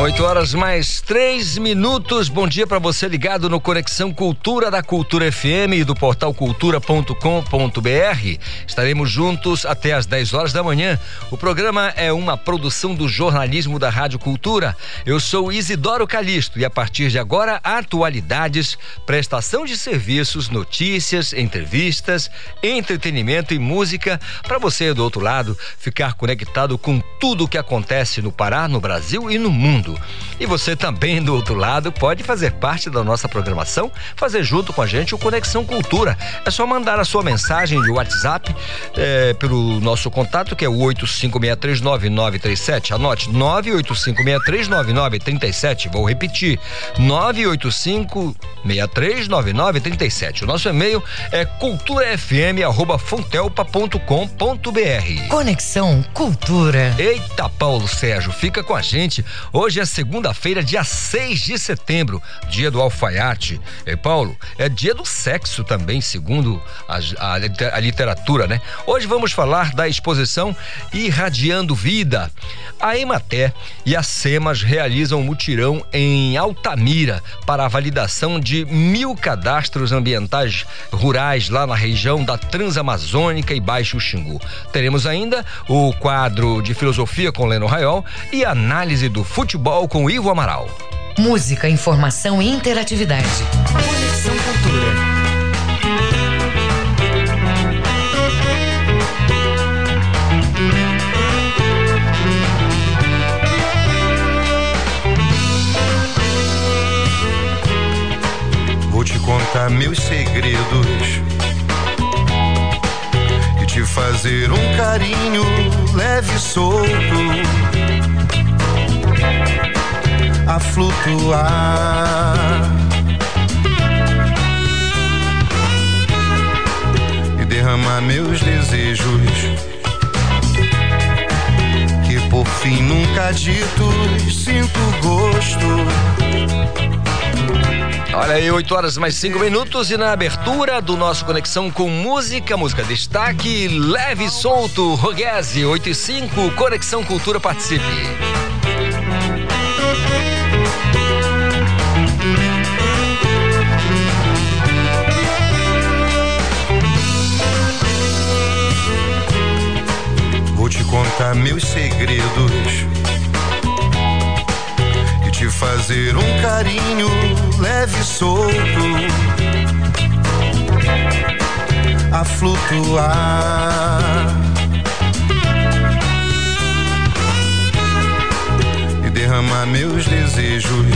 8 horas mais 3 minutos. Bom dia para você ligado no Conexão Cultura da Cultura FM e do portal cultura.com.br. Estaremos juntos até às 10 horas da manhã. O programa é uma produção do jornalismo da Rádio Cultura. Eu sou Isidoro Calixto e a partir de agora, atualidades, prestação de serviços, notícias, entrevistas, entretenimento e música para você do outro lado ficar conectado com tudo o que acontece no Pará, no Brasil e no mundo. E você também do outro lado pode fazer parte da nossa programação, fazer junto com a gente o Conexão Cultura. É só mandar a sua mensagem de WhatsApp é, pelo nosso contato que é o 85639937. Anote 985639937. Vou repetir 985639937. O nosso e-mail é culturafm@fontelpa.com.br. Conexão Cultura. Eita, Paulo Sérgio, fica com a gente. Hoje é segunda-feira, dia 6 de setembro, dia do alfaiate. E Paulo, é dia do sexo também, segundo a, a, a literatura, né? Hoje vamos falar da exposição Irradiando Vida. A Ematé e a SEMAS realizam mutirão em Altamira para a validação de mil cadastros ambientais rurais lá na região da Transamazônica e Baixo Xingu. Teremos ainda o quadro de filosofia com Leno Raiol e análise do futebol com Ivo Amaral. Música, informação e interatividade. Conexão Cultura. Vou te contar meus segredos e te fazer um carinho leve e solto a flutuar e derramar meus desejos que por fim nunca ditos sinto gosto. Olha aí, 8 horas mais 5 minutos e na abertura do nosso Conexão com Música, música destaque, leve e solto, Roguese, 8 e 5, Conexão Cultura participe. Contar meus segredos. E te fazer um carinho leve e solto. A flutuar. E derramar meus desejos.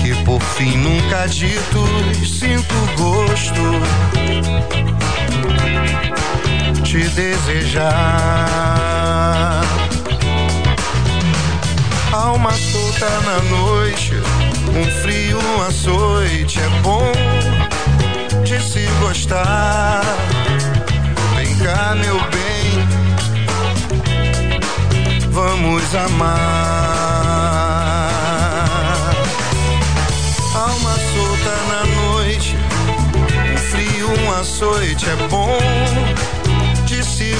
Que por fim nunca ditos sinto gosto te desejar. Alma solta na noite, um frio, açoite é bom de se gostar. Vem cá, meu bem, vamos amar. Alma solta na noite, um frio, açoite é bom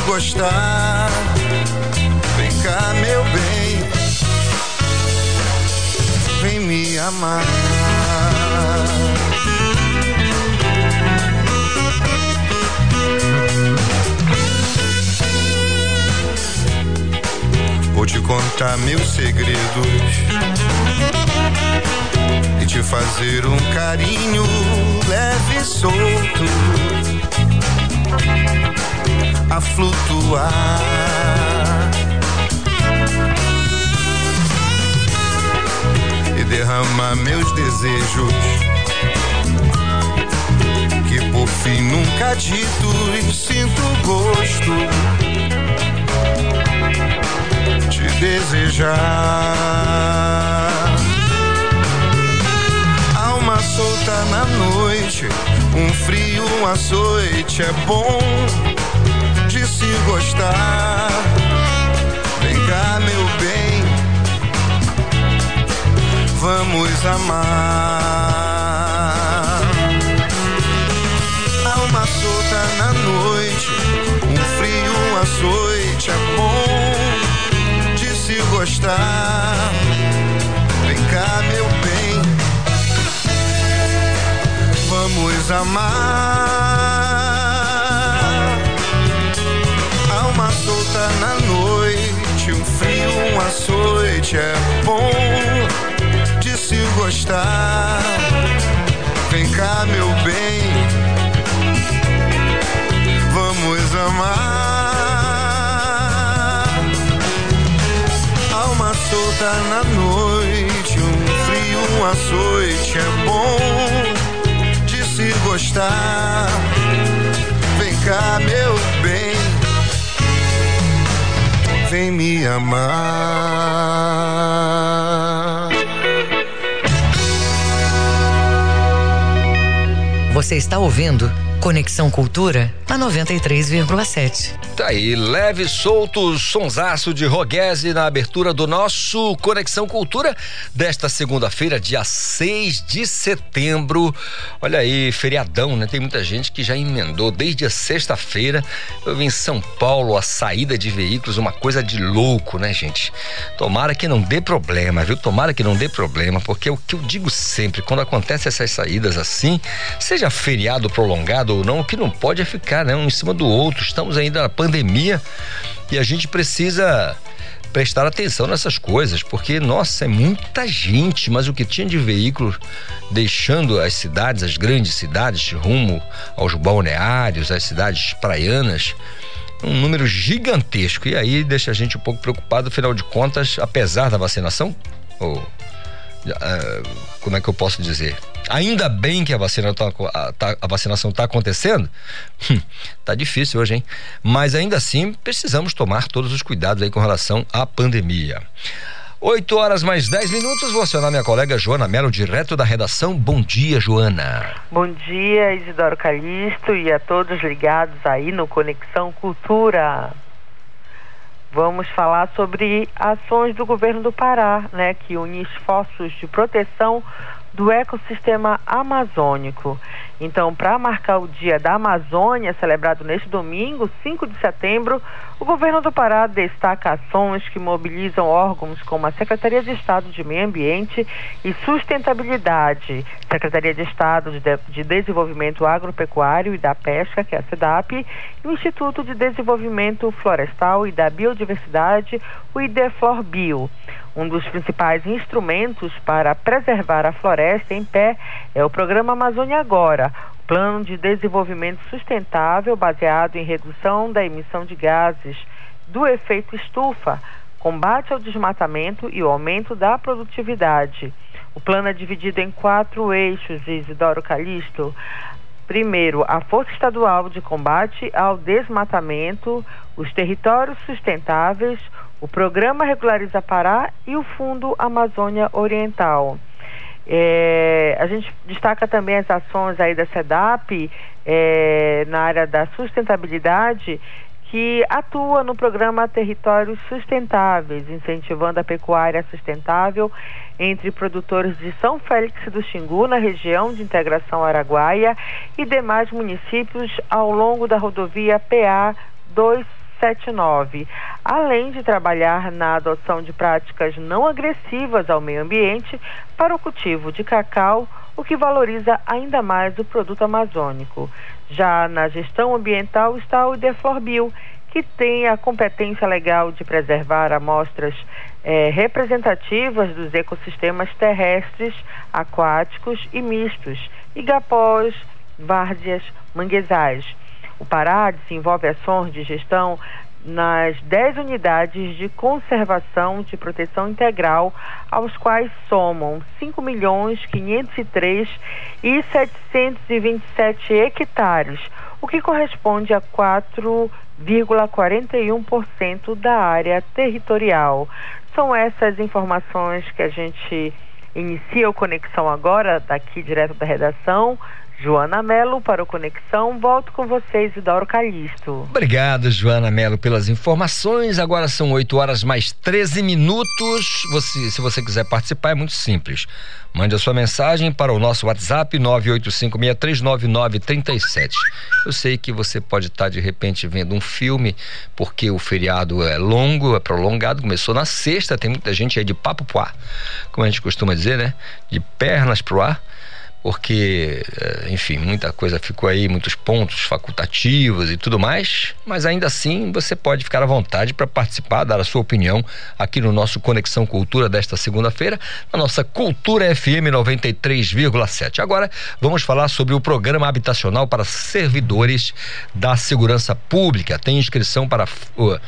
gostar. Vem cá, meu bem, vem me amar. Vou te contar meus segredos e te fazer um carinho leve e solto a flutuar. E derramar meus desejos, que por fim nunca ditos sinto gosto de desejar. Alma solta na noite, um frio, um açoite é bom se gostar. Vem cá, meu bem, vamos amar. Alma solta na noite, um frio, açoite é bom de se gostar. Vem cá, meu bem, vamos amar. Solta na noite, um frio, um açoite é bom de se gostar. Vem cá, meu bem, vamos amar. Alma solta na noite, um frio, um açoite é bom de se gostar. Vem cá, meu bem, vem me amar. Você está ouvindo Conexão Cultura na 93,7. Tá aí, leve solto, sonsaço de Roguese na abertura do nosso Conexão Cultura desta segunda-feira, dia 6 de setembro. Olha aí, feriadão, né? Tem muita gente que já emendou desde a sexta-feira. Eu vi em São Paulo a saída de veículos, uma coisa de louco, né, gente? Tomara que não dê problema, viu? Tomara que não dê problema, porque é o que eu digo sempre, quando acontece essas saídas assim, seja feriado prolongado ou não, o que não pode é ficar, né, um em cima do outro. Estamos ainda na pandemia e a gente precisa prestar atenção nessas coisas, porque nossa, é muita gente, mas o que tinha de veículos deixando as cidades, as grandes cidades, rumo aos balneários, às cidades praianas, um número gigantesco. E aí deixa a gente um pouco preocupado, afinal de contas, apesar da vacinação, ou Uh, como é que eu posso dizer? Ainda bem que a, vacina tá, a, tá, a vacinação está acontecendo. Hum, tá difícil hoje, hein? Mas ainda assim precisamos tomar todos os cuidados aí com relação à pandemia. 8 horas mais 10 minutos, vou acionar minha colega Joana Melo, direto da redação. Bom dia, Joana. Bom dia, Isidoro Calixto e a todos ligados aí no Conexão Cultura. Vamos falar sobre ações do governo do Pará, né, que une esforços de proteção do ecossistema amazônico. Então, para marcar o Dia da Amazônia, celebrado neste domingo, 5 de setembro, o governo do Pará destaca ações que mobilizam órgãos como a Secretaria de Estado de Meio Ambiente e Sustentabilidade, Secretaria de Estado de, de Desenvolvimento Agropecuário e da Pesca, que é a SEDAP, e o Instituto de Desenvolvimento Florestal e da Biodiversidade, o IDEFLOR Bio. Um dos principais instrumentos para preservar a floresta em pé é o Programa Amazônia Agora, plano de desenvolvimento sustentável baseado em redução da emissão de gases do efeito estufa, combate ao desmatamento e o aumento da produtividade. O plano é dividido em quatro eixos, Isidoro Calixto. Primeiro, a Força Estadual de Combate ao Desmatamento, os territórios sustentáveis, o Programa Regulariza Pará e o Fundo Amazônia Oriental. É, a gente destaca também as ações aí da SEDAP é, na área da sustentabilidade, que atua no programa Territórios Sustentáveis, incentivando a pecuária sustentável entre produtores de São Félix do Xingu, na região de integração araguaia, e demais municípios ao longo da rodovia PA 2 79, além de trabalhar na adoção de práticas não agressivas ao meio ambiente para o cultivo de cacau, o que valoriza ainda mais o produto amazônico. Já na gestão ambiental está o Ideflorbio, que tem a competência legal de preservar amostras eh, representativas dos ecossistemas terrestres, aquáticos e mistos, igapós, várzeas, manguezais. O Pará desenvolve ações de gestão nas 10 unidades de conservação de proteção integral, aos quais somam 5 milhões 503 e 727 hectares, o que corresponde a 4,41% da área territorial. São essas informações que a gente inicia o Conexão agora, daqui direto da redação, Joana Melo para o Conexão. Volto com vocês, Idauro Calixto. Obrigado, Joana Melo, pelas informações. Agora são 8 horas mais 13 minutos. Você, se você quiser participar, é muito simples. Mande a sua mensagem para o nosso WhatsApp 985639937. Eu sei que você pode estar de repente vendo um filme, porque o feriado é longo, é prolongado, começou na sexta, tem muita gente aí de papo pro ar, como a gente costuma dizer, né? De pernas pro ar porque, eh, enfim, muita coisa ficou aí, muitos pontos facultativos e tudo mais, mas ainda assim você pode ficar à vontade para participar, dar a sua opinião aqui no nosso Conexão Cultura desta segunda-feira, na nossa Cultura FM 93,7. Agora vamos falar sobre o programa habitacional para servidores da segurança pública. Tem inscrição para uh,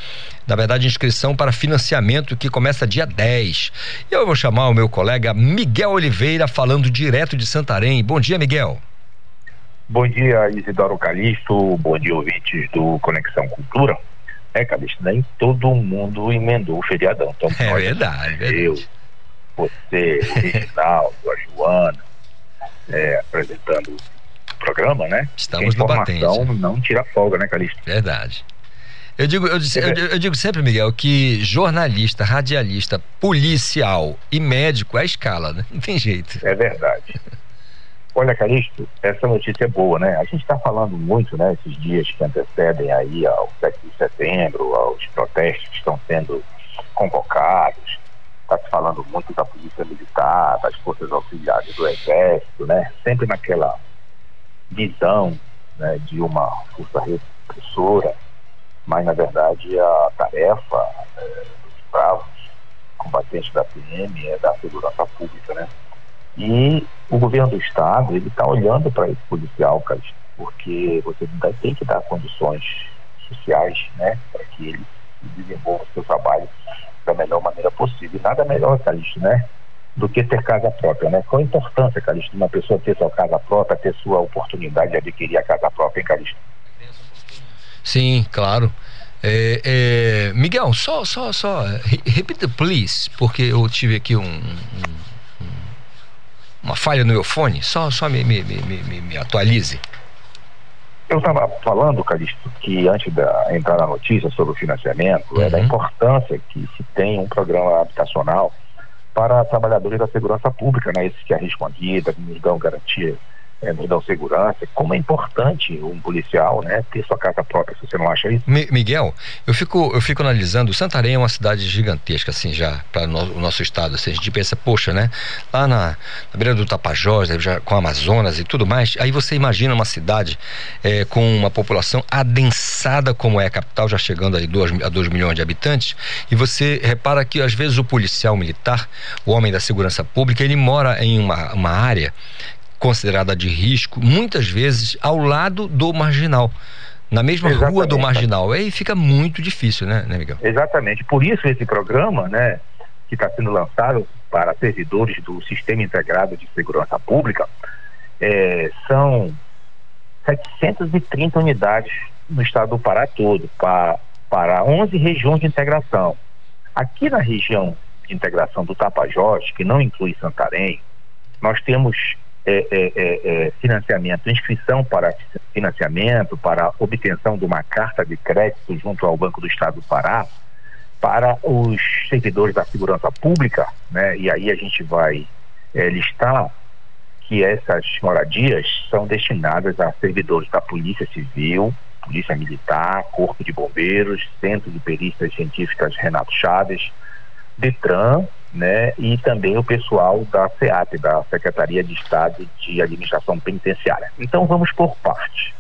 na verdade, inscrição para financiamento que começa dia 10. E eu vou chamar o meu colega Miguel Oliveira, falando direto de Santarém. Bom dia, Miguel. Bom dia, Isidoro Calixto. Bom dia, ouvintes do Conexão Cultura. É, Calixto, nem todo mundo emendou o feriadão. Então, é verdade, verdade. Eu, você, o Reginaldo, a Joana, é, apresentando o programa, né? Estamos no batente. não tira folga, né, Calixto? Verdade. Eu digo, eu, eu, eu, digo sempre, Miguel, que jornalista, radialista, policial e médico é a escala, né? Não tem jeito. É verdade. Olha, Calixto, essa notícia é boa, né? A gente está falando muito, né, esses dias que antecedem aí ao 7 de setembro, aos protestos que estão sendo convocados. Está se falando muito da polícia militar, das forças auxiliares do exército, né? Sempre naquela visão né, de uma força repressora mas na verdade a tarefa é, dos bravos combatentes da PM é da segurança pública, né? E o governo do estado ele está olhando para esse policial, cara, porque você tem que dar condições sociais, né, para que ele desenvolva o seu trabalho da melhor maneira possível. E nada melhor, Calixto, né? Do que ter casa própria, né? Qual a importância, Calixto, de uma pessoa ter sua casa própria, ter sua oportunidade de adquirir a casa própria, hein, Calixto? Sim, claro. É, é, Miguel, só, só, só, repita, please, porque eu tive aqui um, um, uma falha no meu fone. Só, só me, me, me, me atualize. Eu estava falando, Calixto, que antes da entrar na notícia sobre o financiamento, uhum. é da uhum. importância que se tem um programa habitacional para trabalhadores da segurança pública, né? Esses que arriscam a vida, que nos dão garantia é, nos dão segurança, como é importante um policial, né, ter sua casa própria, se você não acha isso? Miguel, eu fico, eu fico analisando, Santarém é uma cidade gigantesca, assim, já, para no, o nosso estado, assim, a gente pensa, poxa, né, lá na, na beira do Tapajós, já com Amazonas e tudo mais, aí você imagina uma cidade é, com uma população adensada como é a capital, já chegando aí dois, a 2 milhões de habitantes, e você repara que às vezes o policial militar, o homem da segurança pública, ele mora em uma, uma área considerada de risco, muitas vezes ao lado do marginal. Na mesma Exatamente. rua do marginal. Aí fica muito difícil, né, né, Miguel? Exatamente. Por isso esse programa, né, que está sendo lançado para servidores do Sistema Integrado de Segurança Pública, é, são 730 unidades no estado do Pará todo, para, para 11 regiões de integração. Aqui na região de integração do Tapajós, que não inclui Santarém, nós temos é, é, é, é, financiamento, inscrição para financiamento, para obtenção de uma carta de crédito junto ao Banco do Estado do Pará, para os servidores da segurança pública, né? E aí a gente vai é, listar que essas moradias são destinadas a servidores da Polícia Civil, Polícia Militar, Corpo de Bombeiros, Centro de Perícias Científicas Renato Chaves, Detran, né, e também o pessoal da SEAP, da Secretaria de Estado de Administração Penitenciária. Então vamos por parte.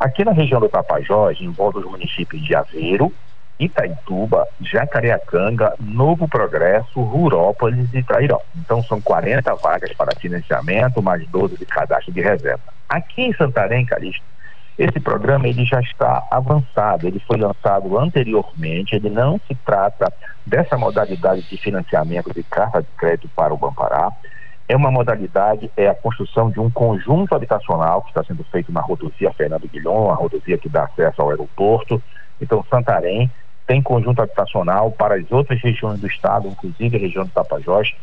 Aqui na região do Tapajós, envolve os municípios de Aveiro, Itaituba, Jacareacanga, Novo Progresso, Rurópolis e Trairão. Então são 40 vagas para financiamento, mais 12 de cadastro de reserva. Aqui em Santarém, Calixto, esse programa ele já está avançado, ele foi lançado anteriormente, ele não se trata dessa modalidade de financiamento de carta de crédito para o Bampará. É uma modalidade, é a construção de um conjunto habitacional que está sendo feito na rodovia Fernando Guilhom, a rodovia que dá acesso ao aeroporto. Então, Santarém tem conjunto habitacional para as outras regiões do estado, inclusive a região do Tapajós,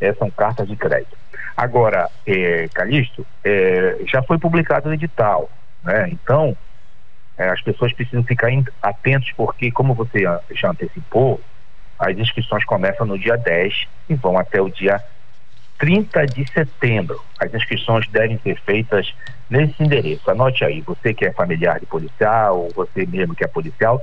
é, são cartas de crédito. Agora, é, Calixto, é, já foi publicado o edital, né? Então, é, as pessoas precisam ficar atentos porque, como você já antecipou, as inscrições começam no dia 10 e vão até o dia 30 de setembro. As inscrições devem ser feitas nesse endereço. Anote aí, você que é familiar de policial, ou você mesmo que é policial,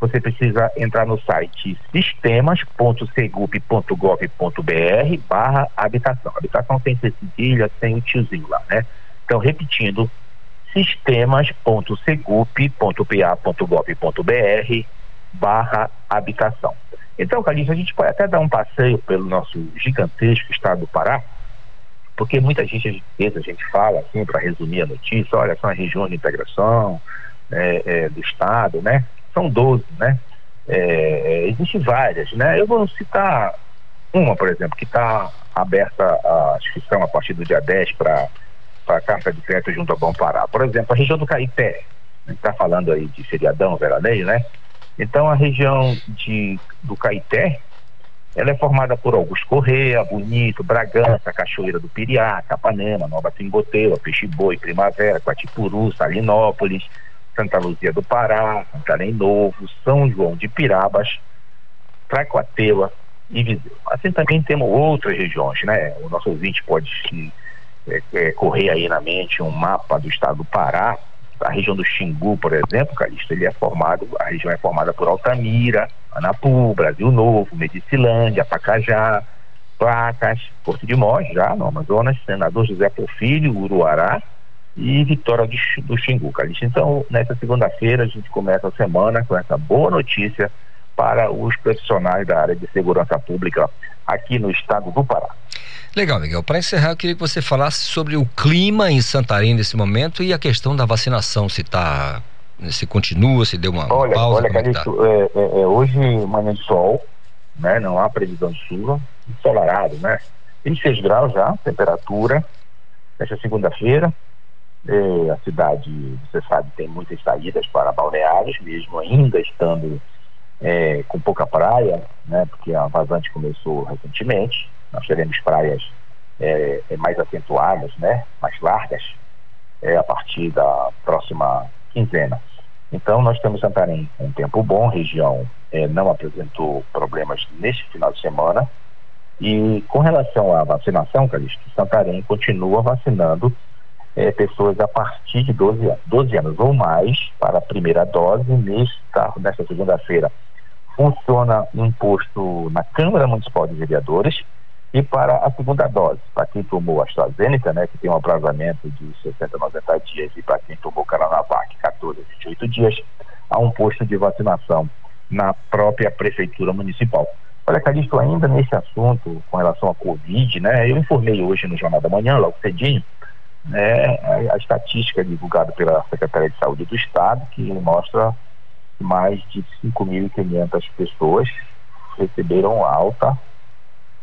você precisa entrar no site sistemas.segup.gov.br barra habitação. Habitação sem ser cedilha, sem o tiozinho lá, né? Então, repetindo, sistemas.segup.pa.gov.br barra habitação. Então, Calixto, a gente pode até dar um passeio pelo nosso gigantesco estado do Pará, porque muita gente, às vezes, a gente fala, assim, para resumir a notícia, olha, são as regiões de integração é, é, do estado, né? São 12, né? É, Existem várias, né? Eu vou citar uma, por exemplo, que está aberta a inscrição a partir do dia 10 para a carta de crédito junto ao Bom Pará. Por exemplo, a região do Caipé, a gente está falando aí de feriadão, veraneio, né? Então a região de, do Caeté, ela é formada por Augusto Correia, Bonito, Bragança, Cachoeira do Piriá, Capanema, Nova Timboteua, Peixe-Boi, Primavera, Quatipuru, Salinópolis, Santa Luzia do Pará, Santarém Novo, São João de Pirabas, Tracoateua e Viseu. Assim também temos outras regiões, né? O nosso ouvinte pode se, é, é, correr aí na mente um mapa do estado do Pará, a região do Xingu, por exemplo, Calixto, ele é formado, a região é formada por Altamira, Anapu, Brasil Novo, Medicilândia, Pacajá, Placas, Porto de Mós, já no Amazonas, Senador José Porfírio, Uruará e Vitória do Xingu, Calixto. Então, nessa segunda-feira, a gente começa a semana com essa boa notícia para os profissionais da área de segurança pública aqui no estado do Pará. Legal, Miguel. Para encerrar, eu queria que você falasse sobre o clima em Santarém nesse momento e a questão da vacinação, se tá, se continua, se deu uma, olha, pausa. Olha, Calixto, tá? é, é, é, hoje manhã de sol, né? Não há previsão de chuva, ensolarado, né? 26 graus já, temperatura. Nesta segunda-feira, é, a cidade, você sabe, tem muitas saídas para balneários, mesmo ainda estando é, com pouca praia, né? Porque a vazante começou recentemente nós teremos praias é, é, mais acentuadas, né, mais largas, é, a partir da próxima quinzena. Então, nós temos Santarém um tempo bom, região é, não apresentou problemas neste final de semana. E com relação à vacinação, Calixto, Santarém continua vacinando é, pessoas a partir de 12 anos, 12 anos ou mais para a primeira dose. Nesta, nesta segunda-feira, funciona um posto na Câmara Municipal de Vereadores e para a segunda dose, para quem tomou a AstraZeneca, né, que tem um aprazo de 60 a 90 dias, e para quem tomou Coronavac, 14 a 28 dias, há um posto de vacinação na própria Prefeitura Municipal. Olha, Calixto, ainda nesse assunto com relação à Covid, né, eu informei hoje no Jornal da Manhã, logo cedinho, né, a, a estatística divulgada pela Secretaria de Saúde do Estado, que mostra mais de 5.500 pessoas receberam alta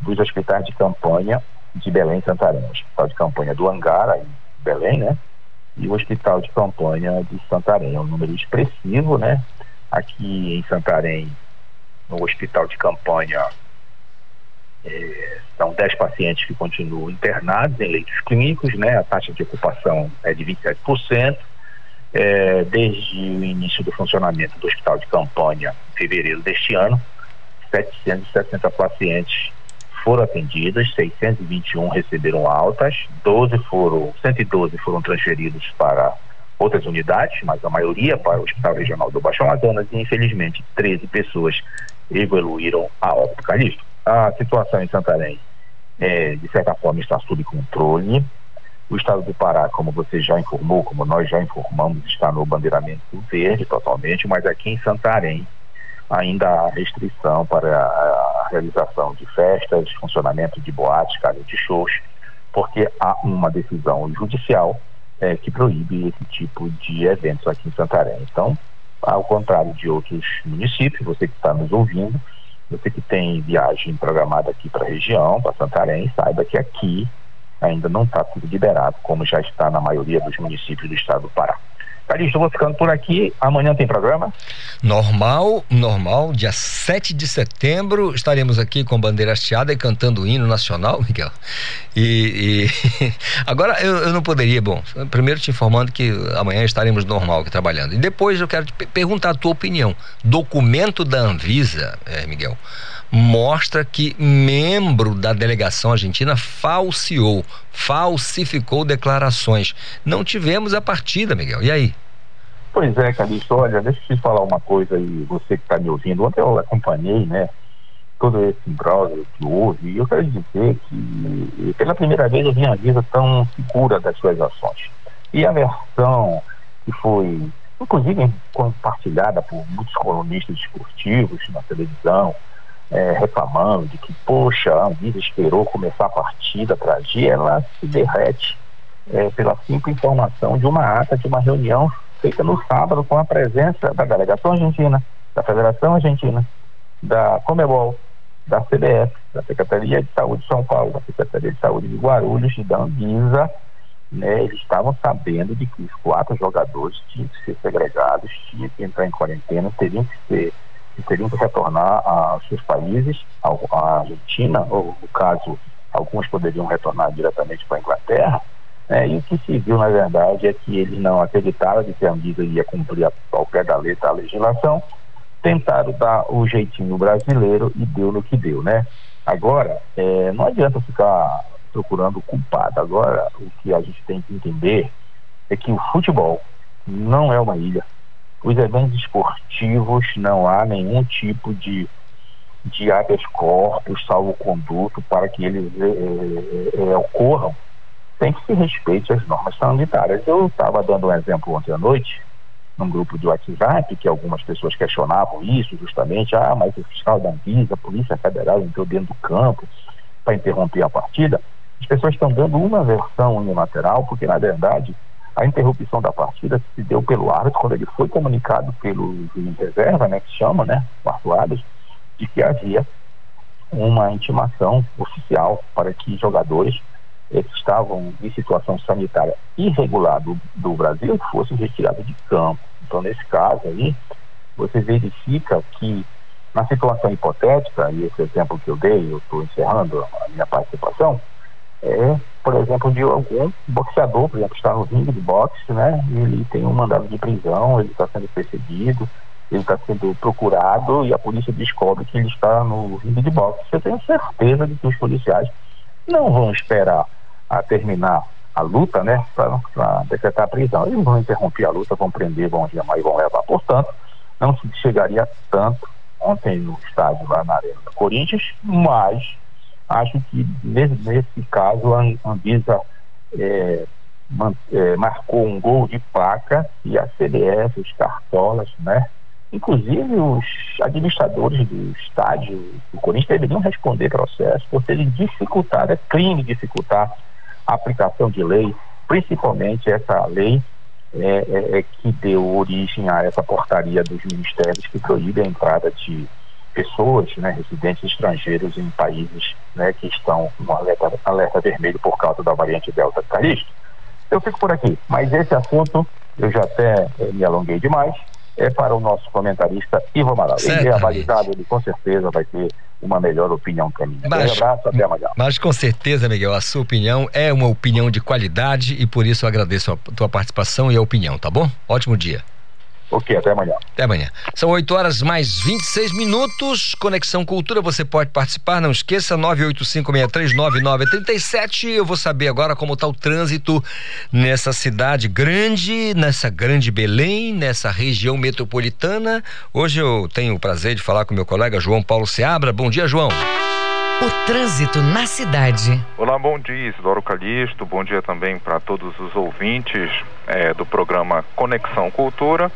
dos hospitais de campanha de Belém e Santarém. O hospital de campanha do Angara, em Belém, né? E o hospital de campanha de Santarém. É um número expressivo, né? Aqui em Santarém, no hospital de campanha, é, são 10 pacientes que continuam internados em leitos clínicos, né? A taxa de ocupação é de 27%. É, desde o início do funcionamento do hospital de campanha, em fevereiro deste ano, 760 pacientes foram atendidas, 621 receberam altas, 12 foram, 112 foram transferidos para outras unidades, mas a maioria para o Hospital Regional do Baixo Amazonas e infelizmente 13 pessoas evoluíram a óbito. Calixto, a situação em Santarém é, de certa forma está sob controle. O estado do Pará, como você já informou, como nós já informamos, está no bandeiramento verde totalmente, mas aqui em Santarém ainda há restrição para a realização de festas, funcionamento de boates, casas de shows, porque há uma decisão judicial é, que proíbe esse tipo de eventos aqui em Santarém. Então, ao contrário de outros municípios, você que está nos ouvindo, você que tem viagem programada aqui para a região, para Santarém, saiba que aqui ainda não está tudo liberado, como já está na maioria dos municípios do estado do Pará. Calixto, vou ficando por aqui. Amanhã tem programa? Normal, normal. Dia 7 de setembro estaremos aqui com bandeira hasteada e cantando o hino nacional, Miguel. E, e... agora eu, eu, não poderia, bom, primeiro te informando que amanhã estaremos normal aqui trabalhando. E depois eu quero te perguntar a tua opinião. Documento da Anvisa, é, Miguel, mostra que membro da delegação argentina falseou, falsificou declarações. Não tivemos a partida, Miguel. E aí? Pois é, Calixto, olha, deixa eu te falar uma coisa aí, você que está me ouvindo. Ontem eu acompanhei, né, todo esse imbróglio que houve, e eu quero dizer que pela primeira vez eu vi a Anvisa tão segura das suas ações. E a versão que foi, inclusive, compartilhada por muitos colunistas esportivos na televisão, é, reclamando de que, poxa, a Anvisa esperou começar a partida para agir, ela se derrete é, pela simples informação de uma ata de uma reunião feita no sábado com a presença da delegação argentina, da Federação Argentina, da Comebol, da CBF, da Secretaria de Saúde de São Paulo, da Secretaria de Saúde de Guarulhos e da Anvisa, né, eles estavam sabendo de que os quatro jogadores tinham que ser segregados, tinham que entrar em quarentena, teriam que ser que teriam que retornar a seus países, a Argentina, ou no caso, alguns poderiam retornar diretamente para a Inglaterra, né, e o que se viu, na verdade, é que eles não acreditaram de que a Anvisa ia cumprir ao pé da letra a legislação, tentaram dar o jeitinho brasileiro e deu no que deu, né? Agora, é, não adianta ficar procurando culpado. Agora, o que a gente tem que entender é que o futebol não é uma ilha os eventos esportivos não há nenhum tipo de, de habeas corpus, salvo-conduto, para que eles é, é, ocorram, tem que se respeite as normas sanitárias. Eu estava dando um exemplo ontem à noite, num grupo de WhatsApp, que algumas pessoas questionavam isso justamente, ah, mas o fiscal da Anvisa, a Polícia Federal entrou dentro do campo para interromper a partida. As pessoas estão dando uma versão unilateral, porque na verdade a interrupção da partida se deu pelo árbitro quando ele foi comunicado pelo juiz reserva, né, que chama, né, quarto árbitro, de que havia uma intimação oficial para que jogadores eh, que estavam em situação sanitária irregular do, do Brasil fossem retirados de campo. Então, nesse caso aí, você verifica que na situação hipotética, e esse exemplo que eu dei, eu estou encerrando a minha participação, é, por exemplo, de algum boxeador, por exemplo, está no ringue de boxe, né? Ele tem um mandado de prisão, ele está sendo perseguido, ele está sendo procurado e a polícia descobre que ele está no ringue de boxe. Eu tenho certeza de que os policiais não vão esperar a terminar a luta, né, para decretar a prisão. Eles vão interromper a luta, vão prender, vão chamar e vão levar. Portanto, não se chegaria tanto ontem no estádio lá na Arena do Corinthians, mas Acho que nesse, caso a Anvisa é, é, marcou um gol de placa e a CDF, os cartolas, né? Inclusive os administradores do estádio do Corinthians deveriam responder processo por terem dificultado, é crime dificultar a aplicação de lei, principalmente essa lei é, é, é que deu origem a essa portaria dos ministérios que proíbe a entrada de pessoas, né, residentes estrangeiros em países né, que estão no alerta, alerta vermelho por causa da variante Delta Calixto. Eu fico por aqui, mas esse assunto eu já até eh, me alonguei demais. É para o nosso comentarista Ivo Amaral. Ele é avalizado, ele com certeza vai ter uma melhor opinião que a minha. Mas, um abraço, até amanhã. Mas com certeza, Miguel, a sua opinião é uma opinião de qualidade e por isso eu agradeço a tua participação e a opinião, tá bom? Ótimo dia. Ok, até amanhã. Até amanhã. São 8 horas mais 26 minutos. Conexão Cultura, você pode participar, não esqueça, 985639937. Eu vou saber agora como está o trânsito nessa cidade grande, nessa grande Belém, nessa região metropolitana. Hoje eu tenho o prazer de falar com meu colega João Paulo Seabra. Bom dia, João. O trânsito na cidade. Olá, bom dia, Isidoro Calixto. Bom dia também para todos os ouvintes é, do programa Conexão Cultura.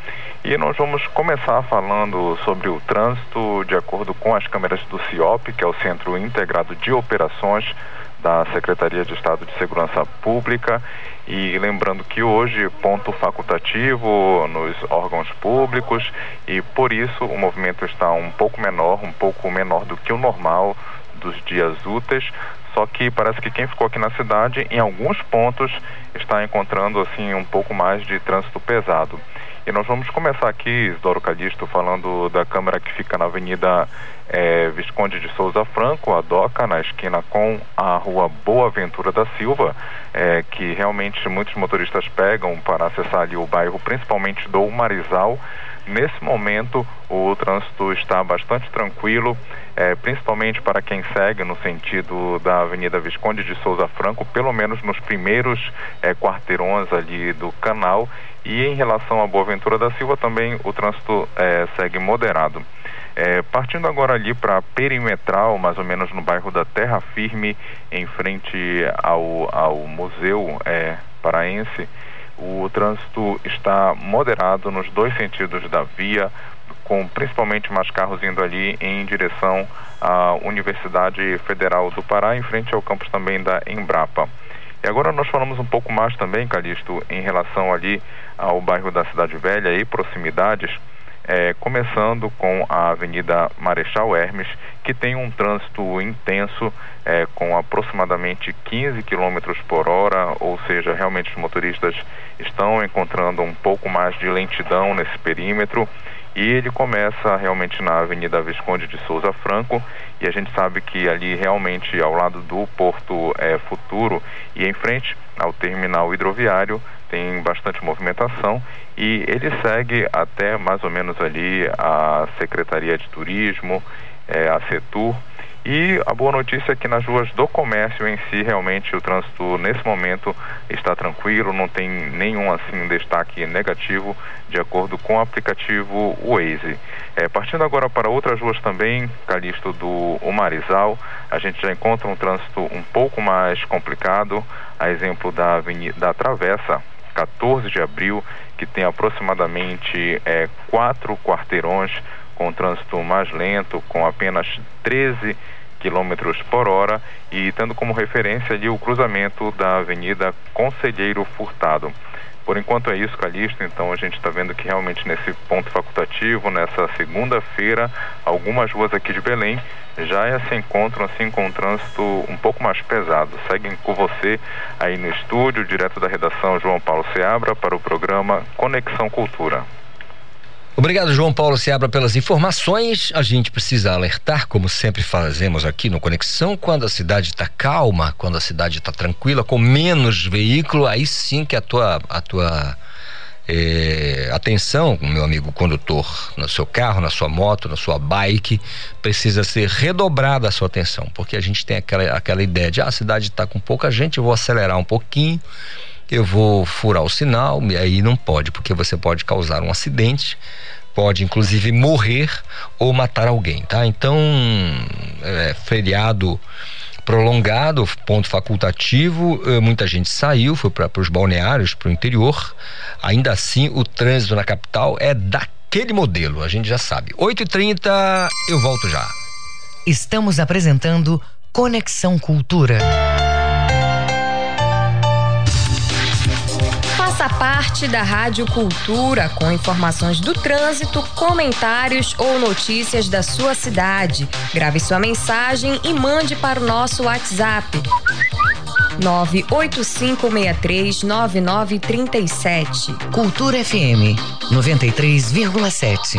E nós vamos começar falando sobre o trânsito de acordo com as câmeras do CIOP, que é o Centro Integrado de Operações da Secretaria de Estado de Segurança Pública. E lembrando que hoje, ponto facultativo nos órgãos públicos, e por isso o movimento está um pouco menor, um pouco menor do que o normal dos dias úteis, Só que parece que quem ficou aqui na cidade, em alguns pontos, está encontrando assim um pouco mais de trânsito pesado. E nós vamos começar aqui, Isidoro Calixto, falando da câmera que fica na Avenida é, Visconde de Souza Franco, a DOCA, na esquina com a rua Boa Ventura da Silva, é, que realmente muitos motoristas pegam para acessar ali o bairro, principalmente do Marizal. Nesse momento, o trânsito está bastante tranquilo, é, principalmente para quem segue no sentido da Avenida Visconde de Souza Franco, pelo menos nos primeiros é, quarteirões ali do canal. E em relação a Boaventura da Silva, também o trânsito é, segue moderado. É, partindo agora ali para Perimetral, mais ou menos no bairro da Terra Firme, em frente ao, ao Museu é, Paraense, o trânsito está moderado nos dois sentidos da via, com principalmente mais carros indo ali em direção à Universidade Federal do Pará, em frente ao campus também da Embrapa. E agora nós falamos um pouco mais também, Calixto, em relação ali ao bairro da Cidade Velha e proximidades é, começando com a Avenida Marechal Hermes, que tem um trânsito intenso, é, com aproximadamente 15 km por hora, ou seja, realmente os motoristas estão encontrando um pouco mais de lentidão nesse perímetro. E ele começa realmente na Avenida Visconde de Souza Franco, e a gente sabe que ali realmente ao lado do Porto é, Futuro e em frente ao terminal hidroviário tem bastante movimentação e ele segue até mais ou menos ali a Secretaria de Turismo, é, a Setur. E a boa notícia é que nas ruas do comércio em si, realmente o trânsito nesse momento está tranquilo, não tem nenhum assim destaque negativo, de acordo com o aplicativo Waze. É, partindo agora para outras ruas também, Calixto do Marizal, a gente já encontra um trânsito um pouco mais complicado, a exemplo da, avenida, da Travessa 14 de abril, que tem aproximadamente é, quatro quarteirões com trânsito mais lento, com apenas 13 quilômetros por hora e tendo como referência ali o cruzamento da Avenida Conselheiro Furtado. Por enquanto é isso, Calixto. Então a gente está vendo que realmente nesse ponto facultativo, nessa segunda-feira, algumas ruas aqui de Belém já se encontram assim com um trânsito um pouco mais pesado. Seguem com você aí no estúdio, direto da redação João Paulo Seabra, para o programa Conexão Cultura. Obrigado, João Paulo Seabra, pelas informações. A gente precisa alertar, como sempre fazemos aqui no Conexão, quando a cidade está calma, quando a cidade está tranquila, com menos veículo, aí sim que a tua, a tua é, atenção, meu amigo condutor, no seu carro, na sua moto, na sua bike, precisa ser redobrada a sua atenção, porque a gente tem aquela, aquela ideia de ah, a cidade está com pouca gente, eu vou acelerar um pouquinho eu vou furar o sinal, e aí não pode, porque você pode causar um acidente, pode inclusive morrer ou matar alguém, tá? Então, é, feriado prolongado, ponto facultativo, eh, muita gente saiu, foi para os balneários, para o interior. Ainda assim, o trânsito na capital é daquele modelo, a gente já sabe. 8h30, eu volto já. Estamos apresentando Conexão Cultura. Faça parte da Rádio Cultura com informações do trânsito, comentários ou notícias da sua cidade. Grave sua mensagem e mande para o nosso WhatsApp. 985639937. Cultura FM 93,7.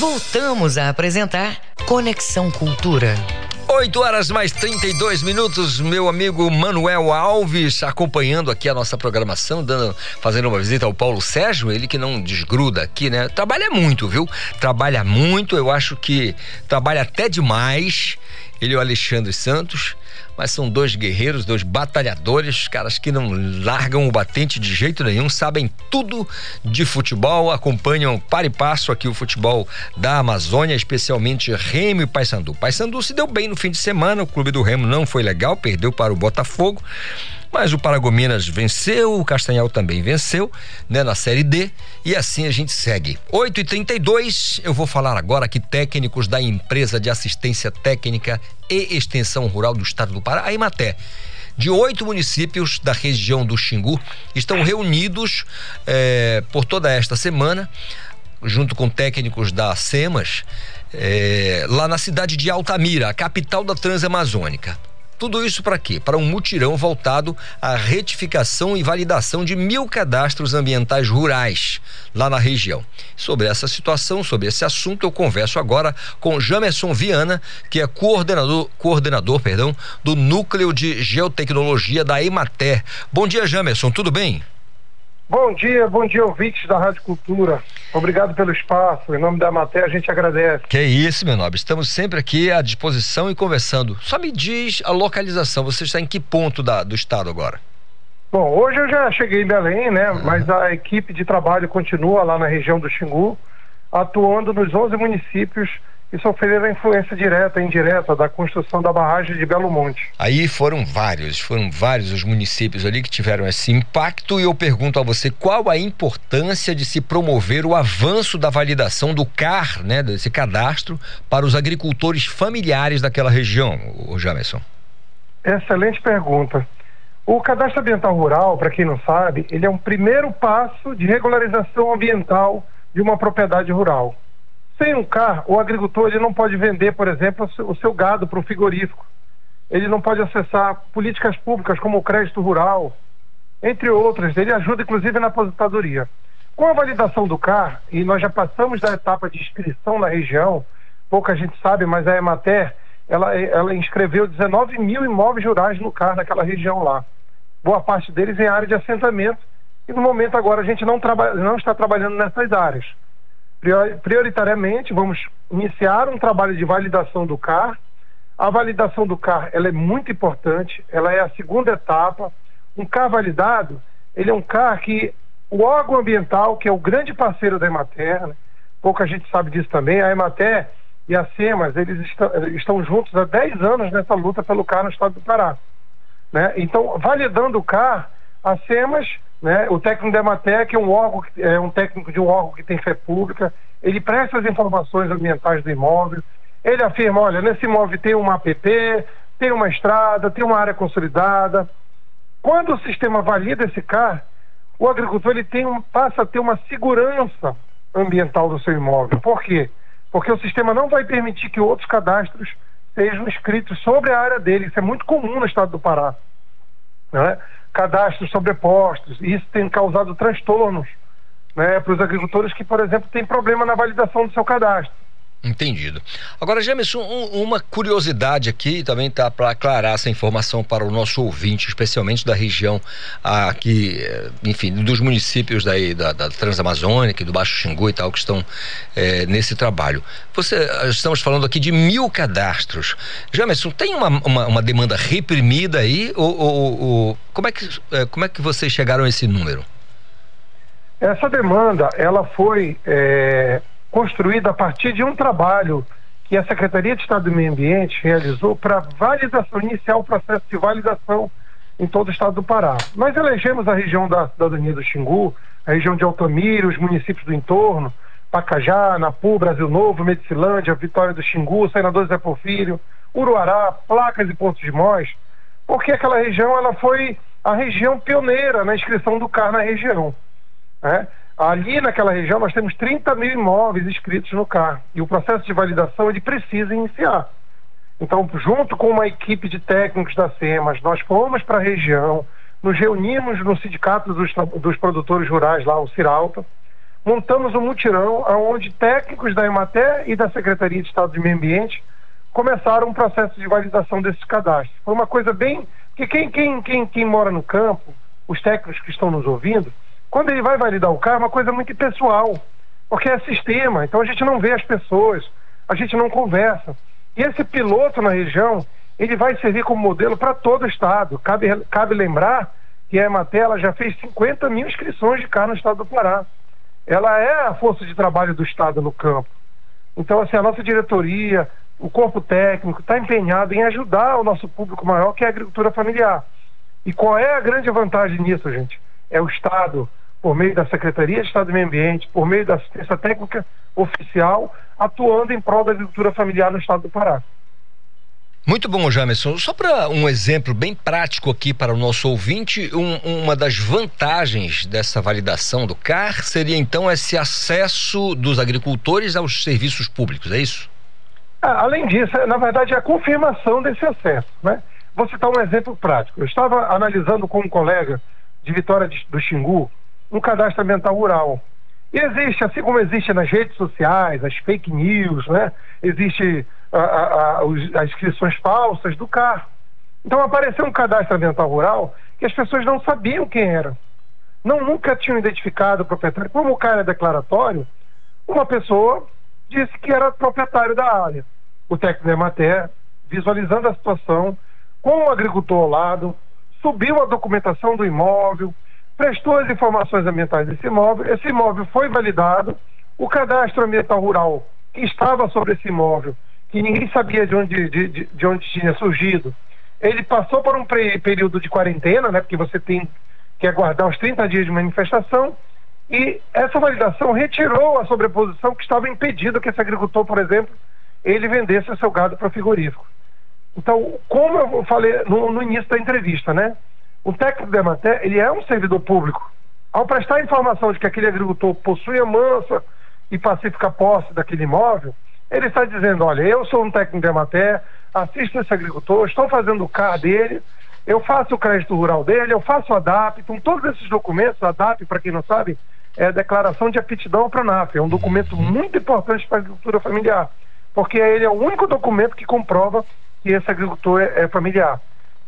Voltamos a apresentar Conexão Cultura. 8 horas mais 32 minutos, meu amigo Manuel Alves acompanhando aqui a nossa programação, dando, fazendo uma visita ao Paulo Sérgio, ele que não desgruda aqui, né? Trabalha muito, viu? Trabalha muito, eu acho que trabalha até demais ele e o Alexandre Santos, mas são dois guerreiros, dois batalhadores, caras que não largam o batente de jeito nenhum, sabem tudo de futebol, acompanham para e passo aqui o futebol da Amazônia, especialmente Remo e Paysandu. Paysandu se deu bem no fim de semana, o clube do Remo não foi legal, perdeu para o Botafogo. Mas o Paragominas venceu, o Castanhal também venceu, né, na Série D, e assim a gente segue. 8 e 32 eu vou falar agora que técnicos da empresa de assistência técnica e extensão rural do estado do Pará, a Imaté, de oito municípios da região do Xingu estão reunidos eh, por toda esta semana, junto com técnicos da SEMAS, eh, lá na cidade de Altamira, a capital da Transamazônica. Tudo isso para quê? Para um mutirão voltado à retificação e validação de mil cadastros ambientais rurais lá na região. Sobre essa situação, sobre esse assunto, eu converso agora com Jamerson Viana, que é coordenador, coordenador perdão, do Núcleo de Geotecnologia da Emater. Bom dia, Jamerson, tudo bem? Bom dia, bom dia, ouvintes da Rádio Cultura. Obrigado pelo espaço. Em nome da Maté, a gente agradece. Que isso, meu nobre. Estamos sempre aqui à disposição e conversando. Só me diz a localização. Você está em que ponto da, do estado agora? Bom, hoje eu já cheguei em Belém, né? Uhum. Mas a equipe de trabalho continua lá na região do Xingu, atuando nos 11 municípios e sofreram a influência direta e indireta da construção da barragem de Belo Monte. Aí foram vários, foram vários os municípios ali que tiveram esse impacto e eu pergunto a você qual a importância de se promover o avanço da validação do CAR, né, desse cadastro, para os agricultores familiares daquela região, o Jamerson? Excelente pergunta. O cadastro ambiental rural, para quem não sabe, ele é um primeiro passo de regularização ambiental de uma propriedade rural. Sem um CAR, o agricultor ele não pode vender, por exemplo, o seu gado para o frigorífico. Ele não pode acessar políticas públicas como o crédito rural, entre outras. Ele ajuda, inclusive, na aposentadoria. Com a validação do CAR, e nós já passamos da etapa de inscrição na região, pouca gente sabe, mas a Emater, ela, ela inscreveu 19 mil imóveis rurais no CAR naquela região lá. Boa parte deles em área de assentamento, e no momento agora a gente não, traba, não está trabalhando nessas áreas prioritariamente vamos iniciar um trabalho de validação do CAR. A validação do CAR ela é muito importante, ela é a segunda etapa. Um CAR validado, ele é um CAR que o órgão ambiental, que é o grande parceiro da Emater, né? pouca gente sabe disso também, a Emater e a SEMAS, eles estão, estão juntos há 10 anos nessa luta pelo CAR no estado do Pará. Né? Então, validando o CAR, a SEMAS né? O técnico da Ematec é um órgão, é um técnico de um órgão que tem fé pública, ele presta as informações ambientais do imóvel, ele afirma, olha, nesse imóvel tem uma APP, tem uma estrada, tem uma área consolidada. Quando o sistema valida esse CAR, o agricultor ele tem um, passa a ter uma segurança ambiental do seu imóvel. Por quê? Porque o sistema não vai permitir que outros cadastros sejam escritos sobre a área dele. Isso é muito comum no estado do Pará. Né? Cadastros sobrepostos, isso tem causado transtornos né, para os agricultores que, por exemplo, têm problema na validação do seu cadastro. Entendido. Agora, Jamerson, um, uma curiosidade aqui também tá para aclarar essa informação para o nosso ouvinte, especialmente da região aqui, eh, enfim, dos municípios daí da, da Transamazônica, do Baixo Xingu e tal, que estão é, nesse trabalho. Você, estamos falando aqui de mil cadastros. Jamerson, tem uma, uma, uma demanda reprimida aí? Ou, ou, ou, como, é que, como é que vocês chegaram a esse número? Essa demanda, ela foi é, construída a partir de um trabalho que a Secretaria de Estado do Meio Ambiente realizou para validação, iniciar o processo de validação em todo o estado do Pará. Nós elegemos a região da cidadania do Xingu, a região de Altamira, os municípios do entorno, Pacajá, Napu, Brasil Novo, Medicilândia, Vitória do Xingu, Senador Zé Porfírio, Uruará, Placas e Pontos de Mós, porque aquela região ela foi a região pioneira na inscrição do CAR na região. Né? Ali naquela região nós temos 30 mil imóveis inscritos no CAR e o processo de validação ele precisa iniciar. Então, junto com uma equipe de técnicos da SEMAS, nós fomos para a região, nos reunimos no sindicato dos, dos produtores rurais lá, o Ciralta, montamos um mutirão onde técnicos da Emater e da Secretaria de Estado de Meio Ambiente começaram um processo de validação desses cadastros. Foi uma coisa bem... que quem, quem, quem, quem mora no campo, os técnicos que estão nos ouvindo, quando ele vai validar o carro, é uma coisa muito pessoal, porque é sistema, então a gente não vê as pessoas, a gente não conversa. E esse piloto na região, ele vai servir como modelo para todo o estado. Cabe, cabe lembrar que a Emater já fez 50 mil inscrições de carro no estado do Pará. Ela é a força de trabalho do estado no campo. Então, assim, a nossa diretoria, o corpo técnico está empenhado em ajudar o nosso público maior, que é a agricultura familiar. E qual é a grande vantagem nisso, gente? É o Estado, por meio da Secretaria de Estado do Meio Ambiente, por meio da assistência técnica oficial, atuando em prol da agricultura familiar no Estado do Pará. Muito bom, Jamerson. Só para um exemplo bem prático aqui para o nosso ouvinte, um, uma das vantagens dessa validação do CAR seria então esse acesso dos agricultores aos serviços públicos, é isso? Ah, além disso, na verdade, é a confirmação desse acesso. Né? Vou citar um exemplo prático. Eu estava analisando com um colega de Vitória do Xingu um cadastro ambiental rural. E existe, assim como existe nas redes sociais, as fake news, né? existe a, a, a, as inscrições falsas do CAR. Então apareceu um cadastro ambiental rural que as pessoas não sabiam quem era. Não nunca tinham identificado o proprietário. Como o cara é declaratório, uma pessoa disse que era proprietário da área. O técnico da Emater, visualizando a situação, com o agricultor ao lado, subiu a documentação do imóvel, prestou as informações ambientais desse imóvel, esse imóvel foi validado, o cadastro ambiental rural que estava sobre esse imóvel, que ninguém sabia de onde, de, de, de onde tinha surgido, ele passou por um período de quarentena, né, porque você tem que aguardar os 30 dias de manifestação, e essa validação retirou a sobreposição que estava impedindo que esse agricultor, por exemplo, ele vendesse o seu gado para frigorífico. Então, como eu falei no, no, início da entrevista, né? O técnico da Emater, ele é um servidor público. Ao prestar informação de que aquele agricultor possui a mansa e pacífica posse daquele imóvel, ele está dizendo, olha, eu sou um técnico da Emater, assisto esse agricultor, estou fazendo o CAR dele, eu faço o crédito rural dele, eu faço a DAP, então todos esses documentos, a DAP, para quem não sabe, é a declaração de aptidão para a NAF. É um documento muito importante para a agricultura familiar, porque ele é o único documento que comprova que esse agricultor é, é familiar.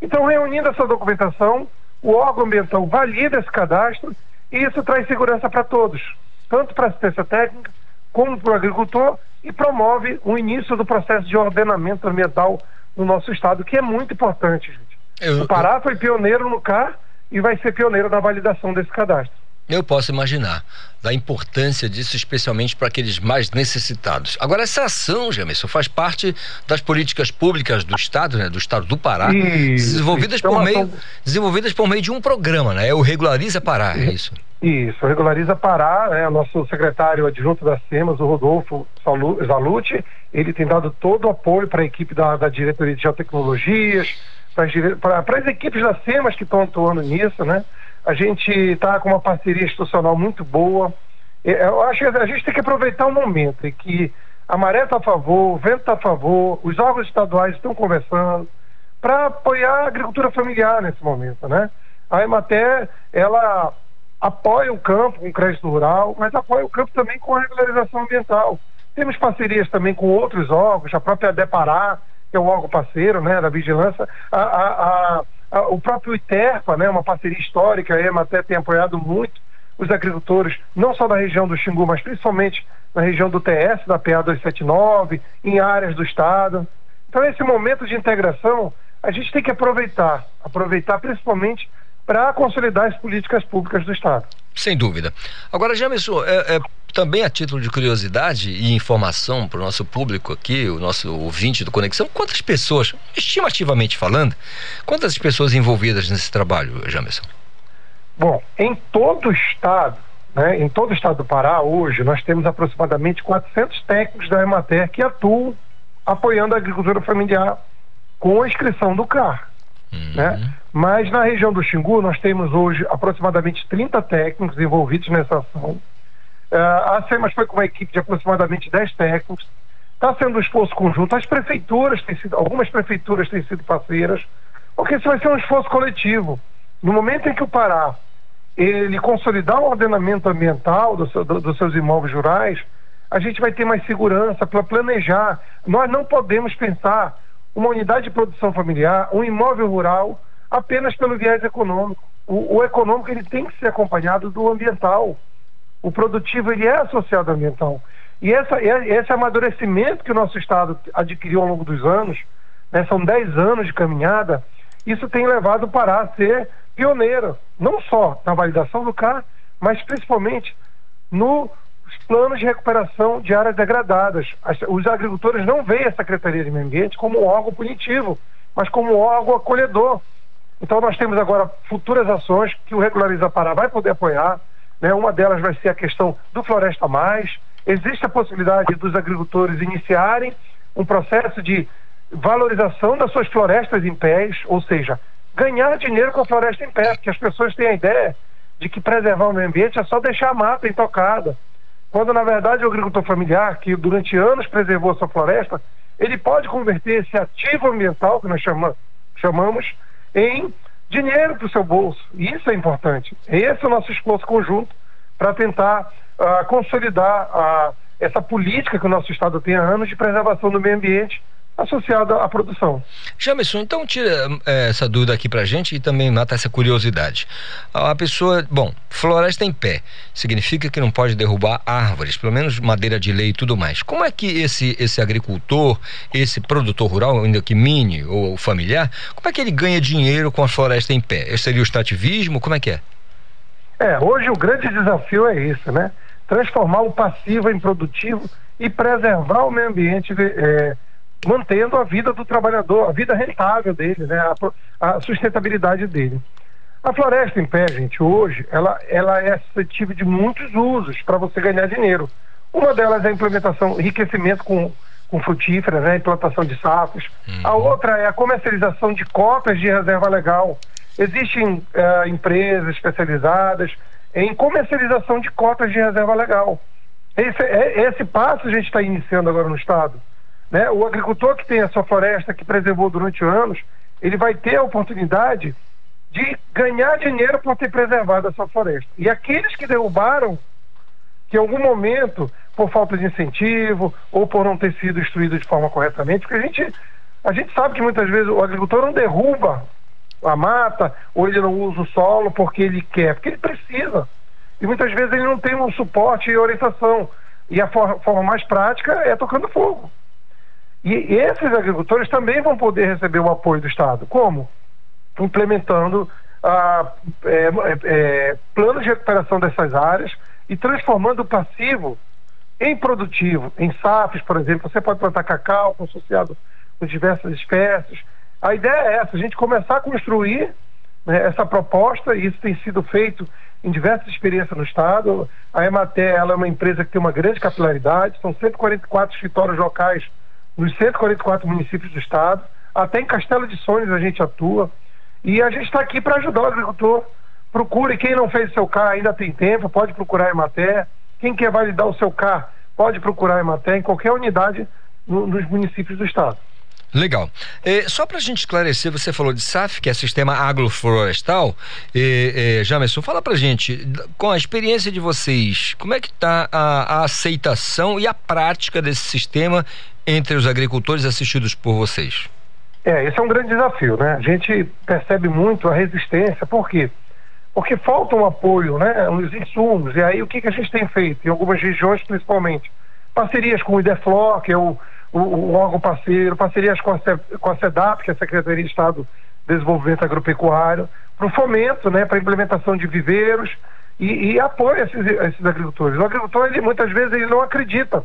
Então, reunindo essa documentação, o órgão ambiental valida esse cadastro e isso traz segurança para todos, tanto para a assistência técnica como para o agricultor e promove o início do processo de ordenamento ambiental no nosso estado, que é muito importante, gente. Eu, o Pará foi pioneiro no CAR e vai ser pioneiro na validação desse cadastro. Eu posso imaginar da importância disso, especialmente para aqueles mais necessitados. Agora, essa ação, Jamerson, faz parte das políticas públicas do Estado, né, do Estado do Pará, isso, desenvolvidas, então, por meio, desenvolvidas por meio de um programa, né? É o Regulariza Pará, é isso? Isso, Regulariza Pará, né, o nosso secretário adjunto das SEMAS, o Rodolfo Zalucci, ele tem dado todo o apoio para a equipe da, da Diretoria de Geotecnologias, para as equipes das SEMAS que estão atuando nisso, né? A gente está com uma parceria institucional muito boa. É, eu acho que a gente tem que aproveitar o momento em que a maré está a favor, o vento está a favor, os órgãos estaduais estão conversando para apoiar a agricultura familiar nesse momento, né? A Emater, ela apoia o campo com crédito rural, mas apoia o campo também com a regularização ambiental. Temos parcerias também com outros órgãos, a própria Depará, que é o órgão parceiro né, da vigilância, a, a, a o próprio ITERPA, né, uma parceria histórica, a EMA até tem apoiado muito os agricultores, não só da região do Xingu, mas principalmente na região do TS, da PA 279, em áreas do Estado. Então, esse momento de integração, a gente tem que aproveitar, aproveitar principalmente para consolidar as políticas públicas do Estado. Sem dúvida. Agora, Jamerson, é, é, também a título de curiosidade e informação para o nosso público aqui, o nosso ouvinte do Conexão, quantas pessoas, estimativamente falando, quantas pessoas envolvidas nesse trabalho, Jamerson? Bom, em todo o estado, né, em todo o estado do Pará, hoje, nós temos aproximadamente 400 técnicos da Emater que atuam apoiando a agricultura familiar com a inscrição do CAR. Uhum. Né? Mas na região do Xingu, nós temos hoje aproximadamente 30 técnicos envolvidos nessa ação. Uh, a SEMAS foi com uma equipe de aproximadamente 10 técnicos. Está sendo um esforço conjunto. As prefeituras têm sido, algumas prefeituras têm sido parceiras, porque isso vai ser um esforço coletivo. No momento em que o Pará ele consolidar o ordenamento ambiental seu, do, dos seus imóveis rurais, a gente vai ter mais segurança para planejar. Nós não podemos pensar uma unidade de produção familiar, um imóvel rural, apenas pelo viés econômico. O, o, econômico ele tem que ser acompanhado do ambiental. O produtivo ele é associado ao ambiental. E essa, esse amadurecimento que o nosso Estado adquiriu ao longo dos anos, né, são 10 anos de caminhada, isso tem levado o Pará a ser pioneiro, não só na validação do CAR, mas principalmente nos planos de recuperação de áreas degradadas. As, os agricultores não veem a Secretaria de Meio Ambiente como um órgão punitivo, mas como um órgão acolhedor. Então nós temos agora futuras ações que o Regulariza Pará vai poder apoiar. Né? Uma delas vai ser a questão do Floresta Mais. Existe a possibilidade dos agricultores iniciarem um processo de valorização das suas florestas em pés, ou seja, ganhar dinheiro com a floresta em pé, porque as pessoas têm a ideia de que preservar o meio ambiente é só deixar a mata intocada. Quando, na verdade, o agricultor familiar, que durante anos preservou a sua floresta, ele pode converter esse ativo ambiental, que nós chama, chamamos, em dinheiro para o seu bolso. E isso é importante. Esse é o nosso esforço conjunto para tentar uh, consolidar uh, essa política que o nosso Estado tem há anos de preservação do meio ambiente associada à produção. Jamerson, então tira é, essa dúvida aqui pra gente e também mata essa curiosidade. A pessoa, bom, floresta em pé, significa que não pode derrubar árvores, pelo menos madeira de lei e tudo mais. Como é que esse, esse agricultor, esse produtor rural, ainda que mini ou familiar, como é que ele ganha dinheiro com a floresta em pé? Esse seria o extrativismo? Como é que é? É, hoje o grande desafio é isso, né? Transformar o passivo em produtivo e preservar o meio ambiente é, mantendo a vida do trabalhador, a vida rentável dele, né? a, a sustentabilidade dele. A floresta em pé, gente, hoje, ela, ela é suscetível de muitos usos para você ganhar dinheiro. Uma delas é a implementação, enriquecimento com, com frutíferas, né? implantação de safos. Uhum. A outra é a comercialização de cotas de reserva legal. Existem uh, empresas especializadas em comercialização de cotas de reserva legal. Esse, é, esse passo a gente está iniciando agora no Estado. Né? O agricultor que tem a sua floresta, que preservou durante anos, ele vai ter a oportunidade de ganhar dinheiro por ter preservado a sua floresta. E aqueles que derrubaram, que em algum momento, por falta de incentivo ou por não ter sido instruído de forma corretamente, porque a gente, a gente sabe que muitas vezes o agricultor não derruba a mata ou ele não usa o solo porque ele quer, porque ele precisa. E muitas vezes ele não tem um suporte e orientação. E a for forma mais prática é tocando fogo. E esses agricultores também vão poder receber o apoio do Estado. Como? Implementando ah, é, é, planos de recuperação dessas áreas e transformando o passivo em produtivo. Em SAFs, por exemplo, você pode plantar cacau associado com diversas espécies. A ideia é essa, a gente começar a construir né, essa proposta, e isso tem sido feito em diversas experiências no Estado. A Emater ela é uma empresa que tem uma grande capilaridade, são 144 escritórios locais nos 144 municípios do estado, até em Castelo de Sonhos a gente atua. E a gente está aqui para ajudar o agricultor. Procure, quem não fez o seu CAR ainda tem tempo, pode procurar a Emater. Quem quer validar o seu CAR, pode procurar a Emater em qualquer unidade no, nos municípios do estado. Legal. É, só para a gente esclarecer, você falou de SAF, que é Sistema Agroflorestal. É, é, Jamerson, fala para gente, com a experiência de vocês, como é que está a, a, aceitação e a prática desse sistema entre os agricultores assistidos por vocês? É, esse é um grande desafio, né? A gente percebe muito a resistência, por quê? Porque falta um apoio, né, nos insumos. E aí o que, que a gente tem feito, em algumas regiões principalmente? Parcerias com o IDEFLOR, que é o, o, o órgão parceiro, parcerias com a, com a SEDAP, que é a Secretaria de Estado de Desenvolvimento Agropecuário, para o fomento, né, para a implementação de viveiros e, e apoio a esses, a esses agricultores. O agricultor, ele, muitas vezes, ele não acredita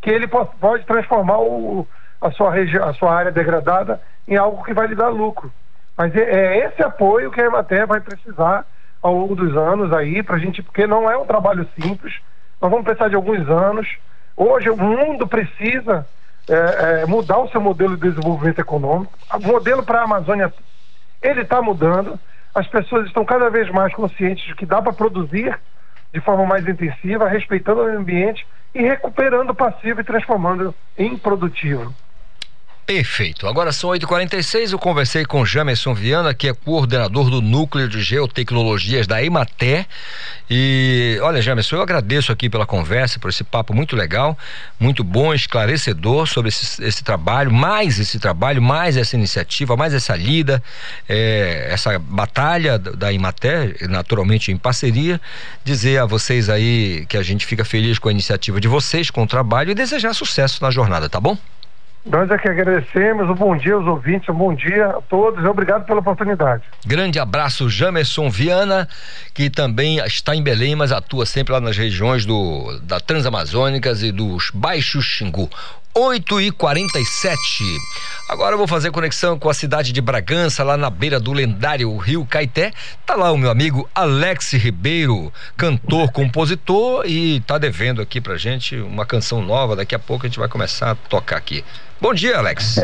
que ele pode transformar o, a, sua região, a sua área degradada em algo que vai lhe dar lucro. Mas é, é esse apoio que a Emater vai precisar ao longo dos anos aí, para a gente, porque não é um trabalho simples, nós vamos precisar de alguns anos. Hoje o mundo precisa é, é, mudar o seu modelo de desenvolvimento econômico. O modelo para a Amazônia, ele está mudando. As pessoas estão cada vez mais conscientes de que dá para produzir de forma mais intensiva, respeitando o ambiente e recuperando o passivo e transformando em produtivo. Perfeito. Agora são 8h46. Eu conversei com Jamerson Viana, que é coordenador do Núcleo de Geotecnologias da Emater. E olha, Jamerson, eu agradeço aqui pela conversa, por esse papo muito legal, muito bom, esclarecedor sobre esse, esse trabalho, mais esse trabalho, mais essa iniciativa, mais essa lida, é, essa batalha da Emater, naturalmente em parceria. Dizer a vocês aí que a gente fica feliz com a iniciativa de vocês, com o trabalho e desejar sucesso na jornada, tá bom? Nós é que agradecemos, um bom dia aos ouvintes, um bom dia a todos obrigado pela oportunidade. Grande abraço, Jamerson Viana, que também está em Belém, mas atua sempre lá nas regiões do, da Transamazônicas e dos Baixos Xingu. 8 e 47 Agora eu vou fazer conexão com a cidade de Bragança, lá na beira do lendário Rio Caeté. Tá lá o meu amigo Alex Ribeiro, cantor, compositor, e tá devendo aqui pra gente uma canção nova. Daqui a pouco a gente vai começar a tocar aqui. Bom dia, Alex.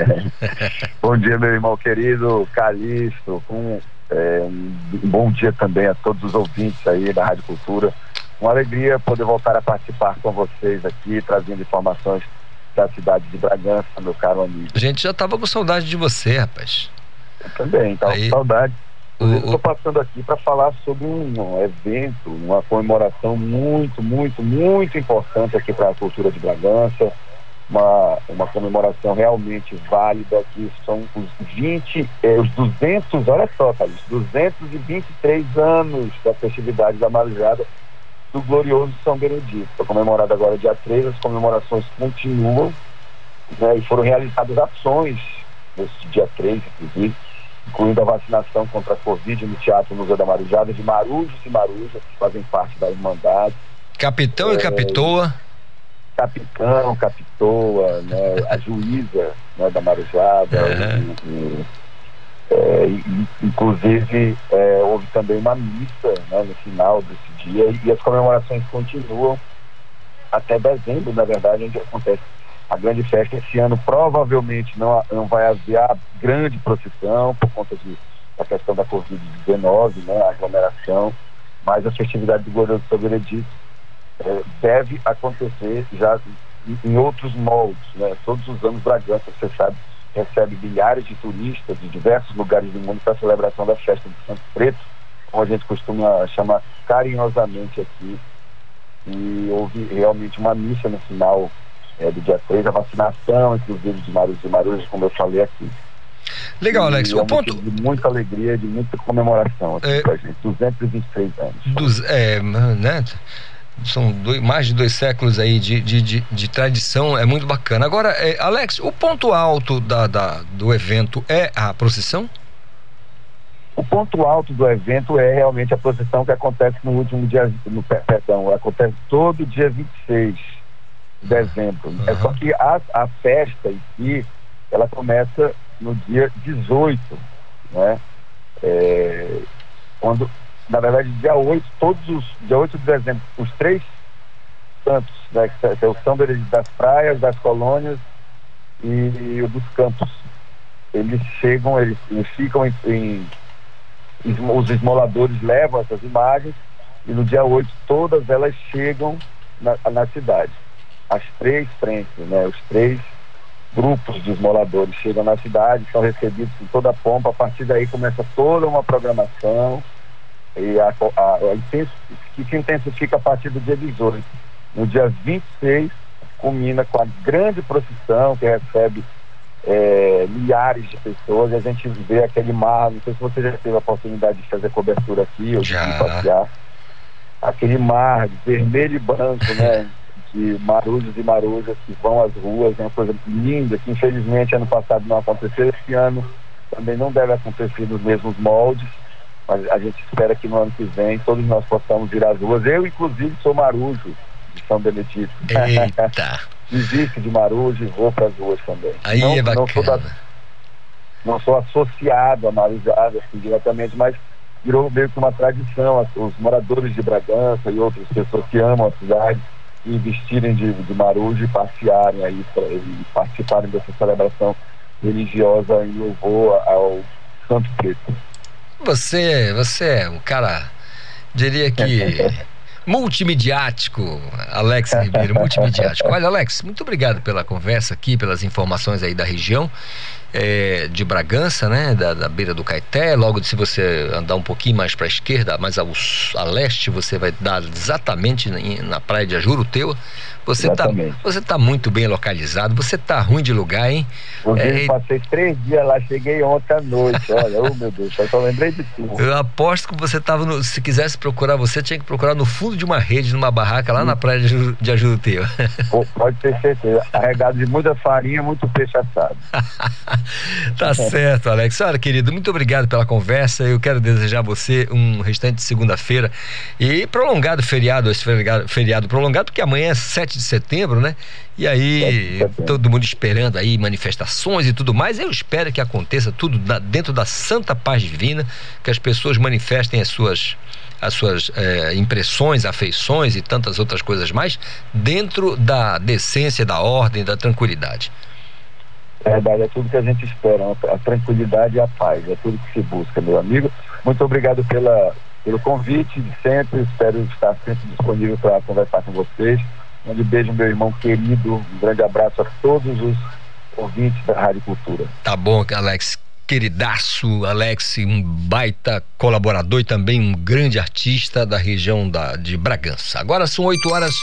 bom dia, meu irmão querido Calixto. Um, é, um bom dia também a todos os ouvintes aí da Rádio Cultura. Uma alegria poder voltar a participar com vocês aqui, trazendo informações da cidade de Bragança, meu caro amigo. A gente já tava com saudade de você, rapaz. Eu também, tava Aí, com saudade. Estou passando aqui para falar sobre um evento, uma comemoração muito, muito, muito importante aqui para a cultura de Bragança. Uma, uma comemoração realmente válida, que são os 20, eh, os 200, olha só, Carlos, 223 anos da festividade da Marujada do glorioso São Benedito. Foi comemorado agora dia 3, as comemorações continuam né, e foram realizadas ações nesse dia 3, inclusive, incluindo a vacinação contra a Covid no Teatro Museu da Marujada de marujos e marujas, que fazem parte da Irmandade. Capitão é, e Capitoa. Capitão, Capitoa, né, a juíza né, da Marujada, o, o, é, inclusive, é, houve também uma missa né, no final desse dia e, as comemorações continuam até dezembro, na verdade, onde acontece a grande festa. Esse ano provavelmente não, não vai haver a grande procissão por conta de, da questão da Covid-19, né, a aglomeração, mas a festividade do Glorioso São Benedito é, deve acontecer já em, em outros moldes. Né? Todos os anos Bragança, você sabe, recebe milhares de turistas de diversos lugares do mundo para a celebração da festa do Santo Preto, como a gente costuma chamar carinhosamente aqui. E houve realmente uma missa no final é, do dia 3, a vacinação, inclusive de Marujos e Marujas, como eu falei aqui. Legal, Alex. E o é ponto. De muita alegria, de muita comemoração aqui é... pra gente. 223 anos. Dos, é, né? São dois, mais de dois séculos aí de, de, de, de tradição, é muito bacana. Agora, é, Alex, o ponto alto da, da, do evento é a procissão? O ponto alto do evento é realmente a procissão que acontece no último dia, no, perdão, acontece todo dia 26 de dezembro. Uhum. É só que a, a festa em si, ela começa no dia 18, né? É, quando na verdade, dia 8, todos os, dia 8 de dezembro, os três santos, né, que é o São Benedito das Praias, das Colônias e o dos Campos. Eles chegam, eles, eles ficam em, em, Os esmoladores levam essas imagens e no dia 8 todas elas chegam na, na cidade. As três frentes, né, os três grupos de esmoladores chegam na cidade, são recebidos com toda a pompa, a partir daí começa toda uma programação e a, a, a, que se intensifica a partir do dia 18. No dia 26, culmina com a grande procissão que recebe é, milhares de pessoas e a gente vê aquele mar, não sei se você já teve a oportunidade de fazer cobertura aqui ou de passear, aquele mar vermelho e branco, né? De marujos e marujas que vão às ruas, é uma coisa linda que infelizmente ano passado não aconteceu, esse ano também não deve acontecer nos mesmos moldes mas a gente espera que no ano que vem todos nós possamos ir às ruas. Eu, inclusive, sou marujo de São Benedito. Eita! Existe de marujo e vou para as ruas também. Aí não, é bacana. Não sou, da, não sou associado a marujada assim, diretamente, mas virou meio que uma tradição. Os moradores de Bragança e outras pessoas que amam a cidade investirem de, de marujo e passearem aí pra, e participarem dessa celebração religiosa em louvor ao Santo Preto. Você, você é um cara, diria que multimediático, Alex Ribeiro, multimediático. Olha, Alex, muito obrigado pela conversa aqui, pelas informações aí da região é, de Bragança, né, da, da, beira do Caeté. Logo, se você andar um pouquinho mais para a esquerda, mais ao, a leste, você vai dar exatamente na, na praia de Ajuruteua. Você está você tá muito bem localizado, você tá ruim de lugar, hein? Eu é, passei três dias lá, cheguei ontem à noite. Olha, oh meu Deus, eu só lembrei de tudo. Eu aposto que você estava no. Se quisesse procurar você, tinha que procurar no fundo de uma rede, numa barraca lá hum. na praia de, de Ajuruteua. Pode ter certeza. Carregado de muita farinha, muito peixe assado. tá certo, Alex. Olha, querido, muito obrigado pela conversa. Eu quero desejar a você um restante de segunda-feira e prolongado feriado, esse feriado, feriado prolongado, porque amanhã é 7 de setembro, né? E aí, todo mundo esperando aí manifestações e tudo mais. Eu espero que aconteça tudo dentro da santa paz divina, que as pessoas manifestem as suas as suas eh, impressões, afeições e tantas outras coisas mais dentro da decência, da ordem, da tranquilidade. É verdade, é tudo que a gente espera, a tranquilidade e a paz, é tudo que se busca, meu amigo. Muito obrigado pela, pelo convite de sempre, espero estar sempre disponível para conversar com vocês. Um beijo, meu irmão querido, um grande abraço a todos os ouvintes da Rádio Cultura. Tá bom, Alex queridaço Alex, um baita colaborador e também um grande artista da região da, de Bragança. Agora são 8 horas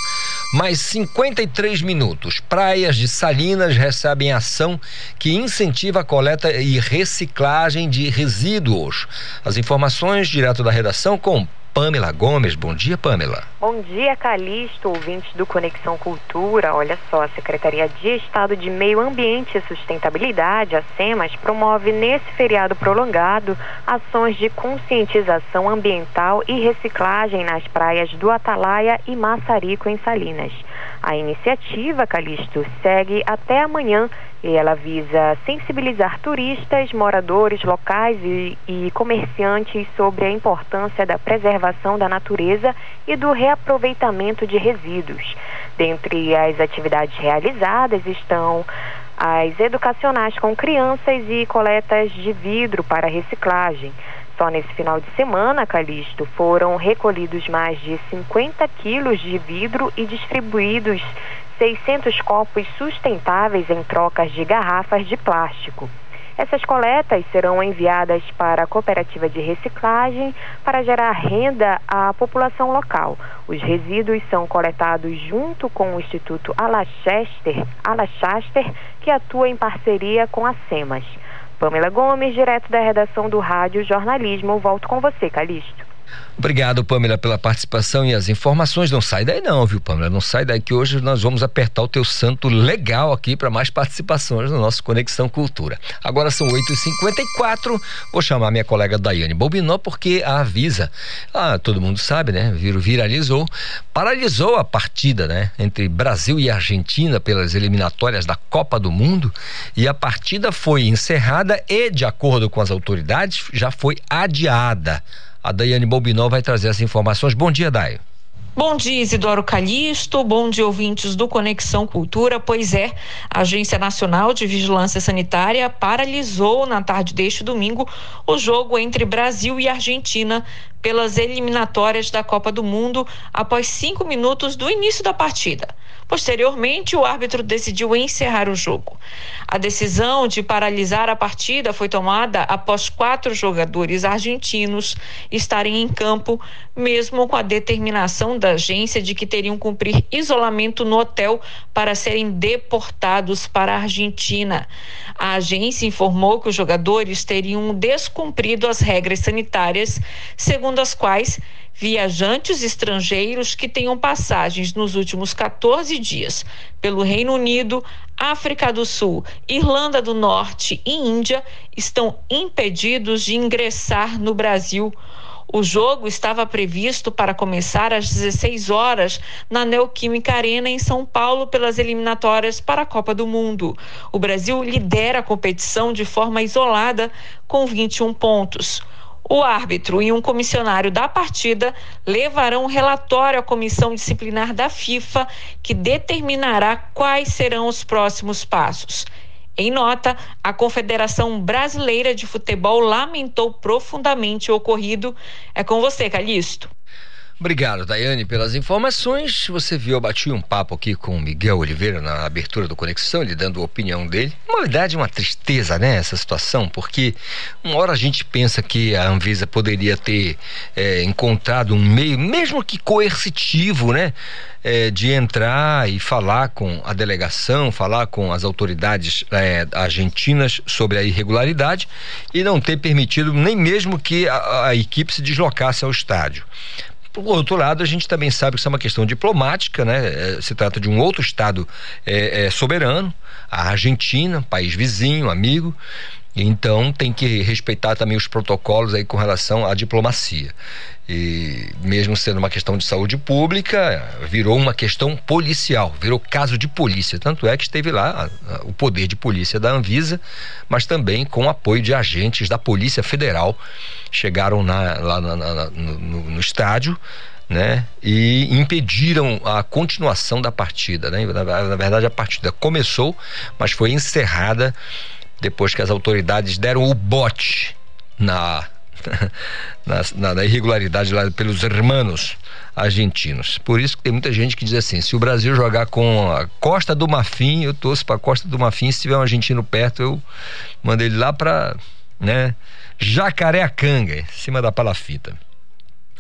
mais 53 minutos. Praias de Salinas recebem ação que incentiva a coleta e reciclagem de resíduos. As informações direto da redação com Pamela Gomes. Bom dia, Pamela. Bom dia, Calixto, ouvintes do Conexão Cultura. Olha só, a Secretaria de Estado de Meio Ambiente e Sustentabilidade, a SEMAS, promove nesse feriado prolongado ações de conscientização ambiental e reciclagem nas praias do Atalaia e Massarico, em Salinas. A iniciativa, Calixto, segue até amanhã e ela visa sensibilizar turistas, moradores locais e, e, comerciantes sobre a importância da preservação da natureza e do reaproveitamento de resíduos. Dentre as atividades realizadas estão as educacionais com crianças e coletas de vidro para reciclagem. Só nesse final de semana, Calixto, foram recolhidos mais de 50 quilos de vidro e distribuídos 600 copos sustentáveis em trocas de garrafas de plástico. Essas coletas serão enviadas para a cooperativa de reciclagem para gerar renda à população local. Os resíduos são coletados junto com o Instituto Alachaster, Alachaster que atua em parceria com a SEMAS. Pamela Gomes, direto da redação do Rádio Jornalismo. Volto com você, Calixto. Obrigado, Pamela, pela participação e as informações. Não sai daí não, viu, Pamela? Não sai daí que hoje nós vamos apertar o teu santo legal aqui para mais participações no nosso Conexão Cultura. Agora são 8h54. Vou chamar minha colega Daiane Bobinó porque a Avisa, ah, todo mundo sabe, né? Viralizou, paralisou a partida, né? Entre Brasil e Argentina pelas eliminatórias da Copa do Mundo e a partida foi encerrada e, de acordo com as autoridades, já foi adiada. A Daiane Bobinó vai trazer as informações. Bom dia, Daio. Bom dia, Isidoro Calixto. Bom dia, ouvintes do Conexão Cultura. Pois é, a Agência Nacional de Vigilância Sanitária paralisou na tarde deste domingo o jogo entre Brasil e Argentina pelas eliminatórias da Copa do Mundo após cinco minutos do início da partida. Posteriormente, o árbitro decidiu encerrar o jogo. A decisão de paralisar a partida foi tomada após quatro jogadores argentinos estarem em campo, mesmo com a determinação da agência de que teriam cumprir isolamento no hotel para serem deportados para a Argentina. A agência informou que os jogadores teriam descumprido as regras sanitárias, segundo as quais viajantes estrangeiros que tenham passagens nos últimos 14 dias pelo Reino Unido, África do Sul, Irlanda do Norte e Índia estão impedidos de ingressar no Brasil. O jogo estava previsto para começar às 16 horas na Neoquímica Arena em São Paulo pelas eliminatórias para a Copa do Mundo. O Brasil lidera a competição de forma isolada com 21 pontos. O árbitro e um comissionário da partida levarão um relatório à comissão disciplinar da FIFA, que determinará quais serão os próximos passos. Em nota, a Confederação Brasileira de Futebol lamentou profundamente o ocorrido. É com você, Calixto. Obrigado, Daiane, pelas informações. Você viu, eu bati um papo aqui com o Miguel Oliveira na abertura do Conexão, ele dando a opinião dele. Uma verdade, uma tristeza, né, essa situação, porque uma hora a gente pensa que a Anvisa poderia ter é, encontrado um meio, mesmo que coercitivo, né, é, de entrar e falar com a delegação, falar com as autoridades é, argentinas sobre a irregularidade e não ter permitido nem mesmo que a, a equipe se deslocasse ao estádio. Por outro lado, a gente também sabe que isso é uma questão diplomática, né? É, se trata de um outro Estado é, é, soberano, a Argentina, país vizinho, amigo, então tem que respeitar também os protocolos aí com relação à diplomacia. E mesmo sendo uma questão de saúde pública, virou uma questão policial, virou caso de polícia. Tanto é que esteve lá a, a, o poder de polícia da Anvisa, mas também com apoio de agentes da Polícia Federal. Chegaram na, lá na, na, no, no estádio né? E impediram a continuação da partida, né? Na, na, verdade, a partida começou, mas foi encerrada depois que as autoridades deram o bote na na, na, na, irregularidade lá pelos hermanos argentinos. Por isso que tem muita gente que diz assim: se o Brasil jogar com a Costa do Marfim, eu torço para a Costa do Marfim. Se tiver um argentino perto, eu mando ele lá para né, Jacareacanga, em cima da palafita.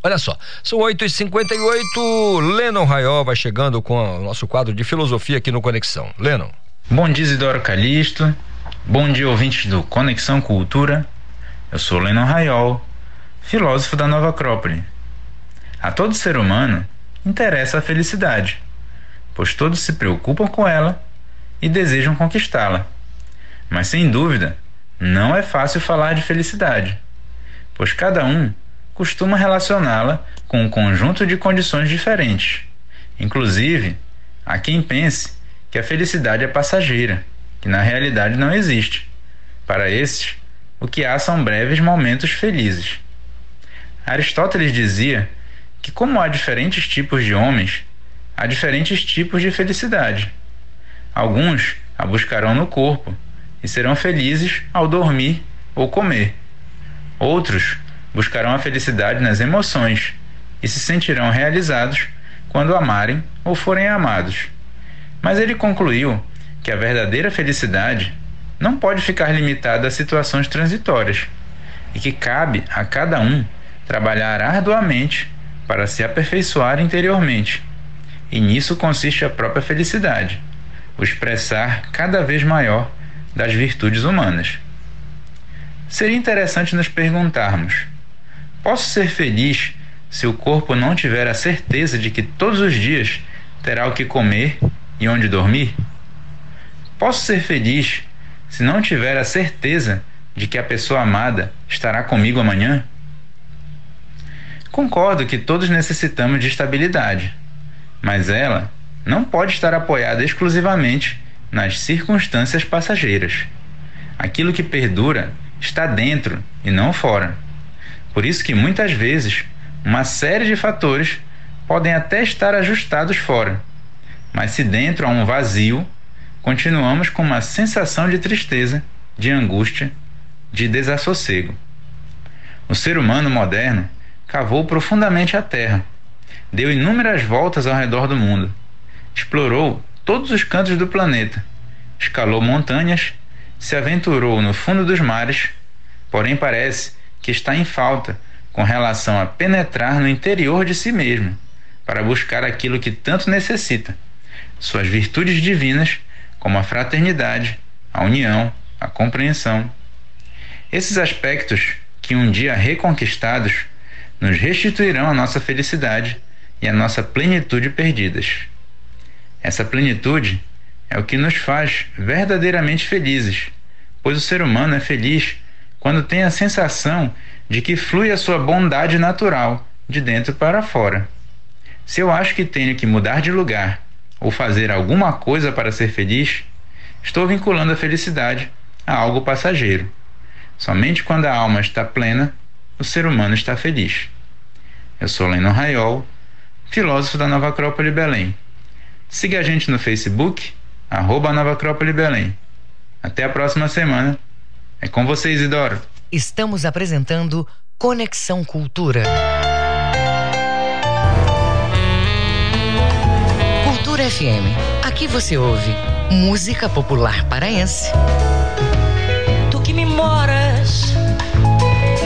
Olha só, são 8h58. Lennon Raiol vai chegando com o nosso quadro de filosofia aqui no Conexão. Lennon. Bom dia, Isidoro Calixto. Bom dia, ouvintes do Conexão Cultura. Eu sou Lennon Raiol, filósofo da Nova Acrópole. A todo ser humano interessa a felicidade, pois todos se preocupam com ela e desejam conquistá-la. Mas sem dúvida, não é fácil falar de felicidade, pois cada um costuma relacioná-la com um conjunto de condições diferentes. Inclusive, há quem pense que a felicidade é passageira que na realidade não existe. Para esses, o que há são breves momentos felizes. Aristóteles dizia que, como há diferentes tipos de homens, há diferentes tipos de felicidade. Alguns a buscarão no corpo e serão felizes ao dormir ou comer. Outros buscarão a felicidade nas emoções e se sentirão realizados quando amarem ou forem amados. Mas ele concluiu que a verdadeira felicidade não pode ficar limitada a situações transitórias e que cabe a cada um trabalhar arduamente para se aperfeiçoar interiormente. E nisso consiste a própria felicidade, o expressar cada vez maior das virtudes humanas. Seria interessante nos perguntarmos: posso ser feliz se o corpo não tiver a certeza de que todos os dias terá o que comer e onde dormir? Posso ser feliz se não tiver a certeza de que a pessoa amada estará comigo amanhã? Concordo que todos necessitamos de estabilidade, mas ela não pode estar apoiada exclusivamente nas circunstâncias passageiras. Aquilo que perdura está dentro e não fora. Por isso que muitas vezes uma série de fatores podem até estar ajustados fora, mas se dentro há um vazio, continuamos com uma sensação de tristeza, de angústia, de desassossego. O ser humano moderno cavou profundamente a Terra, deu inúmeras voltas ao redor do mundo, explorou todos os cantos do planeta, escalou montanhas, se aventurou no fundo dos mares, porém parece que está em falta com relação a penetrar no interior de si mesmo, para buscar aquilo que tanto necessita, suas virtudes divinas como a fraternidade, a união, a compreensão. Esses aspectos, que um dia reconquistados, nos restituirão a nossa felicidade e a nossa plenitude perdidas. Essa plenitude é o que nos faz verdadeiramente felizes, pois o ser humano é feliz quando tem a sensação de que flui a sua bondade natural de dentro para fora. Se eu acho que tenho que mudar de lugar ou fazer alguma coisa para ser feliz, estou vinculando a felicidade a algo passageiro. Somente quando a alma está plena, o ser humano está feliz. Eu sou Leno Raiol, filósofo da Nova Acrópole Belém. Siga a gente no Facebook, arroba Nova Acrópole Belém. Até a próxima semana. É com vocês, Isidoro. Estamos apresentando Conexão Cultura. FM. Aqui você ouve música popular paraense. Tu que me moras,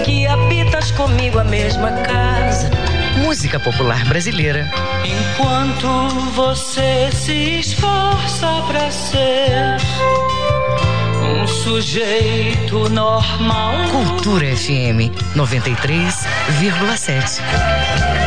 que habitas comigo a mesma casa. Música popular brasileira. Enquanto você se esforça para ser um sujeito normal. Cultura FM 93,7.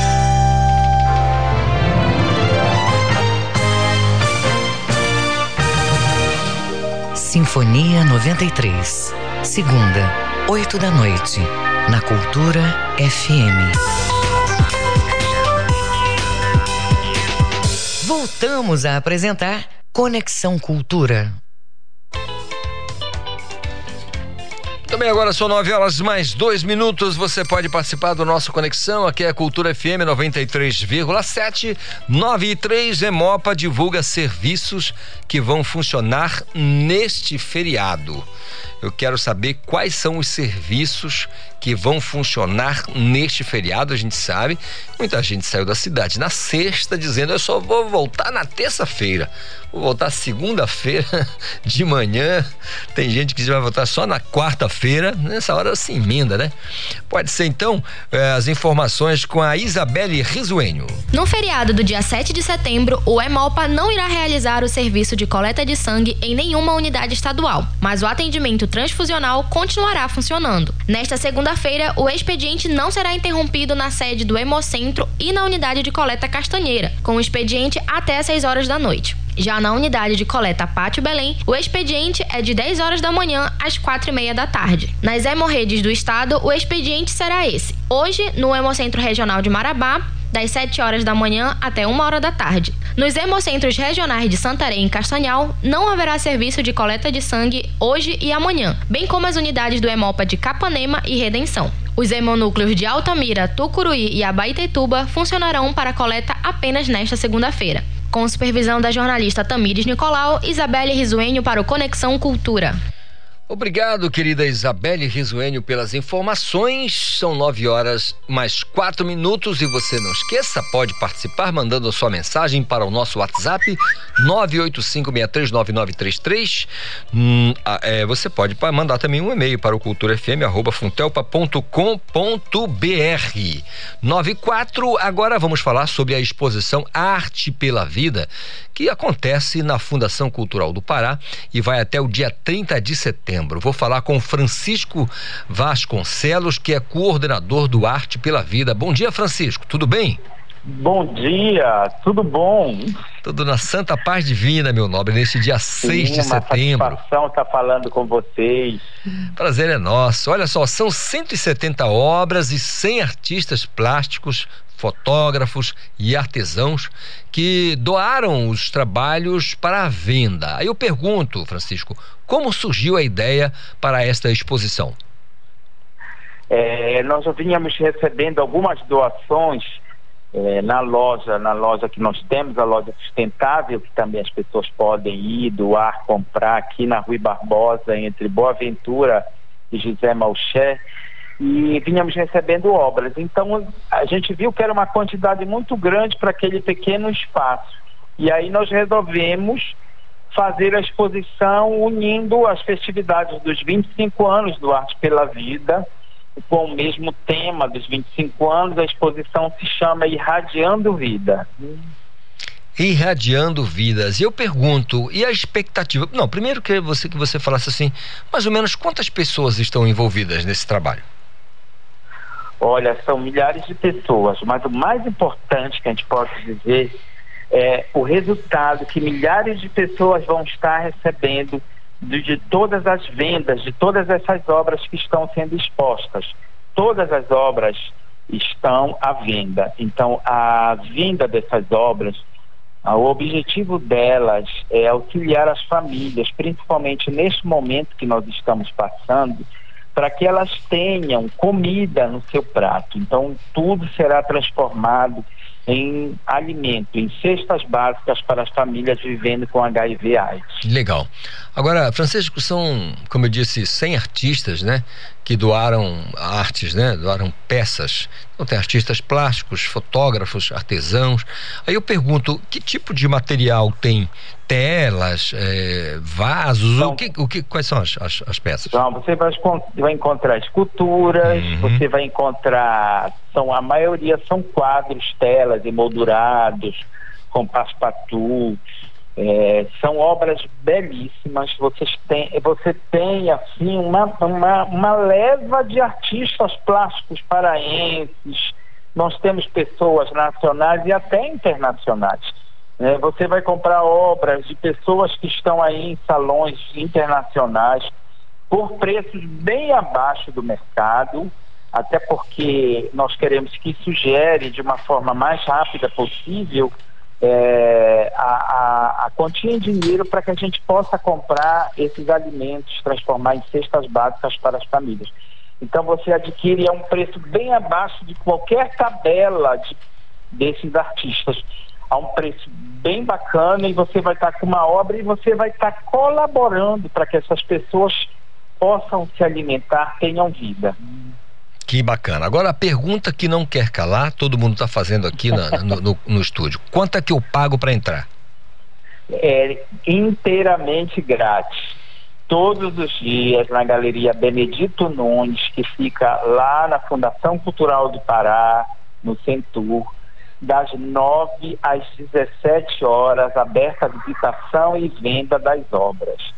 Sinfonia 93. Segunda, 8 da noite, na Cultura FM. Voltamos a apresentar Conexão Cultura. Também agora são 9 horas mais dois minutos. Você pode participar do nosso Conexão. Aqui é a Cultura FM 93,7. 9 e 3 Emopa divulga serviços que vão funcionar neste feriado. Eu quero saber quais são os serviços que vão funcionar neste feriado. A gente sabe, muita gente saiu da cidade na sexta dizendo: eu só vou voltar na terça-feira. Vou voltar segunda-feira de manhã. Tem gente que vai voltar só na quarta-feira. Nessa hora se emenda, né? Pode ser então eh, as informações com a Isabelle Risuenho. No feriado do dia 7 de setembro, o Emolpa não irá realizar o serviço de coleta de sangue em nenhuma unidade estadual, mas o atendimento transfusional continuará funcionando. Nesta segunda-feira, o expediente não será interrompido na sede do Hemocentro e na unidade de coleta Castanheira, com o expediente até às 6 horas da noite. Já na unidade de coleta Pátio Belém, o expediente é de 10 horas da manhã às 4 e meia da tarde. Nas hemorredes do estado, o expediente será esse. Hoje, no Hemocentro Regional de Marabá, das 7 horas da manhã até 1 hora da tarde. Nos hemocentros regionais de Santarém e Castanhal, não haverá serviço de coleta de sangue hoje e amanhã, bem como as unidades do Hemopa de Capanema e Redenção. Os hemonúcleos de Altamira, Tucuruí e Abaitetuba funcionarão para coleta apenas nesta segunda-feira. Com supervisão da jornalista Tamires Nicolau, Isabelle Risuenho para o Conexão Cultura. Obrigado, querida Isabelle Risuênio, pelas informações. São nove horas mais quatro minutos e você não esqueça, pode participar mandando a sua mensagem para o nosso WhatsApp 985639933. Hum, é, você pode mandar também um e-mail para o culturafm@funtelpa.com.br. 94. Agora vamos falar sobre a exposição Arte pela Vida, que acontece na Fundação Cultural do Pará e vai até o dia 30 de setembro setembro. Vou falar com Francisco Vasconcelos, que é coordenador do Arte pela Vida. Bom dia, Francisco. Tudo bem? Bom dia, tudo bom? Tudo na santa paz divina, meu nobre, neste dia 6 Sim, de setembro. Satisfação estar falando com vocês. Prazer é nosso. Olha só, são 170 obras e 100 artistas plásticos fotógrafos e artesãos que doaram os trabalhos para a venda. Aí eu pergunto, Francisco, como surgiu a ideia para esta exposição? É, nós já vínhamos recebendo algumas doações é, na loja, na loja que nós temos, a loja sustentável, que também as pessoas podem ir, doar, comprar aqui na Rui Barbosa, entre Boa Ventura e José Malché e vinhamos recebendo obras. Então a gente viu que era uma quantidade muito grande para aquele pequeno espaço. E aí nós resolvemos fazer a exposição unindo as festividades dos 25 anos do Arte pela Vida, com o mesmo tema dos 25 anos, a exposição se chama Irradiando Vida. Irradiando vidas. E eu pergunto, e a expectativa? Não, primeiro que você que você falasse assim, mais ou menos quantas pessoas estão envolvidas nesse trabalho? Olha, são milhares de pessoas, mas o mais importante que a gente pode dizer é o resultado que milhares de pessoas vão estar recebendo de, de todas as vendas, de todas essas obras que estão sendo expostas. Todas as obras estão à venda. Então, a venda dessas obras, o objetivo delas é auxiliar as famílias, principalmente neste momento que nós estamos passando, para que elas tenham comida no seu prato. Então, tudo será transformado em alimento, em cestas básicas para as famílias vivendo com HIV AIDS. Legal. Agora, Francisco, são, como eu disse, 100 artistas, né? Que doaram artes, né? Doaram peças. Então tem artistas plásticos, fotógrafos, artesãos. Aí eu pergunto, que tipo de material tem? Telas, é, vasos, então, o que, o que, quais são as, as, as peças? Então, você vai, vai encontrar esculturas, uhum. você vai encontrar, são, a maioria são quadros, telas, emoldurados, com paspatu, é, são obras belíssimas. Vocês têm, você tem assim uma, uma, uma leva de artistas plásticos paraenses. Nós temos pessoas nacionais e até internacionais. É, você vai comprar obras de pessoas que estão aí em salões internacionais por preços bem abaixo do mercado, até porque nós queremos que sugere de uma forma mais rápida possível é, a, a, a quantia em dinheiro para que a gente possa comprar esses alimentos, transformar em cestas básicas para as famílias. Então você adquire a um preço bem abaixo de qualquer tabela de, desses artistas, a um preço bem bacana e você vai estar com uma obra e você vai estar colaborando para que essas pessoas possam se alimentar, tenham vida. Que bacana. Agora a pergunta que não quer calar, todo mundo está fazendo aqui na, no, no, no, estúdio. Quanto é que eu pago para entrar? É inteiramente grátis. Todos os dias na Galeria Benedito Nunes, que fica lá na Fundação Cultural do Pará, no Centur, das 9 às 17 horas, aberta a visitação e venda das obras.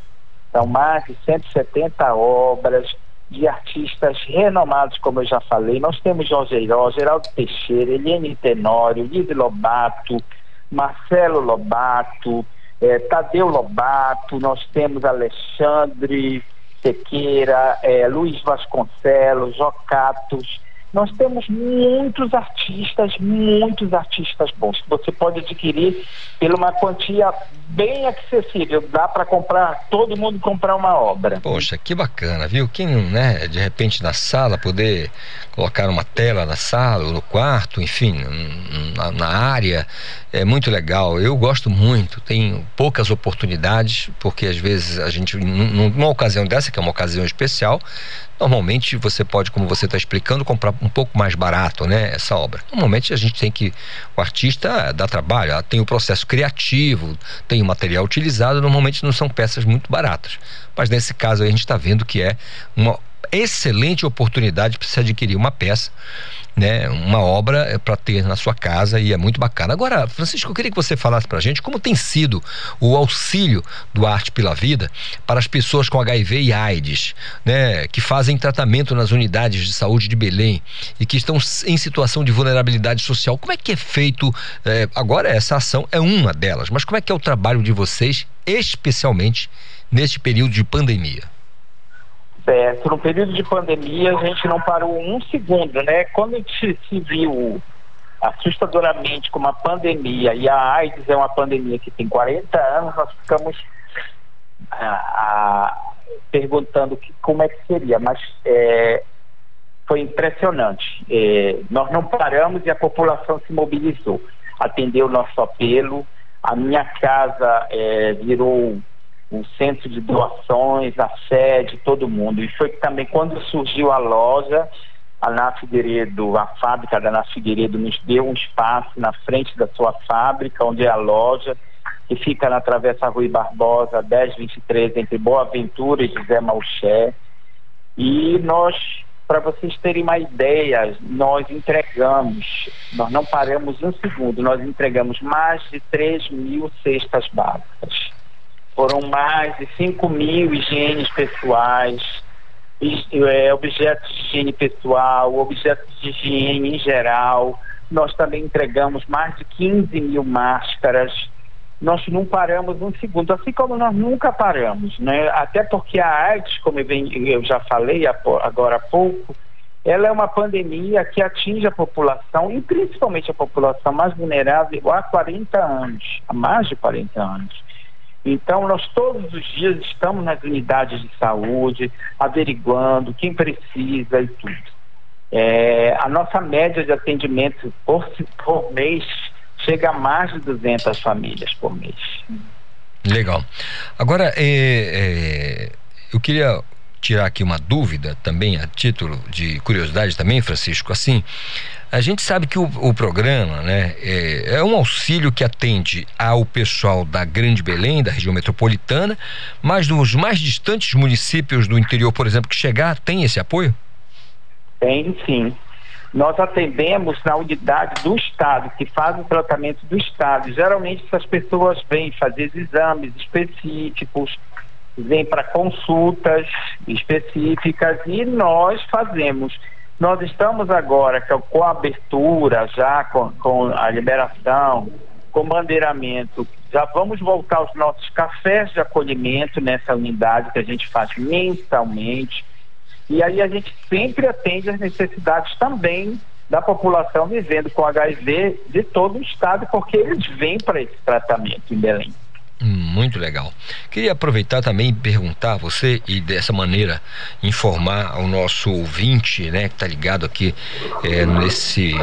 São mais de 170 obras, de artistas renomados, como eu já falei. Nós temos Jorge Heiró, Geraldo Teixeira, Eliane Tenório, Lise Lobato, Marcelo Lobato, eh, Tadeu Lobato, nós temos Alexandre Sequeira, eh, Luiz Vasconcelos, Jocatos, nós temos muitos artistas, muitos artistas bons que você pode adquirir por uma quantia bem acessível. Dá para comprar, todo mundo comprar uma obra. Poxa, que bacana, viu? Quem, né, de repente na sala poder colocar uma tela na sala no quarto, enfim, na, na área, é muito legal. Eu gosto muito, tenho poucas oportunidades, porque às vezes a gente, numa ocasião dessa, que é uma ocasião especial, Normalmente você pode, como você está explicando, comprar um pouco mais barato, né? Essa obra. Normalmente a gente tem que o artista dá trabalho, tem o processo criativo, tem o material utilizado. Normalmente não são peças muito baratas, mas nesse caso a gente está vendo que é uma excelente oportunidade para se adquirir uma peça né, uma obra é para ter na sua casa e é muito bacana. Agora, Francisco, eu queria que você falasse para a gente como tem sido o auxílio do Arte pela Vida para as pessoas com HIV e AIDS, né, que fazem tratamento nas unidades de saúde de Belém e que estão em situação de vulnerabilidade social. Como é que é feito? É, agora, essa ação é uma delas, mas como é que é o trabalho de vocês, especialmente neste período de pandemia? Certo. No período de pandemia, a gente não parou um segundo, né? Quando a gente se viu assustadoramente com uma pandemia, e a AIDS é uma pandemia que tem 40 anos, nós ficamos ah, perguntando que, como é que seria, mas é, foi impressionante. É, nós não paramos e a população se mobilizou, atendeu o nosso apelo. A minha casa é, virou o centro de doações, a sede, todo mundo. E foi também quando surgiu a loja, a Na Figueiredo, a fábrica da Na Figueiredo nos deu um espaço na frente da sua fábrica, onde é a loja, que fica na Travessa Rui Barbosa, 1023, entre Boa Ventura e José Malché. E nós, para vocês terem uma ideia, nós entregamos, nós não paramos um segundo, nós entregamos mais de 3 mil cestas básicas foram mais de 5 mil higienes pessoais, é, objetos de higiene pessoal, objetos de higiene em geral. Nós também entregamos mais de 15 mil máscaras. Nós não paramos um segundo, assim como nós nunca paramos, né? Até porque a AIDS, como eu já falei agora há pouco, ela é uma pandemia que atinge a população, e principalmente a população mais vulnerável, há 40 anos, há mais de 40 anos. Então, nós todos os dias estamos nas unidades de saúde, averiguando quem precisa e tudo. É, a nossa média de atendimento por, por mês chega a mais de 200 famílias por mês. Legal. Agora, é, é, eu queria tirar aqui uma dúvida também, a título de curiosidade também, Francisco. Assim, a gente sabe que o, o programa né, é, é, um auxílio que atende ao pessoal da Grande Belém, da região metropolitana, mas dos mais distantes municípios do interior, por exemplo, que chegar, tem esse apoio? Tem sim. Nós atendemos na unidade do Estado, que faz o tratamento do Estado. Geralmente essas pessoas vêm fazer exames específicos, vêm para consultas específicas e nós fazemos. Nós estamos agora com a abertura, já com, com a liberação, com bandeiramento, já vamos voltar aos nossos cafés de acolhimento nessa unidade que a gente faz mensalmente. E aí a gente sempre atende as necessidades também da população vivendo com HIV de todo o estado, porque eles vêm para esse tratamento em Belém. Muito legal. Queria aproveitar também e perguntar a você e dessa maneira informar ao nosso ouvinte, né, que está ligado aqui é, nesse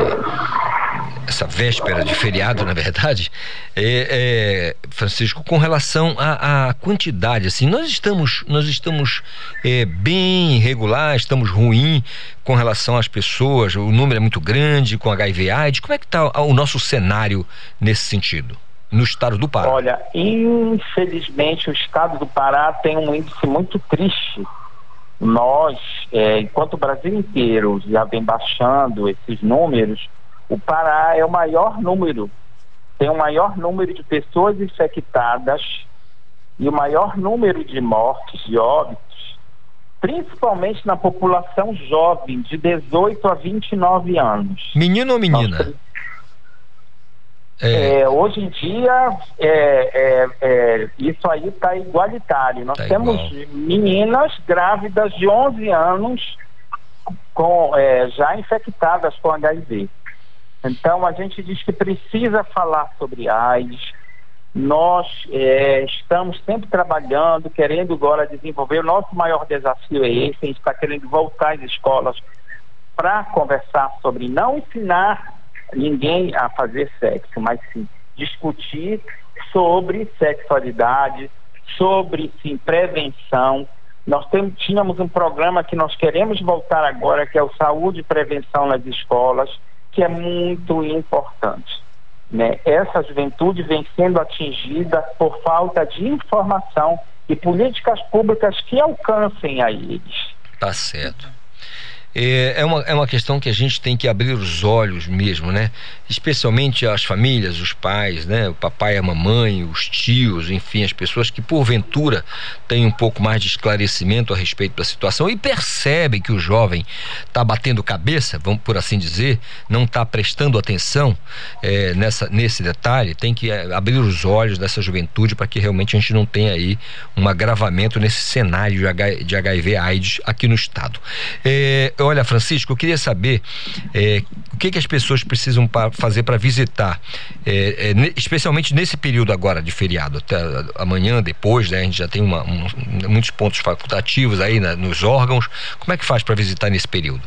essa véspera de feriado, na verdade, é, é, Francisco, com relação à, quantidade, assim, nós estamos nós estamos é, bem regular, estamos ruim com relação às pessoas, o número é muito grande com HIV/AIDS. Como é que está o nosso cenário nesse sentido? No estado do Pará? Olha, infelizmente o estado do Pará tem um índice muito triste. Nós, é, enquanto o Brasil inteiro já vem baixando esses números, o Pará é o maior número, tem o maior número de pessoas infectadas e o maior número de mortes, de óbitos, principalmente na população jovem, de 18 a 29 anos. Menino ou menina? Nós, é. É, hoje em dia, é, é, é isso aí está igualitário. Nós tá temos igual. meninas grávidas de 11 anos com, é, já infectadas com HIV. Então, a gente diz que precisa falar sobre AIDS. Nós estamos sempre trabalhando, querendo agora desenvolver. O nosso maior desafio é esse: a gente está querendo voltar às escolas para conversar sobre não ensinar ninguém a fazer sexo, mas sim discutir sobre sexualidade, sobre sim prevenção. Nós temos, tínhamos um programa que nós queremos voltar agora, que é o Saúde e Prevenção nas Escolas, que é muito importante. Né? Essa juventude vem sendo atingida por falta de informação e políticas públicas que alcancem a eles. Tá certo. É, é, uma, é uma questão que a gente tem que abrir os olhos mesmo, né? Especialmente as famílias, os pais, né? O papai, a mamãe, os tios, enfim, as pessoas que porventura têm um pouco mais de esclarecimento a respeito da situação e percebem que o jovem está batendo cabeça, vamos por assim dizer, não está prestando atenção é, nessa, nesse detalhe, tem que é, abrir os olhos dessa juventude para que realmente a gente não tenha aí um agravamento nesse cenário de, HIV-AIDS aqui no estado. É, olha, Francisco, eu queria saber é, o que, que as pessoas precisam pra fazer para visitar, é, é, especialmente nesse período agora de feriado, até amanhã, depois, né? A gente já tem uma, um, muitos pontos facultativos aí na, nos órgãos. Como é que faz para visitar nesse período?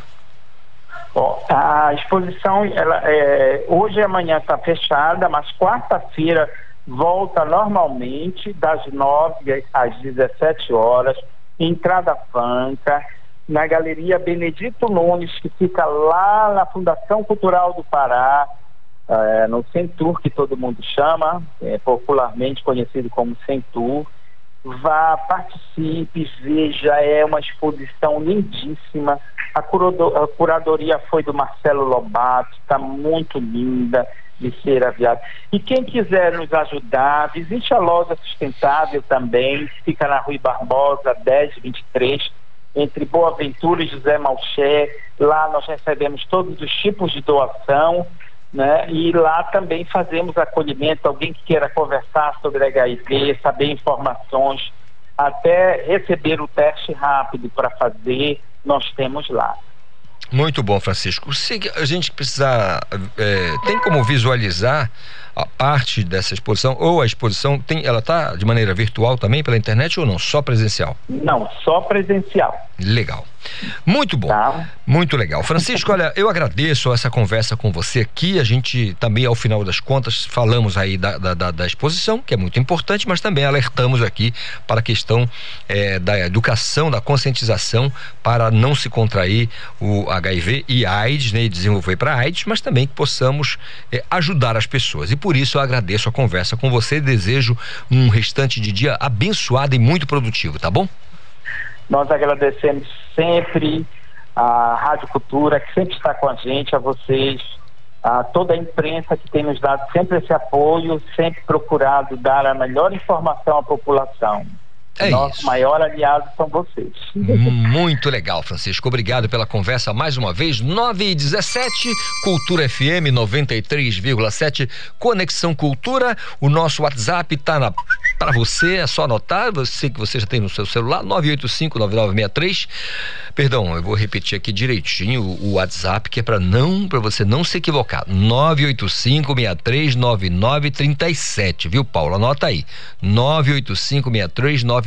Bom, a exposição, ela, é, hoje e amanhã está fechada, mas quarta-feira volta normalmente das 9 às 17 horas, entrada franca na Galeria Benedito Nunes, que fica lá na Fundação Cultural do Pará, é, no Centur, que todo mundo chama, é, popularmente conhecido como Centur. Vá, participe, veja, é uma exposição lindíssima. A, a curadoria foi do Marcelo Lobato, está muito linda de ser aviado. E quem quiser nos ajudar, visite a loja sustentável também, fica na Rui Barbosa, 1023 entre Boa Ventura e José Malché. Lá nós recebemos todos os tipos de doação, né? E lá também fazemos acolhimento. Alguém que queira conversar sobre HIV, saber informações, até receber o teste rápido para fazer, nós temos lá. Muito bom, Francisco. Se a gente precisar, é, tem como visualizar a parte dessa exposição ou a exposição tem, ela está de maneira virtual também pela internet ou não? Só presencial? Não, só presencial. Legal. Muito bom. Tá. Muito legal. Francisco, olha, eu agradeço essa conversa com você aqui. A gente também, ao final das contas, falamos aí da, da, da exposição, que é muito importante, mas também alertamos aqui para a questão é, da educação, da conscientização para não se contrair o HIV e AIDS, né, e desenvolver para AIDS, mas também que possamos é, ajudar as pessoas. E por isso eu agradeço a conversa com você e desejo um restante de dia abençoado e muito produtivo, tá bom? Nós agradecemos sempre a Rádio Cultura, que sempre está com a gente, a vocês, a toda a imprensa que tem nos dado sempre esse apoio, sempre procurado dar a melhor informação à população. É Nosso isso. maior aliado são vocês. Muito legal, Francisco. Obrigado pela conversa mais uma vez. 9 e 17, Cultura FM 93,7, Conexão Cultura. O nosso WhatsApp tá na para você, é só anotar, você que você já tem no seu celular, 985-9963. Perdão, eu vou repetir aqui direitinho o WhatsApp, que é para não, para você não se equivocar. 985-639937, viu, Paulo? Anota aí. 985-639937.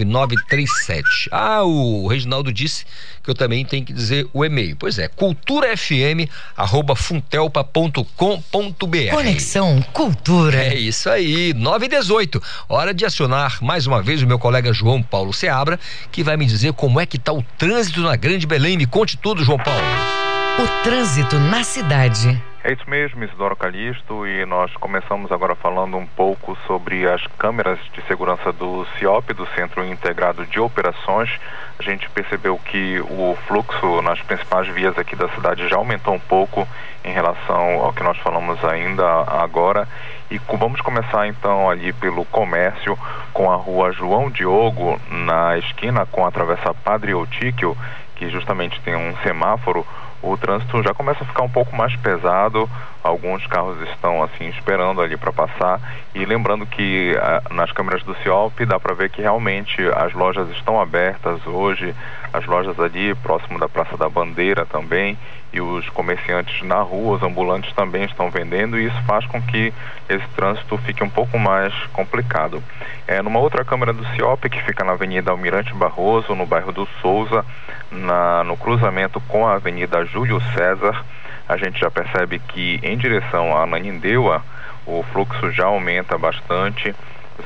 Ah, o Reginaldo disse que eu também tenho que dizer o e-mail. Pois é, culturafm@funtelpa.com.br. Conexão Cultura. É isso aí, 9 e 18. Hora de acionar mais uma vez o meu colega João Paulo Seabra, que vai me dizer como é que está o trânsito na Grande Belém. Me conte tudo, João Paulo. O trânsito na cidade. É isso mesmo, Isidoro Calixto, e nós começamos agora falando um pouco sobre as câmeras de segurança do CIOP, do Centro Integrado de Operações. A gente percebeu que o fluxo nas principais vias aqui da cidade já aumentou um pouco em relação ao que nós falamos ainda agora. E vamos começar então ali pelo comércio, com a rua João Diogo, na esquina com a travessa Padre Eutíquio, que justamente tem um semáforo o trânsito já começa a ficar um pouco mais pesado. Alguns carros estão assim esperando ali para passar. E lembrando que ah, nas câmeras do CIOP dá para ver que realmente as lojas estão abertas hoje, as lojas ali próximo da Praça da Bandeira também. E os comerciantes na rua, os ambulantes também estão vendendo. E isso faz com que esse trânsito fique um pouco mais complicado. É, numa outra câmera do CIOP que fica na Avenida Almirante Barroso, no bairro do Souza, na, no cruzamento com a Avenida Júlio César, a gente já percebe que em direção a Ananindeua o fluxo já aumenta bastante,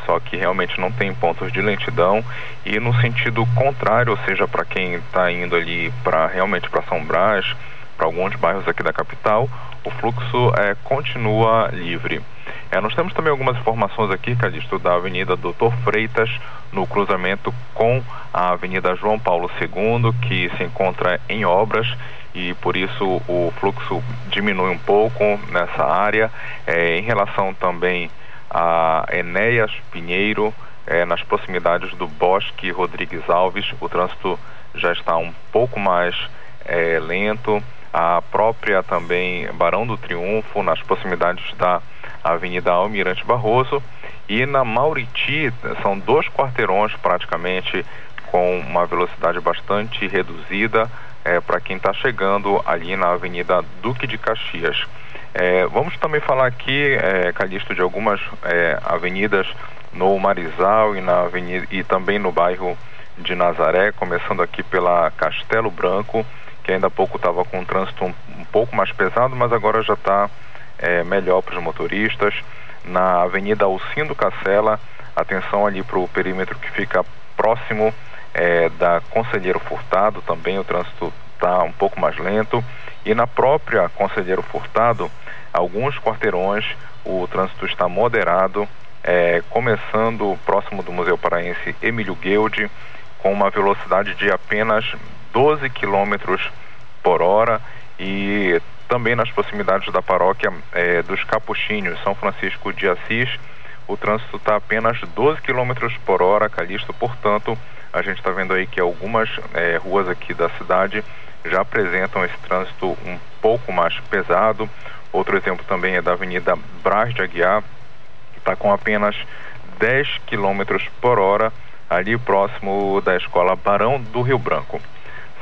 só que realmente não tem pontos de lentidão e no sentido contrário, ou seja, para quem está indo ali para realmente para São Brás, para alguns bairros aqui da capital, o fluxo é, continua livre. É, nós temos também algumas informações aqui, Calixto, da Avenida Doutor Freitas, no cruzamento com a Avenida João Paulo II, que se encontra em obras e por isso o fluxo diminui um pouco nessa área. É, em relação também a Enéas Pinheiro, é, nas proximidades do Bosque Rodrigues Alves, o trânsito já está um pouco mais é, lento a própria também Barão do Triunfo, nas proximidades da Avenida Almirante Barroso. E na Mauriti, são dois quarteirões praticamente com uma velocidade bastante reduzida é, para quem está chegando ali na Avenida Duque de Caxias. É, vamos também falar aqui, é, Calixto, de algumas é, avenidas no Marizal e, na avenida, e também no bairro de Nazaré, começando aqui pela Castelo Branco que ainda há pouco estava com um trânsito um, um, pouco mais pesado, mas agora já está é, melhor para os motoristas. Na Avenida Alcindo Cacela, atenção ali para o perímetro que fica próximo é, da Conselheiro Furtado, também o trânsito está um pouco mais lento. E na própria Conselheiro Furtado, alguns quarteirões, o trânsito está moderado, é, começando próximo do Museu Paraense Emílio Guilde, com uma velocidade de apenas 12 quilômetros por hora e também nas proximidades da paróquia é, dos Capuchinhos, São Francisco de Assis, o trânsito está apenas 12 quilômetros por hora, Calixto, portanto, a gente está vendo aí que algumas é, ruas aqui da cidade já apresentam esse trânsito um pouco mais pesado. Outro exemplo também é da Avenida Brás de Aguiar, que está com apenas 10 quilômetros por hora, ali próximo da escola Barão do Rio Branco.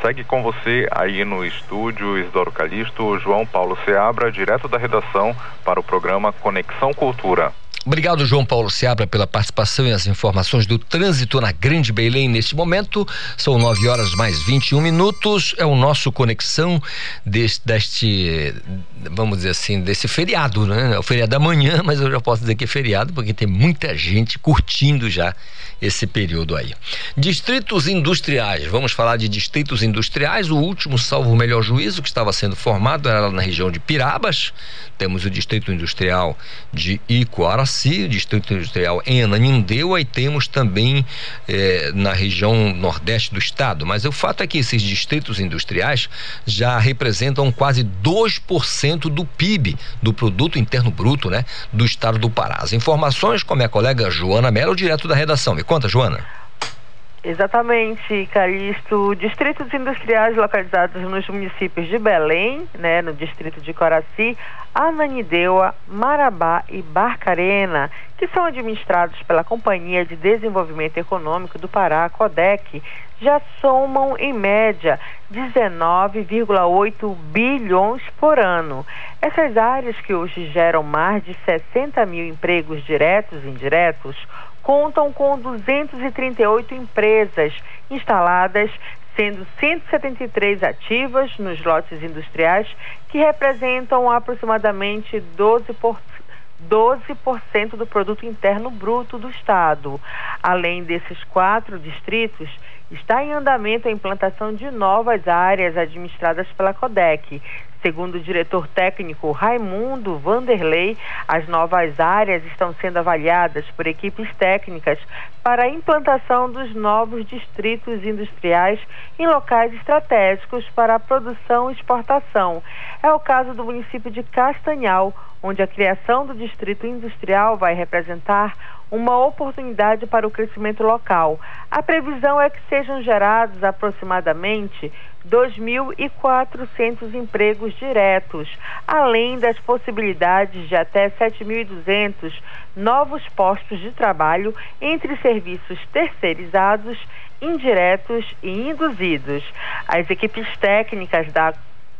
Segue com você aí no estúdio Isidoro Calixto, João Paulo Seabra, direto da redação para o programa Conexão Cultura. Obrigado, João Paulo Seabra, pela participação e as informações do trânsito na Grande Belém neste momento. São nove horas mais 21 minutos. É o nosso conexão deste, deste, vamos dizer assim, desse feriado, né? É o feriado da manhã, mas eu já posso dizer que é feriado porque tem muita gente curtindo já esse período aí. Distritos industriais, vamos falar de distritos industriais. O último, salvo o melhor juízo, que estava sendo formado era na região de Pirabas. Temos o Distrito Industrial de Icoaraci, o Distrito Industrial em Ananindeua e temos também eh, na região nordeste do estado. Mas o fato é que esses distritos industriais já representam quase 2% do PIB, do Produto Interno Bruto, né, do estado do Pará. As informações com a minha colega Joana Mello, direto da redação. Me conta, Joana. Exatamente, Calixto. Distritos industriais localizados nos municípios de Belém, né, no distrito de Coraci, Ananindeua, Marabá e Barcarena, que são administrados pela Companhia de Desenvolvimento Econômico do Pará, CODEC, já somam, em média, 19,8 bilhões por ano. Essas áreas que hoje geram mais de 60 mil empregos diretos e indiretos contam com 238 empresas instaladas, sendo 173 ativas nos lotes industriais, que representam aproximadamente 12%. Por 12% do produto interno bruto do estado. Além desses quatro distritos, está em andamento a implantação de novas áreas administradas pela CODEC, Segundo o diretor técnico Raimundo Vanderlei, as novas áreas estão sendo avaliadas por equipes técnicas para a implantação dos novos distritos industriais em locais estratégicos para a produção e exportação. É o caso do município de Castanhal, onde a criação do distrito industrial vai representar uma oportunidade para o crescimento local. A previsão é que sejam gerados aproximadamente 2.400 empregos diretos, além das possibilidades de até 7.200 novos postos de trabalho entre serviços terceirizados, indiretos e induzidos. As equipes técnicas da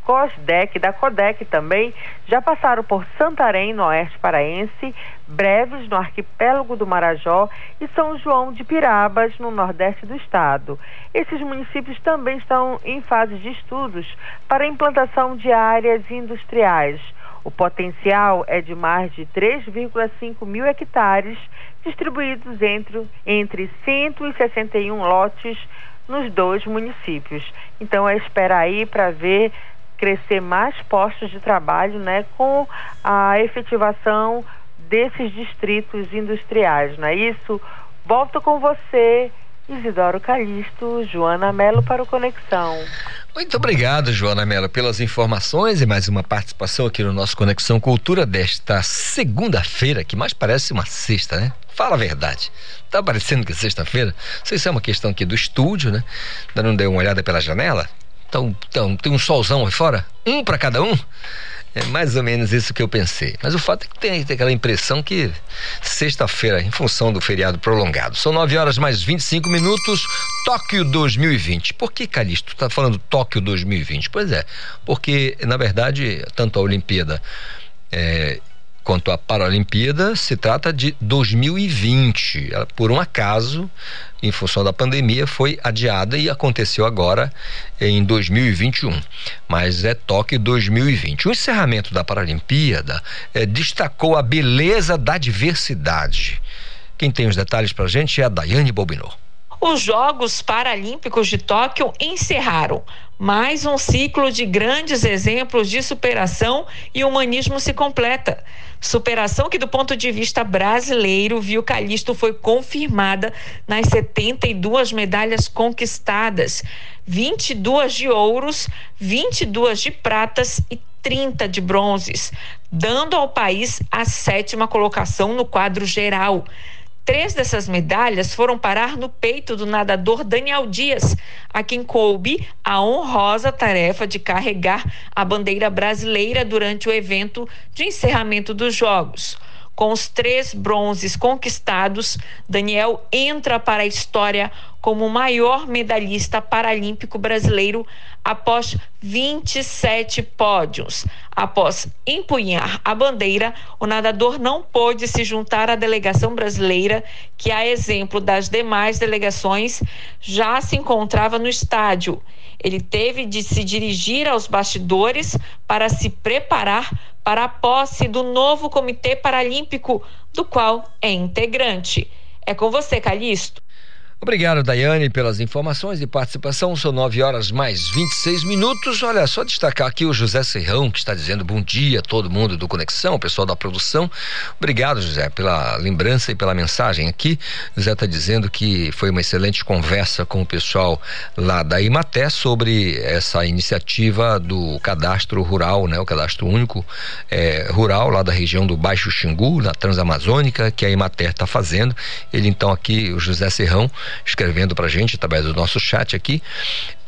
COSDEC, da CODEC também, já passaram por Santarém, no oeste paraense, Breves, no arquipélago do Marajó e São João de Pirabas, no nordeste do estado. Esses municípios também estão em fase de estudos para a implantação de áreas industriais. O potencial é de mais de 3,5 mil hectares, distribuídos entre, entre 161 lotes nos dois municípios. Então, é esperar aí para ver crescer mais postos de trabalho, né, com a efetivação desses distritos industriais, não é isso? Volto com você, Isidoro Calixto, Joana Melo para o Conexão. Muito obrigado, Joana Mello, pelas informações e mais uma participação aqui no nosso Conexão Cultura desta segunda-feira, que mais parece uma sexta, né? Fala a verdade. Tá parecendo que é sexta-feira? Não sei se é uma questão aqui do estúdio, né? Ainda não deu uma olhada pela janela? Então, então tem um solzão aí fora? Um para cada um? É mais ou menos isso que eu pensei. Mas o fato é que tem, tem aquela impressão que sexta-feira, em função do feriado prolongado. São 9 horas mais 25 minutos, Tóquio 2020. Por que, Calixto, está falando Tóquio 2020? Pois é, porque, na verdade, tanto a Olimpíada é, quanto à Paralimpíada, se trata de 2020. Ela, por um acaso, em função da pandemia, foi adiada e aconteceu agora em 2021. Mas é Tóquio 2020. O encerramento da Paralimpíada eh, destacou a beleza da diversidade. Quem tem os detalhes para a gente é a Daiane Bobinot. Os Jogos Paralímpicos de Tóquio encerraram. Mais um ciclo de grandes exemplos de superação e humanismo se completa. Superação que, do ponto de vista brasileiro, viu Calixto foi confirmada nas 72 medalhas conquistadas: 22 de ouros, 22 de pratas e 30 de bronzes, dando ao país a sétima colocação no quadro geral. Três dessas medalhas foram parar no peito do nadador Daniel Dias, a quem coube a honrosa tarefa de carregar a bandeira brasileira durante o evento de encerramento dos Jogos. Com os três bronzes conquistados, Daniel entra para a história como o maior medalhista paralímpico brasileiro após 27 pódios. Após empunhar a bandeira, o nadador não pôde se juntar à delegação brasileira, que, a exemplo das demais delegações, já se encontrava no estádio. Ele teve de se dirigir aos bastidores para se preparar para a posse do novo Comitê Paralímpico, do qual é integrante. É com você, Calixto. Obrigado, Daiane, pelas informações e participação. São 9 horas mais 26 minutos. Olha, só destacar aqui o José Serrão, que está dizendo bom dia a todo mundo do Conexão, o pessoal da produção. Obrigado, José, pela lembrança e pela mensagem aqui. José está dizendo que foi uma excelente conversa com o pessoal lá da Imaté sobre essa iniciativa do cadastro rural, né? O cadastro único é, rural lá da região do Baixo Xingu, na Transamazônica, que a Imaté está fazendo. Ele então aqui, o José Serrão, escrevendo para a gente através do nosso chat aqui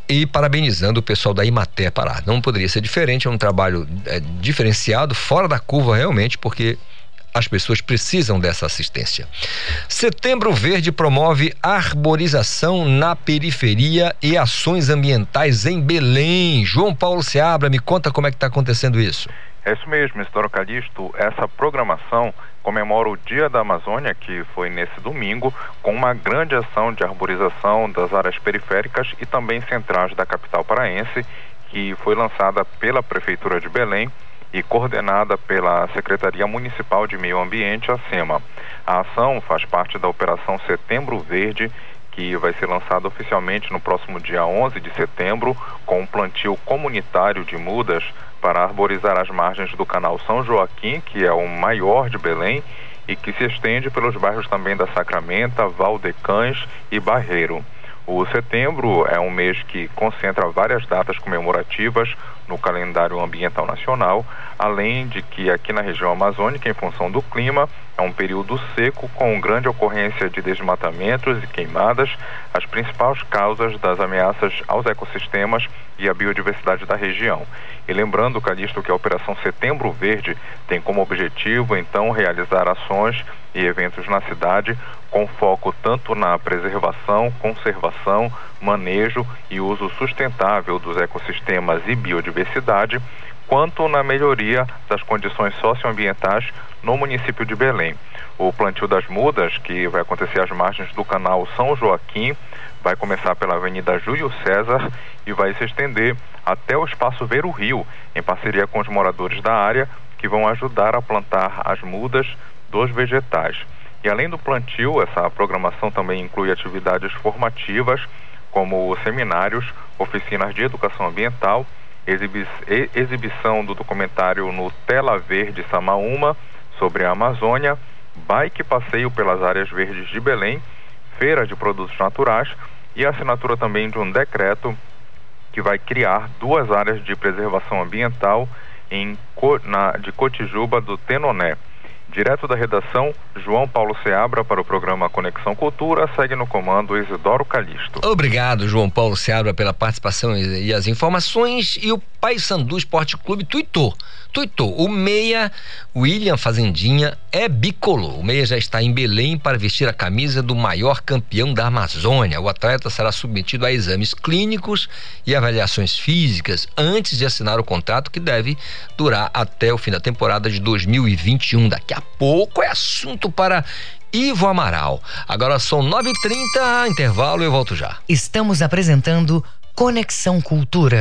e parabenizando o pessoal da Imaté Pará. Não poderia ser diferente, é um trabalho é, diferenciado, fora da curva realmente, porque as pessoas precisam dessa assistência. Setembro Verde promove arborização na periferia e ações ambientais em Belém. João Paulo Seabra, me conta como é que está acontecendo isso. É isso mesmo, Estouro Calixto. Essa programação comemora o Dia da Amazônia, que foi nesse domingo, com uma grande ação de arborização das áreas periféricas e também centrais da capital paraense, que foi lançada pela Prefeitura de Belém e coordenada pela Secretaria Municipal de Meio Ambiente, a SEMA. A ação faz parte da Operação Setembro Verde, que vai ser lançada oficialmente no próximo dia 11 de setembro, com um plantio comunitário de mudas para arborizar as margens do canal São Joaquim, que é o maior de Belém e que se estende pelos bairros também da Sacramenta, Valdecães e Barreiro. O setembro é um mês que concentra várias datas comemorativas no calendário ambiental nacional, além de que aqui na região amazônica, em função do clima, é um período seco com grande ocorrência de desmatamentos e queimadas, as principais causas das ameaças aos ecossistemas e à biodiversidade da região. E lembrando, Calixto, que a Operação Setembro Verde tem como objetivo, então, realizar ações e eventos na cidade com foco tanto na preservação, conservação, manejo e uso sustentável dos ecossistemas e biodiversidade, quanto na melhoria das condições socioambientais no município de Belém. O plantio das mudas, que vai acontecer às margens do canal São Joaquim, vai começar pela Avenida Júlio César e vai se estender até o Espaço Ver o Rio, em parceria com os moradores da área, que vão ajudar a plantar as mudas dos vegetais. E além do plantio, essa programação também inclui atividades formativas, como seminários, oficinas de educação ambiental, exibi exibição do documentário no Tela Verde Samaúma sobre a Amazônia, bike passeio pelas áreas verdes de Belém, feira de produtos naturais e assinatura também de um decreto que vai criar duas áreas de preservação ambiental em, na, de Cotijuba do Tenoné. Direto da redação, João Paulo Seabra para o programa Conexão Cultura, segue no comando Isidoro Calixto. Obrigado, João Paulo Seabra, pela participação e as informações. E o Paysandu Esporte Clube tuitou tuitou. O meia William Fazendinha é bicolor. O meia já está em Belém para vestir a camisa do maior campeão da Amazônia. O atleta será submetido a exames clínicos e avaliações físicas antes de assinar o contrato que deve durar até o fim da temporada de 2021. Daqui a pouco é assunto para Ivo Amaral. Agora são 9h30, intervalo, eu volto já. Estamos apresentando Conexão Cultura.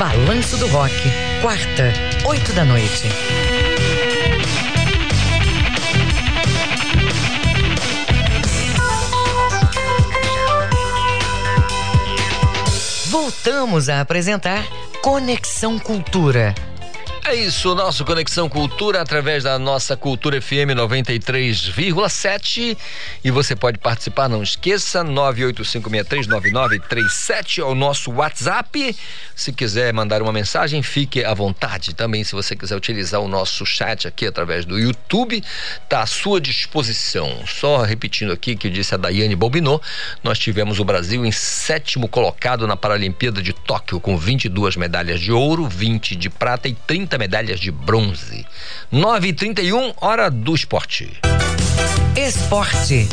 Balanço do Rock, quarta, oito da noite. Voltamos a apresentar Conexão Cultura. É isso, nosso Conexão Cultura através da nossa Cultura FM 93,7 e você pode participar, não esqueça, 985639937 é o nosso WhatsApp. Se quiser mandar uma mensagem, fique à vontade. Também se você quiser utilizar o nosso chat aqui através do YouTube, tá à sua disposição. Só repetindo aqui que disse a Daiane Bobinot, nós tivemos o Brasil em sétimo colocado na Paralimpíada de Tóquio com 22 medalhas de ouro, 20 de prata e 30 medalhas de bronze. 9 e 31 hora do esporte. Esporte.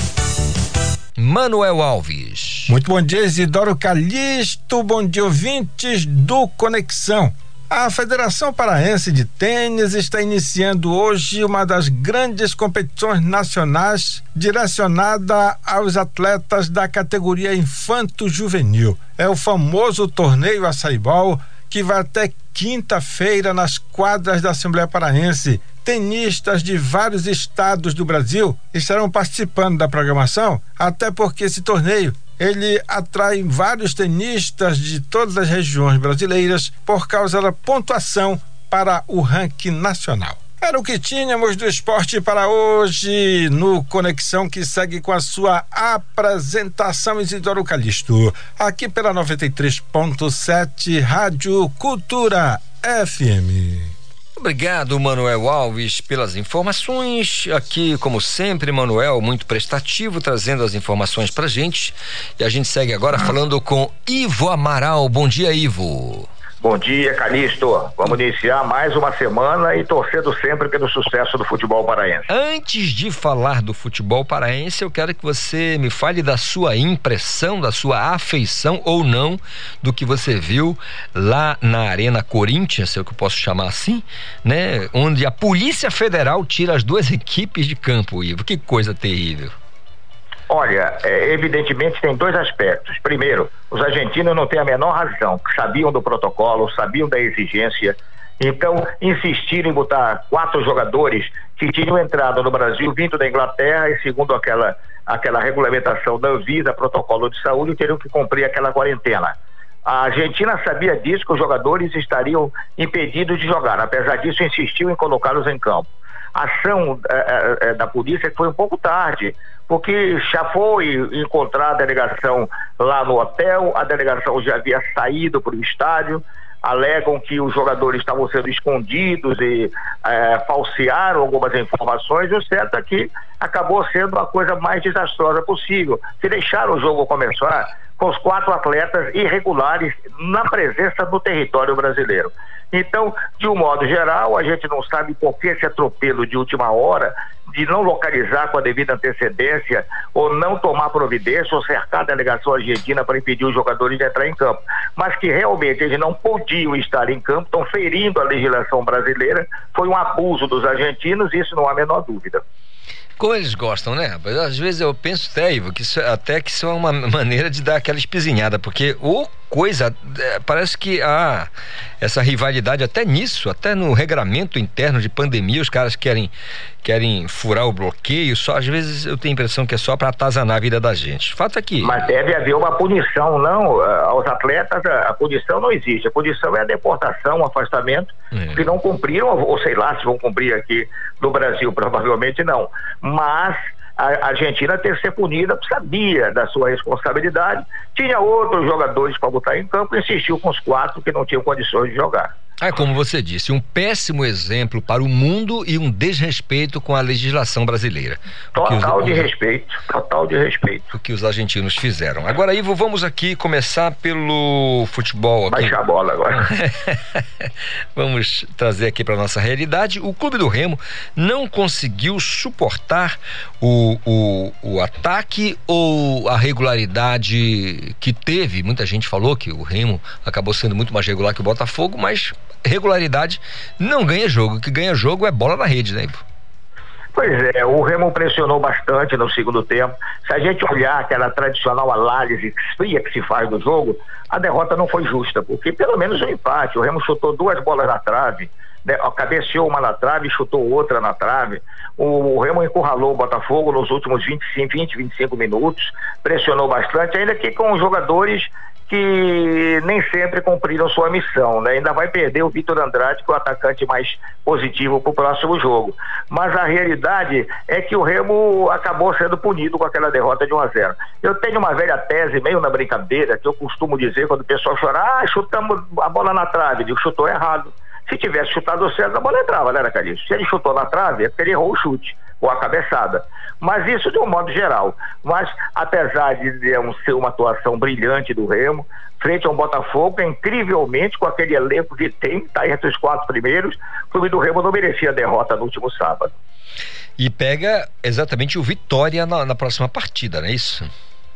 Manuel Alves. Muito bom dia, Isidoro Calixto. Bom dia, ouvintes do Conexão. A Federação Paraense de Tênis está iniciando hoje uma das grandes competições nacionais direcionada aos atletas da categoria infanto-juvenil. É o famoso torneio Açaibol que vai até quinta-feira nas quadras da Assembleia Paraense. Tenistas de vários estados do Brasil estarão participando da programação, até porque esse torneio ele atrai vários tenistas de todas as regiões brasileiras por causa da pontuação para o ranking nacional. Era o que tínhamos do esporte para hoje no Conexão que segue com a sua apresentação Isidoro Calixto, aqui pela 93.7 Rádio Cultura FM. Obrigado, Manuel Alves, pelas informações. Aqui, como sempre, Manuel, muito prestativo, trazendo as informações pra gente. E a gente segue agora falando com Ivo Amaral. Bom dia, Ivo. Bom dia, Calixto. Vamos iniciar mais uma semana e torcendo sempre pelo sucesso do futebol paraense. Antes de falar do futebol paraense, eu quero que você me fale da sua impressão, da sua afeição ou não do que você viu lá na Arena Corinthians, se é o que eu posso chamar assim, né? Onde a Polícia Federal tira as duas equipes de campo, Ivo. Que coisa terrível. Olha, é, evidentemente tem dois aspectos. Primeiro, os argentinos não têm a menor razão, sabiam do protocolo, sabiam da exigência, então insistiram em botar quatro jogadores que tinham entrado no Brasil vindo da Inglaterra e segundo aquela, aquela regulamentação da Anvisa, protocolo de saúde, teriam que cumprir aquela quarentena. A Argentina sabia disso, que os jogadores estariam impedidos de jogar, apesar disso insistiu em colocá-los em campo. A ação é, é, da polícia foi um pouco tarde, porque já foi encontrar a delegação lá no hotel, a delegação já havia saído para o estádio, alegam que os jogadores estavam sendo escondidos e é, falsearam algumas informações, o certo é que acabou sendo a coisa mais desastrosa possível, que deixaram o jogo começar com os quatro atletas irregulares na presença do território brasileiro. Então, de um modo geral, a gente não sabe por que esse atropelo de última hora, de não localizar com a devida antecedência, ou não tomar providência, ou cercar a delegação argentina para impedir os jogadores de entrar em campo. Mas que realmente eles não podiam estar em campo, estão ferindo a legislação brasileira, foi um abuso dos argentinos, isso não há a menor dúvida. Como eles gostam, né? Às vezes eu penso até, Ivo, que isso, até que isso é uma maneira de dar aquela espizinhada, porque o coisa, é, parece que há essa rivalidade até nisso, até no regramento interno de pandemia, os caras querem querem furar o bloqueio, só às vezes eu tenho a impressão que é só para atazanar a vida da gente. Fato é que Mas deve haver uma punição, não, eh, aos atletas, a punição não existe. A punição é a deportação, o afastamento, é. que não cumpriram, ou sei lá se vão cumprir aqui no Brasil, provavelmente não. Mas a Argentina ter ser punida, sabia da sua responsabilidade, tinha outros jogadores para botar em campo insistiu com os quatro que não tinham condições de jogar. É como você disse, um péssimo exemplo para o mundo e um desrespeito com a legislação brasileira. Total os, de respeito, total de respeito. O que os argentinos fizeram. Agora, Ivo, vamos aqui começar pelo futebol. Aqui. Baixa a bola agora. vamos trazer aqui para nossa realidade. O Clube do Remo não conseguiu suportar o, o, o ataque ou a regularidade que teve. Muita gente falou que o Remo acabou sendo muito mais regular que o Botafogo, mas regularidade não ganha jogo. O que ganha jogo é bola na rede, né, Ivo? Pois é, o Remo pressionou bastante no segundo tempo. Se a gente olhar aquela tradicional análise fria que se faz do jogo, a derrota não foi justa, porque pelo menos um empate. O Remo chutou duas bolas na trave, né, cabeceou uma na trave chutou outra na trave. O, o Remo encurralou o Botafogo nos últimos 25, 20, 25 minutos, pressionou bastante, ainda que com jogadores que nem sempre cumpriram sua missão, né? Ainda vai perder o Vitor Andrade, que é o atacante mais positivo para o próximo jogo. Mas a realidade é que o Remo acabou sendo punido com aquela derrota de 1 a 0. Eu tenho uma velha tese, meio na brincadeira, que eu costumo dizer quando o pessoal chora, ah, chutamos a bola na trave, digo, chutou errado. Se tivesse chutado certo, a bola entrava, né, Cariço? Se ele chutou na trave, é porque ele errou o chute ou a cabeçada. Mas isso de um modo geral. Mas, apesar de ser uma atuação brilhante do Remo, frente ao Botafogo, incrivelmente, com aquele elenco que tem, está entre os quatro primeiros, o clube do Remo não merecia a derrota no último sábado. E pega exatamente o Vitória na, na próxima partida, não é isso?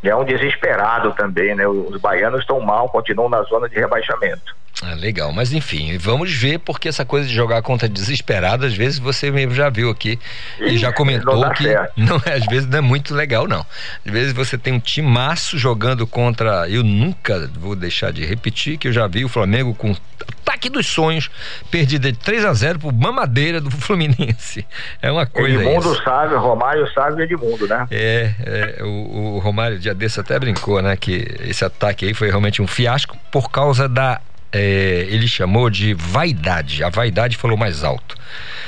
É um desesperado também, né? Os baianos estão mal, continuam na zona de rebaixamento. Ah, legal, mas enfim, vamos ver porque essa coisa de jogar contra desesperado, às vezes você mesmo já viu aqui e já comentou não que certo. não é, às vezes não é muito legal não. Às vezes você tem um timaço jogando contra, eu nunca vou deixar de repetir que eu já vi o Flamengo com ataque dos sonhos, perdido de 3 a 0 pro mamadeira do Fluminense. É uma coisa Edmundo isso. sabe, Romário sabe Edmundo, né? É, é o, o Romário dia desse até brincou, né, que esse ataque aí foi realmente um fiasco por causa da é, ele chamou de vaidade. A vaidade falou mais alto.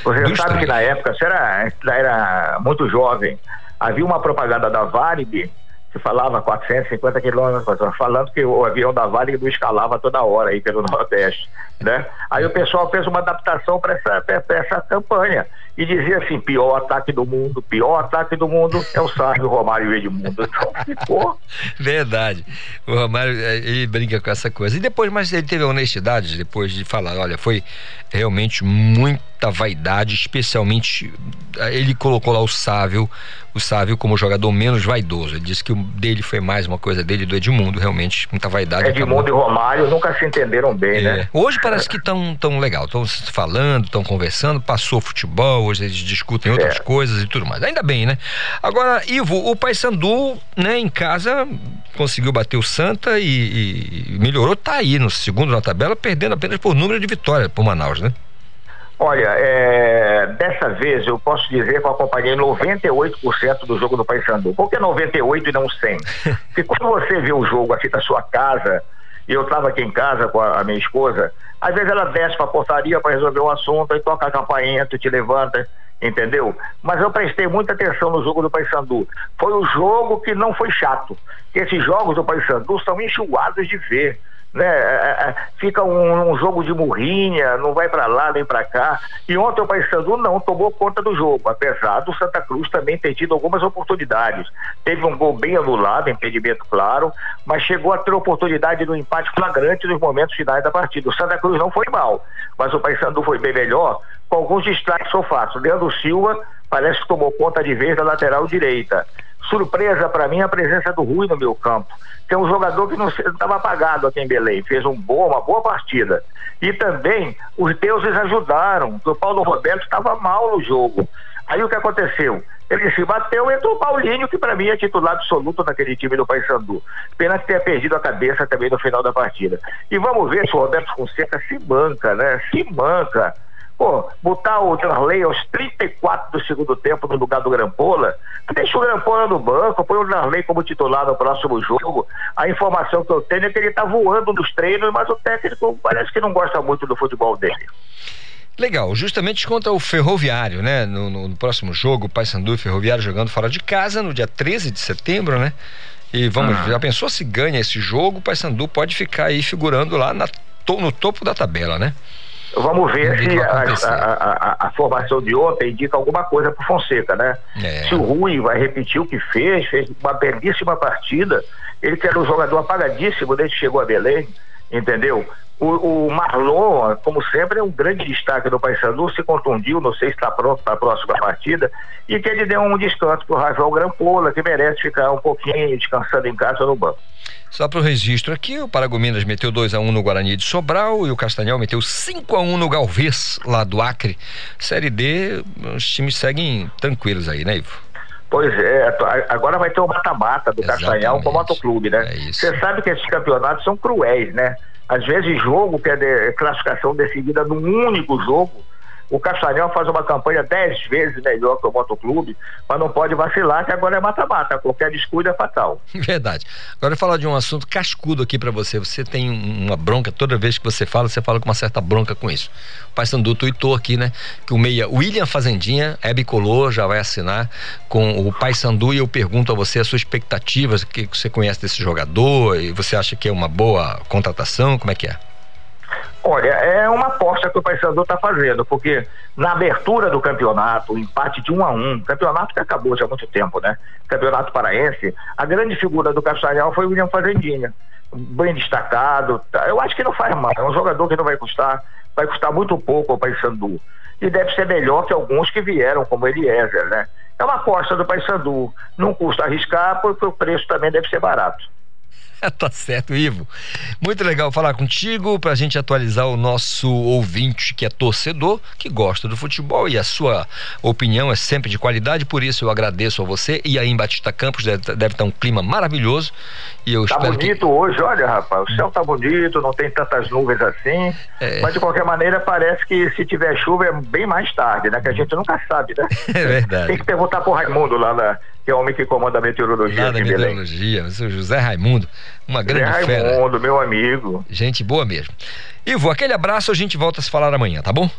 Você Dos sabe três. que na época, você era, era muito jovem, havia uma propaganda da Varig que falava 450 quilômetros, falando que o avião da Varig não escalava toda hora aí pelo Nordeste, né? Aí o pessoal fez uma adaptação para essa, essa campanha e dizia assim, pior ataque do mundo, pior ataque do mundo é o Sárgio Romário e Edmundo. Então ficou. Verdade. O Romário, é, ele brinca com essa coisa. E depois, mas ele teve a honestidade depois de falar, olha, foi realmente muita vaidade, especialmente ele colocou lá o Sávio, o Sávio como jogador menos vaidoso. Ele disse que o dele foi mais uma coisa dele do Edmundo, realmente, muita vaidade. Edmundo acabou... e Romário nunca se entenderam bem, é. né? Hoje parece que estão tão legal, estão falando, estão conversando, passou futebol, hoje eles discutem outras é. coisas e tudo mais. Ainda bem, né? Agora, Ivo, o Paysandu, né, em casa conseguiu bater o Santa e, e melhorou, tá aí no segundo na tabela, perdendo apenas por número de vitórias por Manaus, né? Olha, é, dessa vez eu posso dizer que eu acompanhei 98% do jogo do Paysandu. Por que 98 e não 100? Porque quando você vê o jogo aqui da sua casa, eu estava aqui em casa com a, a, minha esposa, às vezes ela desce para a portaria para resolver um assunto, e toca a campainha, tu te levanta, entendeu? Mas eu prestei muita atenção no jogo do Paysandu. Foi o jogo que não foi chato. Esses jogos do Paysandu são enxugados de ver né? É, é, fica um, um, jogo de murrinha, não vai para lá nem para cá. E ontem o Paysandu não tomou conta do jogo, apesar do Santa Cruz também ter tido algumas oportunidades. Teve um gol bem anulado, impedimento claro, mas chegou a ter oportunidade do empate flagrante nos momentos finais da partida. O Santa Cruz não foi mal, mas o Paysandu foi bem melhor, com alguns destaques sou fácil. Leandro Silva parece que tomou conta de vez da lateral direita. Surpresa para mim a presença do Rui no meu campo. Tem um jogador que não estava apagado aqui em Belém, fez um boa, uma boa partida. E também os deuses ajudaram, o Paulo Roberto estava mal no jogo. Aí o que aconteceu? Ele se bateu, entrou o Paulinho, que para mim é titular absoluto naquele time do Paysandu. Pena que tenha perdido a cabeça também no final da partida. E vamos ver se o Roberto Fonseca se manca, né? Se manca. Pô, botar o Darley aos 34 do segundo tempo no lugar do Grampola, deixa o Grampola no banco, põe o Darley como titular no próximo jogo. A informação que eu tenho é que ele tá voando nos treinos, mas o técnico parece que não gosta muito do futebol dele. Legal, justamente contra o Ferroviário, né? No, no, no próximo jogo, o Paysandu e Ferroviário jogando fora de casa no dia 13 de setembro, né? E vamos, ah. já pensou se ganha esse jogo, o Paysandu pode ficar aí figurando lá na, no topo da tabela, né? Vamos ver se a, a, a, a, formação de ontem indica alguma coisa para Fonseca, né? É. Se o Rui vai repetir o que fez, fez uma belíssima partida. Ele que era um jogador apagadíssimo desde que chegou a Belém, entendeu? O, o, Marlon, como sempre, é um grande destaque do Paysandu, se contundiu, não sei se está pronto para a próxima partida, e que ele deu um descanso para o Rafael Grampola, que merece ficar um pouquinho descansando em casa no banco. Só para o registro aqui, o Paragominas meteu 2 a 1 um no Guarani de Sobral e o Castanhal meteu 5 a 1 um no Galvez, lá do Acre. Série D, os times seguem tranquilos aí, né, Ivo? Pois é, agora vai ter o mata-mata do Exatamente. Castanhal com o Motoclube, né? É Você é sabe que esses campeonatos são cruéis, né? Às vezes jogo que é de classificação decidida num único jogo, O Castanhal faz uma campanha dez vezes melhor que o Motoclube, mas não pode vacilar, que agora é mata-mata. Qualquer descuido é fatal. Verdade. Agora eu vou falar de um assunto cascudo aqui para você. Você tem uma bronca, toda vez que você fala, você fala com uma certa bronca com isso. O Pai Sandu tuitou aqui, né? Que o meia William Fazendinha é bicolor, já vai assinar com o Pai Sandu e eu pergunto a você as suas expectativas, o que você conhece desse jogador e você acha que é uma boa contratação? Como é que é? Olha, é uma aposta que o Paysandu está fazendo, porque na abertura do campeonato, o empate de um a um, campeonato que acabou já há muito tempo, né? Campeonato paraense, a grande figura do Castanhal foi o William Fazendinha, bem destacado. Tá? Eu acho que não faz mal, é um jogador que não vai custar, vai custar muito pouco ao Paysandu. E deve ser melhor que alguns que vieram, como Eliezer, né? É uma aposta do Paysandu, não custa arriscar, porque o preço também deve ser barato. tá certo, Ivo. Muito legal falar contigo para a gente atualizar o nosso ouvinte que é torcedor, que gosta do futebol e a sua opinião é sempre de qualidade, por isso eu agradeço a você. E aí em Batista Campos deve, deve estar um clima maravilhoso. E eu tá espero bonito que... hoje, olha, rapaz, o céu tá bonito, não tem tantas nuvens assim, É. mas de qualquer maneira parece que se tiver chuva é bem mais tarde, né? Que a gente nunca sabe, né? É verdade. Tem que perguntar pro Raimundo lá, na- que é o homem que comanda a meteorologia Lá da aqui em Belém. meteorologia, o seu José Raimundo, uma grande Zé fera. Raimundo, meu amigo. Gente boa mesmo. Ivo, aquele abraço, a gente volta a se falar amanhã, tá bom?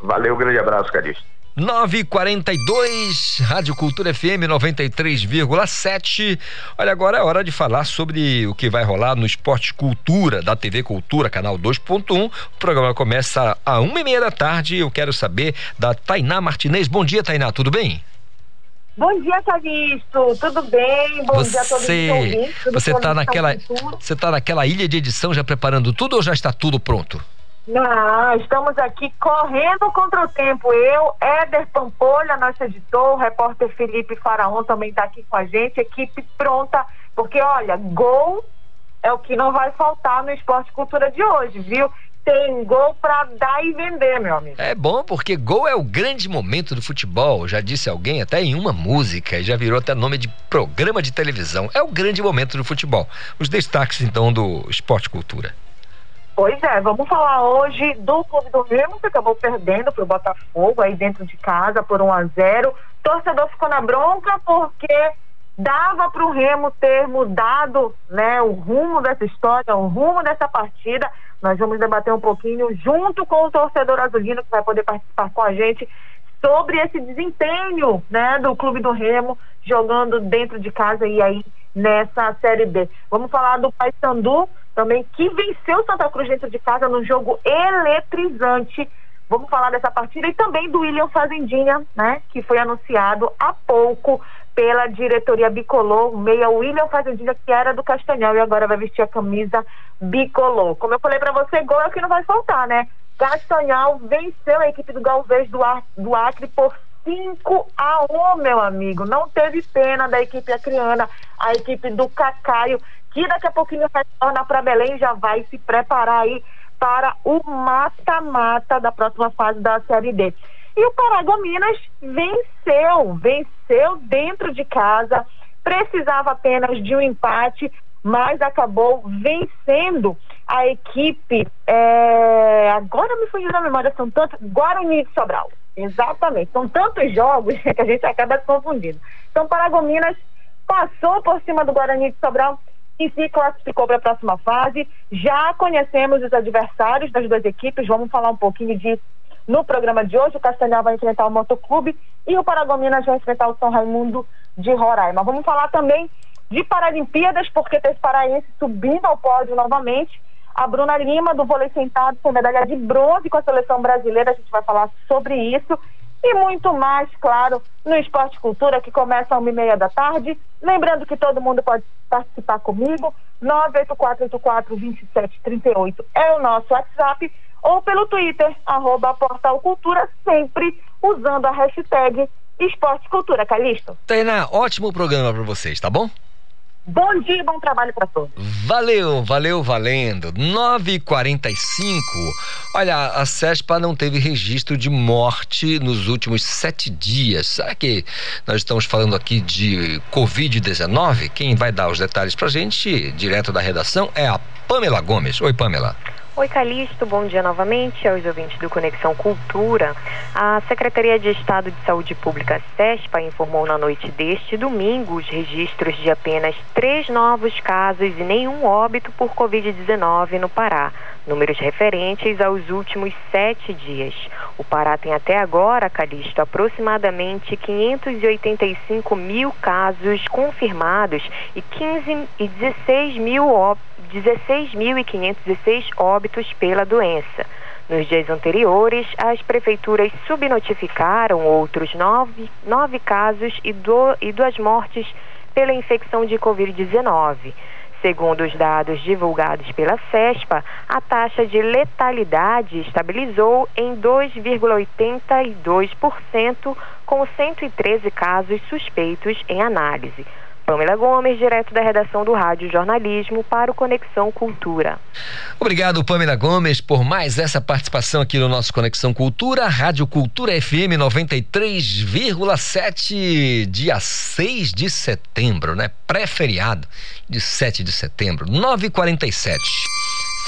Valeu, grande abraço, Calixto. 942, Rádio Cultura FM 93,7. Olha, agora é hora de falar sobre o que vai rolar no Esporte Cultura, da TV Cultura, canal 2.1. O programa começa a uma e meia da tarde. Eu quero saber da Tainá Martinez. Bom dia, Tainá, tudo bem? Bom dia, Calixto. Tudo bem? Bom dia a todos os Você, ouvintes. você tá Conexão naquela, você tá naquela ilha de edição já preparando tudo ou já está tudo pronto? Não, estamos aqui correndo contra o tempo. Eu, Éder Pampolha, nosso editor, o repórter Felipe Faraon também está aqui com a gente, equipe pronta, porque olha, gol é o que não vai faltar no Esporte Cultura de hoje, viu? Tem gol para dar e vender, meu amigo. É bom porque gol é o grande momento do futebol. Já disse alguém até em uma música e já virou até nome de programa de televisão. É o grande momento do futebol. Os destaques então do Esporte Cultura. Pois é, vamos falar hoje do Clube do Remo, que acabou perdendo para o Botafogo aí dentro de casa por 1 a 0 Torcedor ficou na bronca porque dava para o Remo ter mudado né, o rumo dessa história, o rumo dessa partida. Nós vamos debater um pouquinho junto com o torcedor azulino que vai poder participar com a gente sobre esse desempenho né, do Clube do Remo jogando dentro de casa e aí nessa Série B. Vamos falar do Paysandu também, que venceu Santa Cruz dentro de casa num jogo eletrizante. Vamos falar dessa partida e também do William Fazendinha, né, que foi anunciado há pouco pela diretoria bicolor, meia William Fazendinha, que era do Castanhal e agora vai vestir a camisa bicolor. Como eu falei para você, gol é o que não vai faltar, né? Castanhal venceu a equipe do Galvez do, Ar- do Acre por 5 a 1, meu amigo. Não teve pena da equipe acriana, a equipe do Cacaio, que daqui a pouquinho retorna para Belém já vai se preparar aí para o mata-mata da próxima fase da Série D. E o Paragominas venceu, venceu dentro de casa, precisava apenas de um empate, mas acabou vencendo a equipe. é, Agora me fugiu na memória, são tantos. Guarani de Sobral. Exatamente. São tantos jogos que a gente acaba se confundindo. Então, Paragominas passou por cima do Guarani de Sobral e se classificou para a próxima fase. Já conhecemos os adversários das duas equipes, vamos falar um pouquinho disso no programa de hoje. O Castanhal vai enfrentar o Motoclube e o Paragominas vai enfrentar o São Raimundo de Roraima. Vamos falar também de Paralimpíadas, porque teve paraense subindo ao pódio novamente. A Bruna Lima, do vôlei sentado, com medalha de bronze com a seleção brasileira. A gente vai falar sobre isso e muito mais, claro, no Esporte Cultura, que começa às uma e meia da tarde. Lembrando que todo mundo pode participar comigo. 984842738 é o nosso WhatsApp. Ou pelo Twitter, arroba Portal Cultura, sempre usando a hashtag Esporte Cultura. Calixto, Tainá, ótimo programa para vocês, tá bom? bom dia e bom trabalho para todos. Valeu, valeu, valendo. 9h45. Olha, a CESPA não teve registro de morte nos últimos sete dias. Será que nós estamos falando aqui de Covid-19? Quem vai dar os detalhes pra gente, direto da redação, é a Pamela Gomes. Oi, Pamela. Oi, Calixto, bom dia novamente aos ouvintes do Conexão Cultura. A Secretaria de Estado de Saúde Pública, SESPA, informou na noite deste domingo os registros de apenas três novos casos e nenhum óbito por Covid-19 no Pará, números referentes aos últimos sete dias. O Pará tem até agora, Calixto, aproximadamente 585 mil casos confirmados e 15 e 16 mil óbitos 16.516 óbitos pela doença. Nos dias anteriores, as prefeituras subnotificaram outros nove, nove casos e, do, e duas mortes pela infecção de Covid-19. Segundo os dados divulgados pela CESPA, a taxa de letalidade estabilizou em 2,82%, com 113 casos suspeitos em análise. Pamela Gomes, direto da redação do Rádio Jornalismo para o Conexão Cultura. Obrigado, Pamela Gomes, por mais essa participação aqui no nosso Conexão Cultura, Rádio Cultura FM 93,7, dia 6 de setembro, né? Pré-feriado de 7 de setembro, 9h47.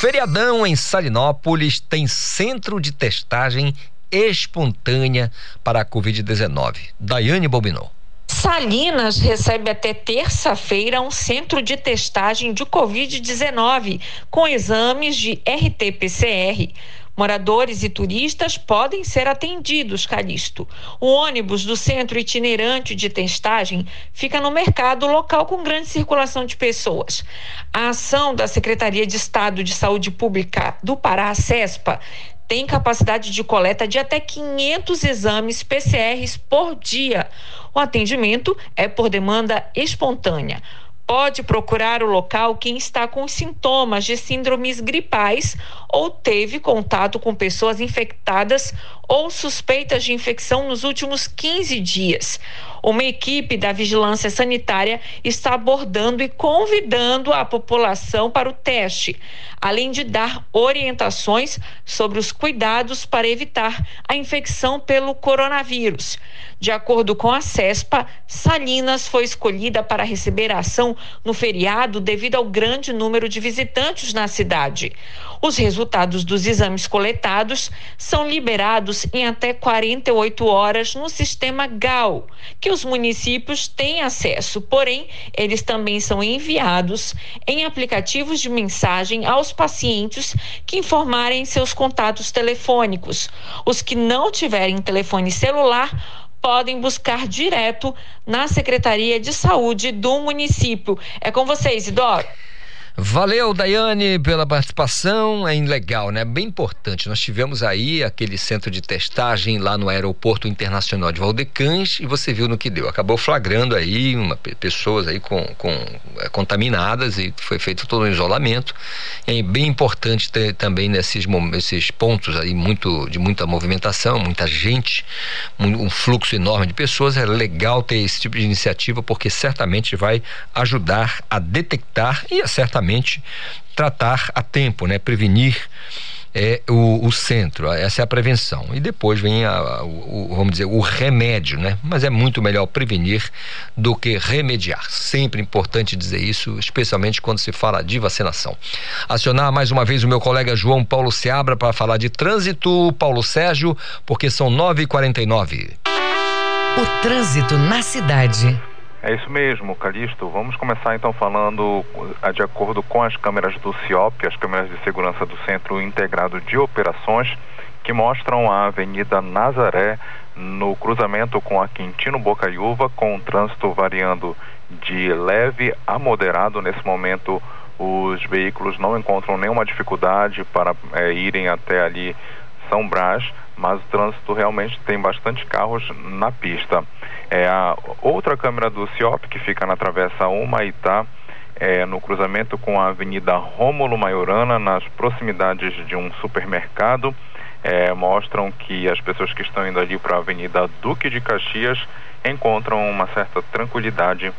Feriadão em Salinópolis tem centro de testagem espontânea para a Covid-19. Daiane Bobinot. Salinas recebe até terça-feira um centro de testagem de Covid-19 com exames de RT-PCR. Moradores e turistas podem ser atendidos, Calixto. O ônibus do centro itinerante de testagem fica no mercado local com grande circulação de pessoas. A ação da Secretaria de Estado de Saúde Pública do Pará, CESPA, tem capacidade de coleta de até 500 exames PCRs por dia. O atendimento é por demanda espontânea. Pode procurar o local quem está com sintomas de síndromes gripais ou teve contato com pessoas infectadas ou suspeitas de infecção nos últimos 15 dias. Uma equipe da Vigilância Sanitária está abordando e convidando a população para o teste, além de dar orientações sobre os cuidados para evitar a infecção pelo coronavírus. De acordo com a CESPA, Salinas foi escolhida para receber a ação no feriado devido ao grande número de visitantes na cidade. Os resultados dos exames coletados são liberados em até 48 horas no sistema GAL, que os municípios têm acesso, porém, eles também são enviados em aplicativos de mensagem aos pacientes que informarem seus contatos telefônicos. Os que não tiverem telefone celular podem buscar direto na Secretaria de Saúde do município. É com vocês, Isidoro. Valeu, Daiane, pela participação. É legal, né? Bem importante. Nós tivemos aí aquele centro de testagem lá no Aeroporto Internacional de Valdecães e você viu no que deu. Acabou flagrando aí uma, pessoas aí com, com é, contaminadas e foi feito todo um isolamento. É bem importante ter também nesses esses pontos aí muito de muita movimentação, muita gente, um fluxo enorme de pessoas. É legal ter esse tipo de iniciativa porque certamente vai ajudar a detectar e a tratar a tempo, né? Prevenir é o, o, centro, essa é a prevenção. E depois vem, a, o, vamos dizer, o remédio, né? Mas é muito melhor prevenir do que remediar. Sempre importante dizer isso, especialmente quando se fala de vacinação. Acionar mais uma vez o meu colega João Paulo Seabra para falar de trânsito, Paulo Sérgio, porque são 9h49. O trânsito na cidade. É isso mesmo, Calixto. Vamos começar então falando ah, de acordo com as câmeras do CIOP, as câmeras de segurança do Centro Integrado de Operações, que mostram a Avenida Nazaré no cruzamento com a Quintino Bocaiúva, com o trânsito variando de leve a moderado. Nesse momento, os veículos não encontram nenhuma dificuldade para é, irem até ali São Brás, mas o trânsito realmente tem bastante carros na pista. É a outra câmera do CIOP, que fica na Travessa 1 e está é, no cruzamento com a Avenida Rômulo Maiorana, nas proximidades de um supermercado, é, mostram que as pessoas que estão indo ali para a Avenida Duque de Caxias encontram uma certa tranquilidade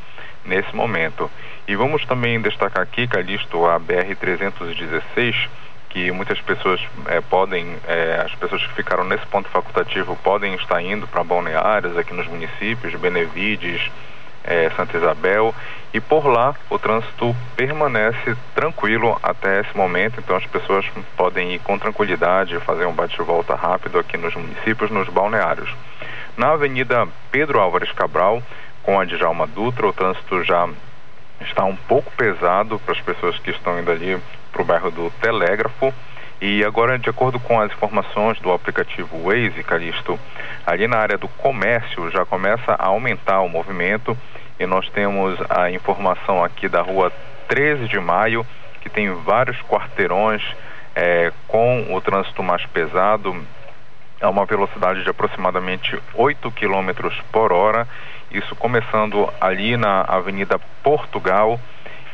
nesse momento. E vamos também destacar aqui, Calixto, a BR-316, que muitas pessoas é, podem, é, as pessoas que ficaram nesse ponto facultativo podem estar indo para balneários aqui nos municípios, Benevides, é, Santa Isabel e por lá o trânsito permanece tranquilo até esse momento, então as pessoas podem ir com tranquilidade, fazer um bate-volta rápido aqui nos municípios, nos balneários. Na Avenida Pedro Álvares Cabral, com a Djalma Dutra, o trânsito já está um pouco pesado para as pessoas que estão indo ali para o bairro do Telégrafo. E agora, de acordo com as informações do aplicativo Waze, Calixto, ali na área do comércio já começa a aumentar o movimento. E nós temos a informação aqui da rua 13 de maio, que tem vários quarteirões é, com o trânsito mais pesado, a uma velocidade de aproximadamente 8 km por hora, isso começando ali na Avenida Portugal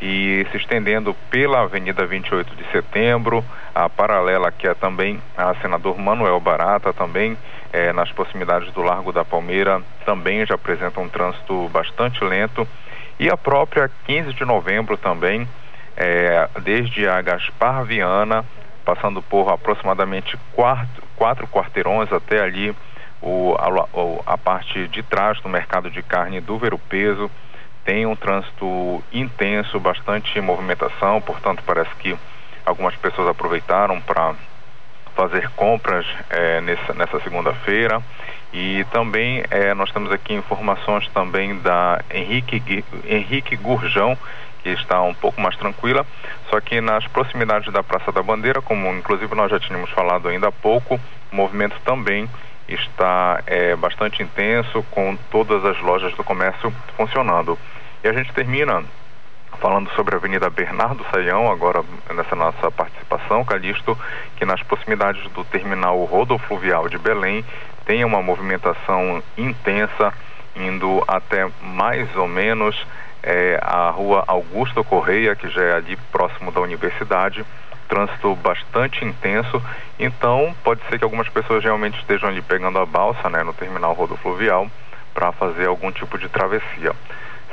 e se estendendo pela Avenida 28 de Setembro, a paralela que é também a Senador Manuel Barata, também é, nas proximidades do Largo da Palmeira, também já apresenta um trânsito bastante lento, e a própria 15 de novembro também, é, desde a Gaspar Viana, passando por aproximadamente quatro, quatro quarteirões até ali o, a, a parte de trás do mercado de carne do Ver Peso, tem um trânsito intenso, bastante movimentação, portanto parece que algumas pessoas aproveitaram para fazer compras é, nessa, nessa segunda-feira. E também é, nós temos aqui informações também da Henrique, Henrique Gurjão que está um pouco mais tranquila, só que nas proximidades da Praça da Bandeira, como inclusive nós já tínhamos falado ainda há pouco, o movimento também está é, bastante intenso, com todas as lojas do comércio funcionando. E a gente termina falando sobre a Avenida Bernardo Saião, agora nessa nossa participação, Calixto, que nas proximidades do terminal rodofluvial de Belém tem uma movimentação intensa, indo até mais ou menos é, a rua Augusto Correia, que já é ali próximo da universidade, trânsito bastante intenso, então pode ser que algumas pessoas realmente estejam ali pegando a balsa, né, no terminal rodofluvial, para fazer algum tipo de travessia.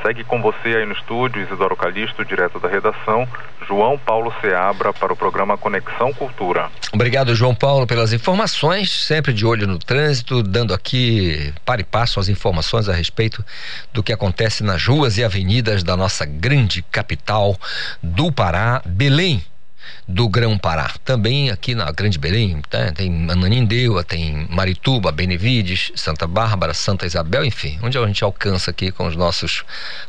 Segue com você aí no estúdio, Isidoro Calixto, direto da redação, João Paulo Seabra, para o programa Conexão Cultura. Obrigado, João Paulo, pelas informações, sempre de olho no trânsito, dando aqui para e passo as informações a respeito do que acontece nas ruas e avenidas da nossa grande capital do Pará, Belém do Grão-Pará. Também aqui na Grande Belém, tá? tem Ananindeua, tem Marituba, Benevides, Santa Bárbara, Santa Isabel, enfim, onde a gente alcança aqui com os nossos,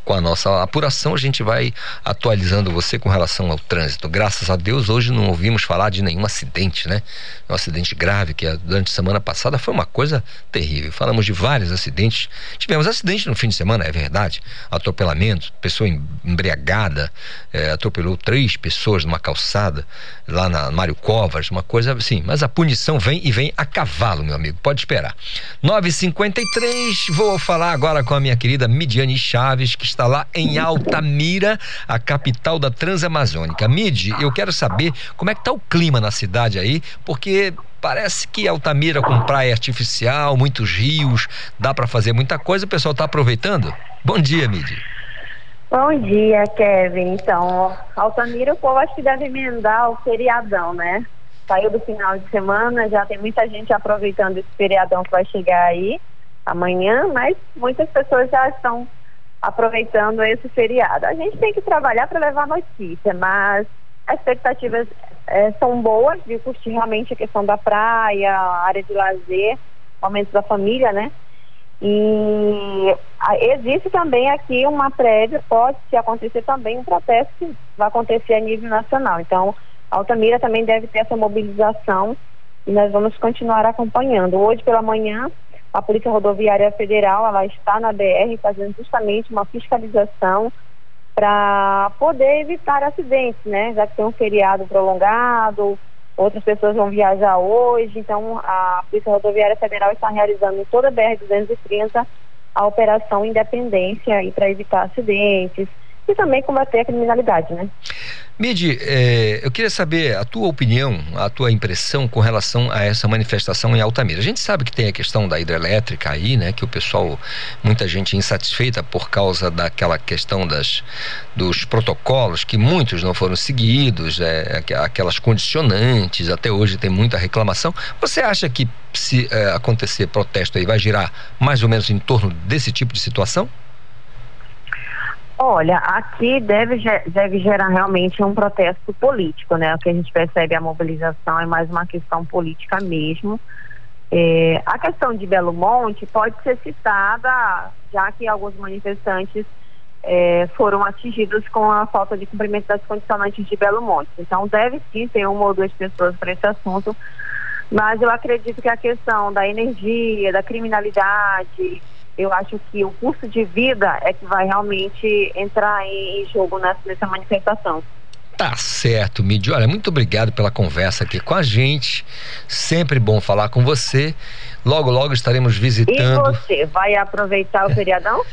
com a nossa apuração, a gente vai atualizando você com relação ao trânsito. Graças a Deus, hoje não ouvimos falar de nenhum acidente, né? Um acidente grave que durante a semana passada foi uma coisa terrível. Falamos de vários acidentes. Tivemos acidente no fim de semana, é verdade. Atropelamento, pessoa embriagada, é, atropelou três pessoas numa calçada lá na Mário Covas, uma coisa assim. Mas a punição vem e vem a cavalo, meu amigo. Pode esperar. 953, vou falar agora com a minha querida Midiane Chaves, que está lá em Altamira, a capital da Transamazônica. Mid, eu quero saber como é que tá o clima na cidade aí, porque parece que Altamira com praia artificial, muitos rios, dá para fazer muita coisa, o pessoal está aproveitando? Bom dia, Mid. Bom dia, Kevin. Então, Altamira, o povo acho que deve emendar o feriadão, né? Saiu do final de semana, já tem muita gente aproveitando esse feriadão que vai chegar aí amanhã, mas muitas pessoas já estão aproveitando esse feriado. A gente tem que trabalhar para levar notícia, mas as expectativas é, são boas de curtir realmente a questão da praia, a área de lazer, momentos da família, né? E existe também aqui uma prévia, pode se acontecer também um protesto que vai acontecer a nível nacional. Então, Altamira também deve ter essa mobilização e nós vamos continuar acompanhando. Hoje pela manhã, a Polícia Rodoviária Federal ela está na BR fazendo justamente uma fiscalização para poder evitar acidentes, né? Já que tem um feriado prolongado, outras pessoas vão viajar hoje, então a Polícia Rodoviária Federal está realizando em toda a BR-230 a Operação Independência para evitar acidentes e também combater a criminalidade, né? Midi, é, eu queria saber a tua opinião, a tua impressão com relação a essa manifestação em Altamira. A gente sabe que tem a questão da hidrelétrica aí, né? Que o pessoal, muita gente insatisfeita por causa daquela questão das, dos protocolos, que muitos não foram seguidos, é, aquelas condicionantes, até hoje tem muita reclamação. Você acha que se é, acontecer protesto aí vai girar mais ou menos em torno desse tipo de situação? Olha, aqui deve, deve gerar realmente um protesto político, né? O que a gente percebe a mobilização é mais uma questão política mesmo. É, a questão de Belo Monte pode ser citada, já que alguns manifestantes é, foram atingidos com a falta de cumprimento das condicionantes de Belo Monte. Então, deve sim ter uma ou duas pessoas para esse assunto, mas eu acredito que a questão da energia, da criminalidade, eu acho que o custo de vida é que vai realmente entrar em, jogo nessa, nessa manifestação. Tá certo, Midi. Olha, muito obrigado pela conversa aqui com a gente. Sempre bom falar com você. Logo, logo estaremos visitando. E você vai aproveitar o feriadão?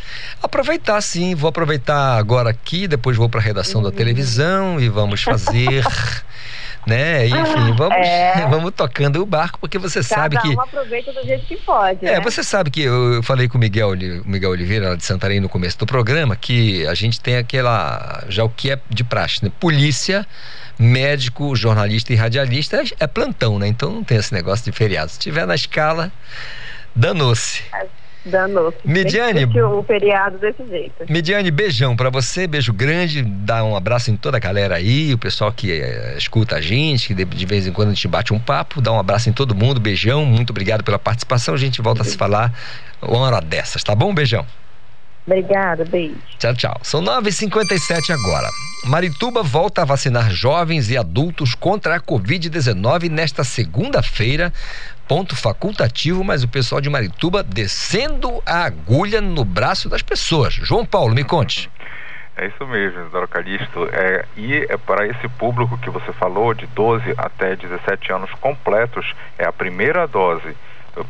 aproveitar, sim. Vou aproveitar agora aqui, depois vou para a redação uhum. da televisão e vamos fazer né? Enfim, vamos, é. vamos tocando o barco, porque você Cada sabe que. Um aproveita do jeito que pode. É, né? você sabe que eu falei com o Miguel, o Miguel Oliveira, lá de Santarém, no começo do programa, que a gente tem aquela. Já o que é de praxe, né? Polícia médico, jornalista e radialista é plantão, né? Então não tem esse negócio de feriado. Se tiver na escala, danou-se. É Danou-se. Midiane. o feriado desse jeito. Midiane, beijão para você, beijo grande. Dá um abraço em toda a galera aí, o pessoal que é, escuta a gente, que de, de, vez em quando a gente bate um papo. Dá um abraço em todo mundo, beijão. Muito obrigado pela participação. A gente volta a se falar uma hora dessas, tá bom? Beijão. Obrigada, beijo. Tchau, tchau. São 9h57 agora. Marituba volta a vacinar jovens e adultos contra a Covid-19 nesta segunda-feira. Ponto facultativo, mas o pessoal de Marituba descendo a agulha no braço das pessoas. João Paulo, me conte. É isso mesmo, Isidoro Calixto. É, e é para esse público que você falou, de 12 até 17 anos completos, é a primeira dose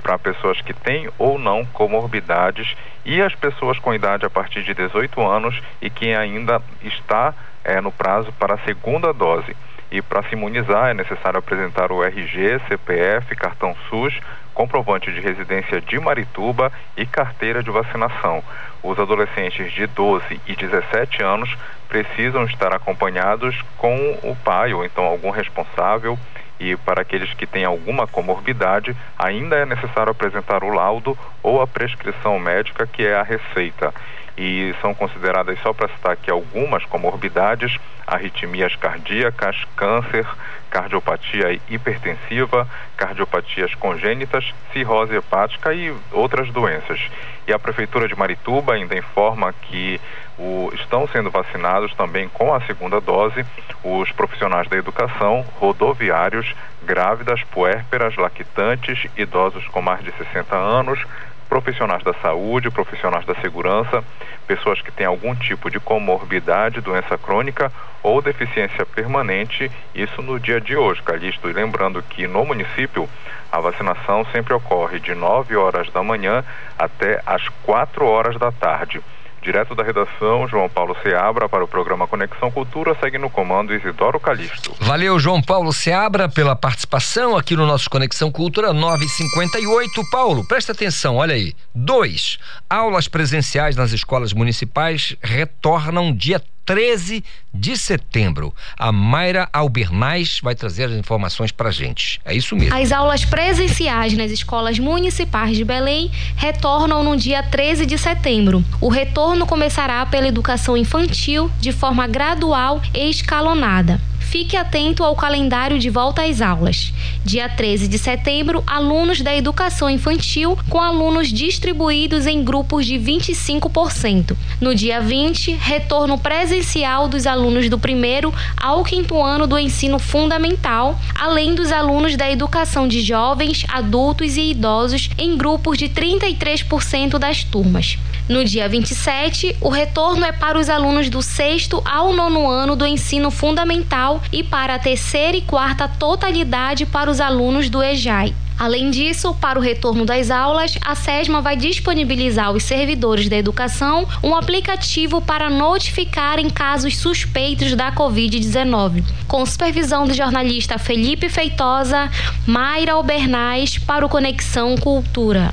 para pessoas que têm ou não comorbidades e as pessoas com idade a partir de 18 anos e quem ainda está é, no prazo para a segunda dose. E para se imunizar é necessário apresentar o RG, CPF, cartão SUS, comprovante de residência de Marituba e carteira de vacinação. Os adolescentes de 12 e 17 anos precisam estar acompanhados com o pai ou então algum responsável e para aqueles que têm alguma comorbidade, ainda é necessário apresentar o laudo ou a prescrição médica, que é a receita. E são consideradas, só para citar aqui algumas comorbidades, arritmias cardíacas, câncer, cardiopatia hipertensiva, cardiopatias congênitas, cirrose hepática e outras doenças. E a Prefeitura de Marituba ainda informa que o, estão sendo vacinados também com a segunda dose os profissionais da educação, rodoviários, grávidas, puérperas, lactantes, idosos com mais de 60 anos, profissionais da saúde, profissionais da segurança, pessoas que têm algum tipo de comorbidade, doença crônica ou deficiência permanente, isso no dia de hoje, Calixto. E lembrando que no município a vacinação sempre ocorre de 9 horas da manhã até as 4 horas da tarde. Direto da redação, João Paulo Seabra para o programa Conexão Cultura, segue no comando Isidoro Calixto. Valeu, João Paulo Seabra, pela participação aqui no nosso Conexão Cultura 958. Paulo, presta atenção, olha aí. Dois, aulas presenciais nas escolas municipais retornam dia 13 de setembro. A Mayra Albernaz vai trazer as informações para gente. É isso mesmo. As aulas presenciais nas escolas municipais de Belém retornam no dia 13 de setembro. O retorno começará pela educação infantil de forma gradual e escalonada. Fique atento ao calendário de volta às aulas. Dia 13 de setembro, alunos da educação infantil com alunos distribuídos em grupos de 25%. No dia 20, retorno presencial dos alunos do primeiro ao quinto ano do ensino fundamental, além dos alunos da educação de jovens, adultos e idosos em grupos de 33% das turmas. No dia 27, o retorno é para os alunos do sexto ao nono ano do ensino fundamental e para a terceira e quarta totalidade para os alunos do EJAI. Além disso, para o retorno das aulas, a SESMA vai disponibilizar aos servidores da educação um aplicativo para notificar em casos suspeitos da Covid-19. Com supervisão do jornalista Felipe Feitosa, Mayra Albernaz para o Conexão Cultura.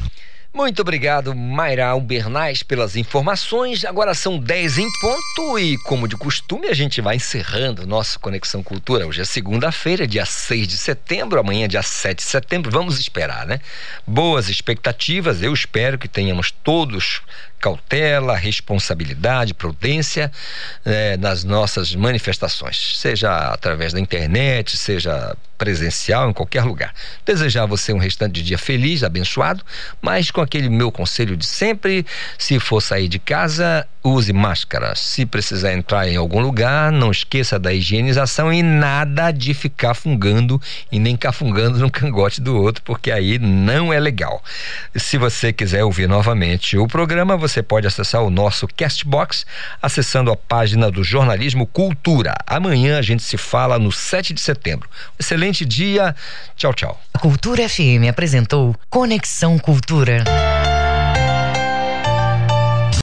Muito obrigado, Mayra Albernaz, pelas informações. Agora são 10 em ponto e, como de costume, a gente vai encerrando nossa Conexão Cultura. Hoje é segunda-feira, dia 6 de setembro, amanhã, dia 7 de setembro. Vamos esperar, né? Boas expectativas. Eu espero que tenhamos todos cautela, responsabilidade, prudência é, nas nossas manifestações, seja através da internet, seja presencial, em qualquer lugar. Desejar você um restante de dia feliz, abençoado, mas com aquele meu conselho de sempre: se for sair de casa, use máscara. Se precisar entrar em algum lugar, não esqueça da higienização e nada de ficar fungando e nem cafungando no cangote do outro, porque aí não é legal. Se você quiser ouvir novamente o programa, você pode acessar o nosso Castbox acessando a página do Jornalismo Cultura. Amanhã a gente se fala no 7 de setembro. Excelente excelente dia. Tchau, tchau. A Cultura FM apresentou Conexão Cultura.